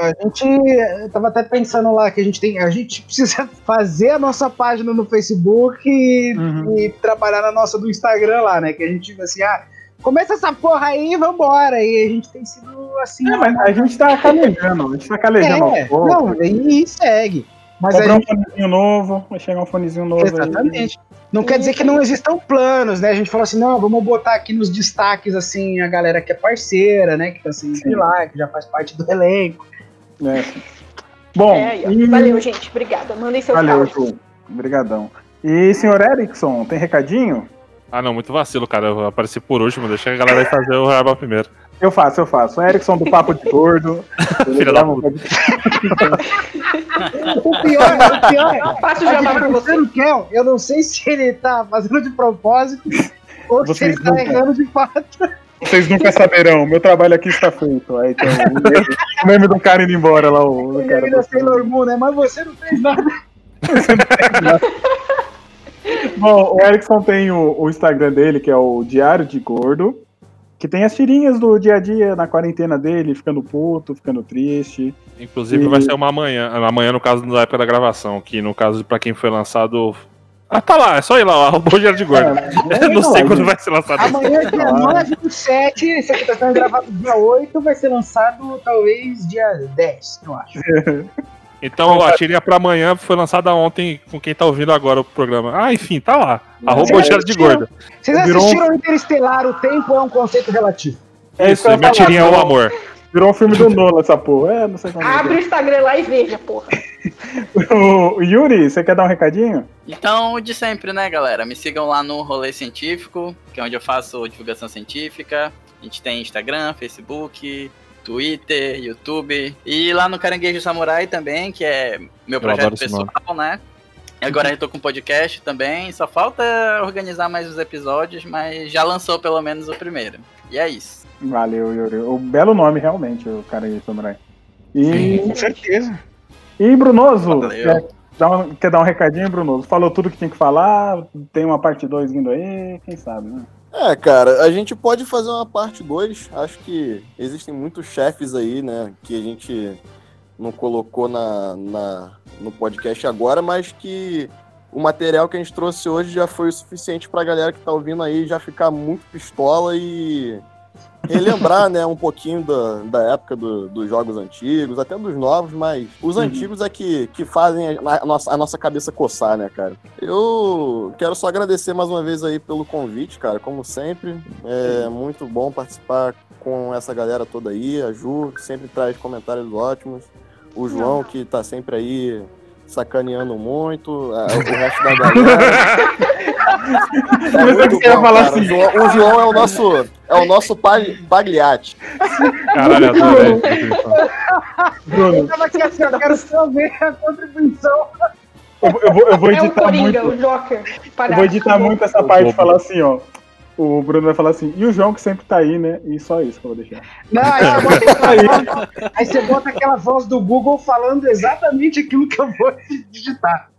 A gente tava até pensando lá que a gente tem. A gente precisa fazer a nossa página no Facebook e, Uhum. e trabalhar na nossa do Instagram lá, né? Que a gente assim, ah, começa essa porra aí e vambora. E a gente tem sido assim. É, mas a gente tá calejando, a gente tá calejando é, poucos. não, e segue. Mas Comprar um fonezinho novo, vai chegar um fonezinho novo aí. exatamente. Não quer dizer que não existam planos, né? A gente falou assim, não, vamos botar aqui nos destaques, assim, a galera que é parceira, né? Que tá sempre Sim. lá, que já faz parte do elenco. né? Bom, é, aí, e- Valeu, gente. Obrigada. Mandem seus valeu. Ju. Obrigadão. E senhor Erickson, tem recadinho? Ah, não, muito vacilo, cara. Eu apareci por último, deixa a galera aí fazer o Raba primeiro. Eu faço, eu faço. O Erickson do Papo de Gordo. Ele Filha da puta. O pior, o pior, Faço o jabá pra você. Você quer? Eu não sei se ele tá fazendo de propósito ou se Vocês ele tá nunca- errando de fato. Vocês nunca saberão, meu trabalho aqui está feito. Aí tem o meme, o meme do cara indo embora lá. O, o cara ainda é Sailor Moon, né? Mas você não fez nada. Bom, o Erickson tem o, o Instagram dele, que é o Diário de Gordo, que tem as tirinhas do dia a dia na quarentena dele, ficando puto, ficando triste. Inclusive E- vai ser uma amanhã. Amanhã, no caso, da época da gravação, que no caso, pra quem foi lançado. Ah, tá lá, é só ir lá, arroba o Diário de Gordo. É, Eu não sei não, quando gente. vai ser lançado. Amanhã, dia Ah. 9 do 7, esse aqui tá sendo gravado dia 8, vai ser lançado talvez dia 10, eu acho. Então, a tirinha pra amanhã foi lançada ontem com quem tá ouvindo agora o programa. Ah, enfim, tá lá. Arroba Vocês o de assistiram- Gordo. Vocês Virou um- assistiram Interestelar? O tempo é um conceito relativo. É Isso, ia minha falar, tirinha é o amor. Virou um filme do Nolan essa porra. É, não sei como é. Abre o Instagram lá e veja, porra. O Yuri, você quer dar um recadinho? Então, de sempre, né, galera? Me sigam lá no Rolê Científico, que é onde eu faço divulgação científica. A gente tem Instagram, Facebook, Twitter, YouTube. E lá no Caranguejo Samurai também, que é meu projeto pessoal, né? Agora eu tô com podcast também. Só falta organizar mais os episódios, mas já lançou pelo menos o primeiro. E é isso. Valeu, Yuri. O belo nome, realmente, o cara aí, Samurai. E, Com certeza. e Brunoso, quer dar, um, quer dar um recadinho, Brunoso? Falou tudo que tinha que falar, tem uma parte 2 vindo aí, quem sabe, né? É, cara, a gente pode fazer uma parte 2. Acho que existem muitos chefes aí, né, que a gente não colocou na, na, no podcast agora, mas que o material que a gente trouxe hoje já foi o suficiente pra galera que tá ouvindo aí já ficar muito pistola e relembrar, né, um pouquinho da, da época do- dos jogos antigos, até dos novos, mas os Uhum. antigos é que, que fazem a, a nossa, a nossa cabeça coçar, né, cara? Eu quero só agradecer mais uma vez aí pelo convite, cara, como sempre. É muito bom participar com essa galera toda aí, a Ju, que sempre traz comentários ótimos, o João, que tá sempre aí sacaneando muito, a- o resto da galera. É Mas muito você ia bom, falar cara. assim. O João, o João é o nosso, é o nosso pag- Pagliatti. Caralho, adorei. Bruno, Eu tava aqui assim, eu quero só ver a contribuição. eu, eu vou, eu vou É o editar Coringa, muito. o Joker. Eu vou editar muito essa parte e falar assim, ó. O Bruno vai falar assim, e o João que sempre tá aí, né? E só isso que eu vou deixar. Não, aí você, bota, aí você bota aquela voz do Google falando exatamente aquilo que eu vou digitar.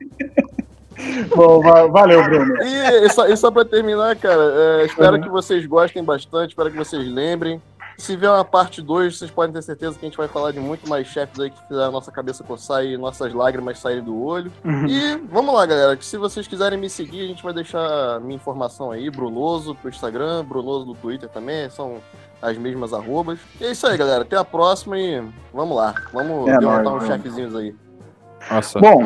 Bom, va- valeu, Bruno. E, e só, e só pra terminar, cara, é, espero que vocês gostem bastante, espero que vocês lembrem. Se vier uma parte 2, vocês podem ter certeza que a gente vai falar de muito mais chefes aí que fizeram a nossa cabeça coçar e nossas lágrimas saírem do olho. Uhum. E vamos lá, galera. Que se vocês quiserem me seguir, a gente vai deixar minha informação aí, Brunoso pro Instagram, Brunoso no Twitter também, são as mesmas arrobas. E é isso aí, galera. Até a próxima e vamos lá. Vamos É derrotar nóis, uns vamos. chefezinhos aí. Nossa. Bom,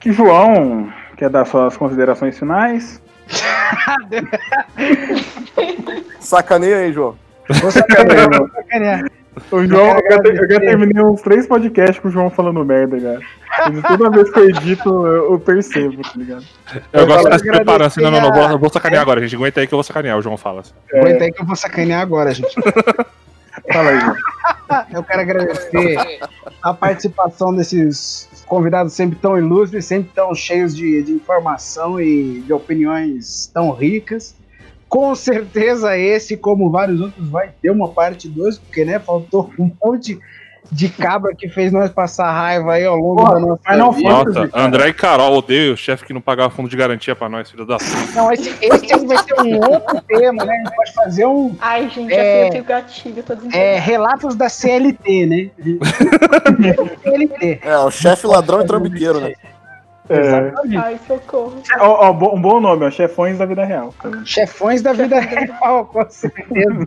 que João quer dar suas considerações finais. Sacaneia aí, João. Vou sacanear, vou sacanear. O João, eu, já, eu já terminei uns três podcasts com o João falando merda, cara. E Toda vez que eu edito, eu, eu percebo, tá ligado? Eu gosto de se preparando assim. Não, não, não. Vou, vou sacanear agora, gente. Aguenta aí que eu vou sacanear. O João fala assim. Aguenta aí que eu vou sacanear agora, gente. Fala aí, João. Eu quero agradecer a participação desses convidados sempre tão ilustres, sempre tão cheios de, de informação e de opiniões tão ricas. Com certeza esse, como vários outros, vai ter uma parte 2, porque né, faltou um monte de cabra que fez nós passar raiva aí ao longo Porra, da nossa Final. Fantasy. Nossa, André e Carol, odeio o chefe que não pagava fundo de garantia pra nós, filho da puta. Não, esse, esse vai ser um outro tema, né? A gente pode fazer um Ai, gente, É. já tenho gatilho, tô é, relatos da CLT, né? CLT. É, o chefe ladrão e trambiqueiro, né? É. Ai, socorro. ó, ó, bo- um bom nome, ó, Chefões da Vida Real. Chefões da vida real, com certeza.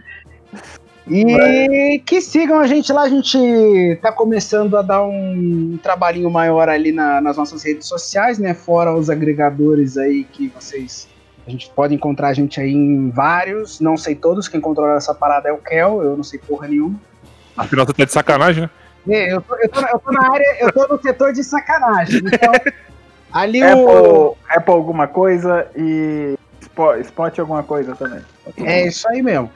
E que sigam a gente lá, a gente tá começando a dar um trabalhinho maior ali na- nas nossas redes sociais, né? Fora os agregadores aí que vocês. A gente pode encontrar a gente aí em vários, não sei todos, quem controla essa parada é o Kel, eu não sei porra nenhuma. Afinal, tu tá de sacanagem, né? É, Eu tô, eu, tô, eu tô na área, eu tô no setor de sacanagem. Então, ali o. Apple, Apple alguma coisa e Spo- Spot alguma coisa também. É isso aí mesmo.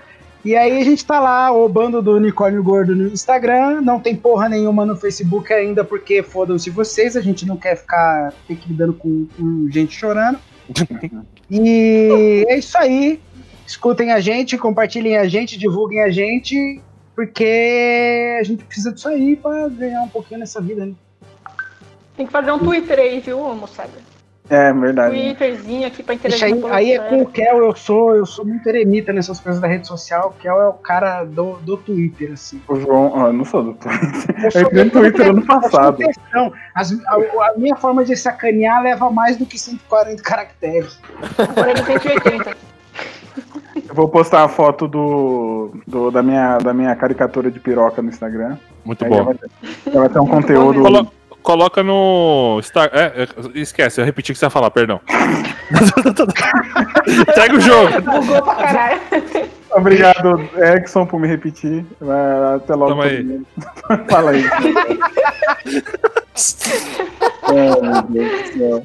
E aí a gente tá lá, o bando do Unicórnio Gordo no Instagram, não tem porra nenhuma no Facebook ainda, porque fodam-se vocês, a gente não quer ficar ter que lidando com, com gente chorando. e é isso aí. Escutem a gente, compartilhem a gente, divulguem a gente, porque a gente precisa disso aí pra ganhar um pouquinho nessa vida, né? Tem que fazer um Twitter aí, viu, moçada? É, verdade. Twitterzinho aqui pra interagir aí, com aí é com o Kel, eu sou, eu sou muito eremita nessas coisas da rede social. O Kel é o cara do, do Twitter, assim. O João, ó, eu não sou do Twitter. Eu sou Eu entrei no Twitter ano passado. As- a, a minha forma de sacanear leva mais do que 140 caracteres. Agora é de 180. Eu vou postar a foto do, do- da, minha, da minha caricatura de piroca no Instagram. Muito Aí bom. vai, ter, vai ter um conteúdo. Colo- coloca no. Insta- É, é, esquece, eu repeti o que você ia falar, perdão. Segue o jogo. Bugou pra caralho. Obrigado, Exxon, por me repetir. Até logo. Tamo aí. Fala aí. Ai, meu Deus do céu.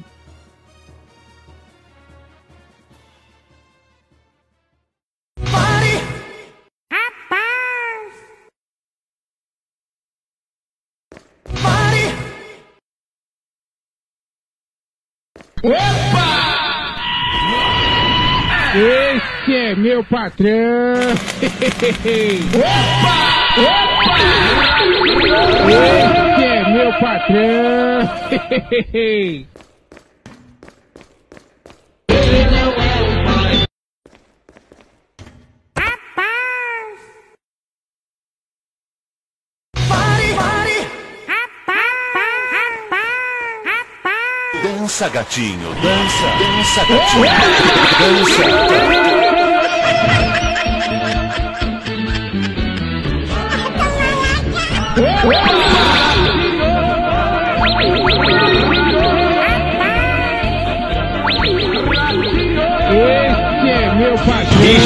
Esse é meu patrão. Opa! Opa! Esse é meu patrão. Dança, gatinho, dança, dança, gatinho, dança. Este é meu paixão.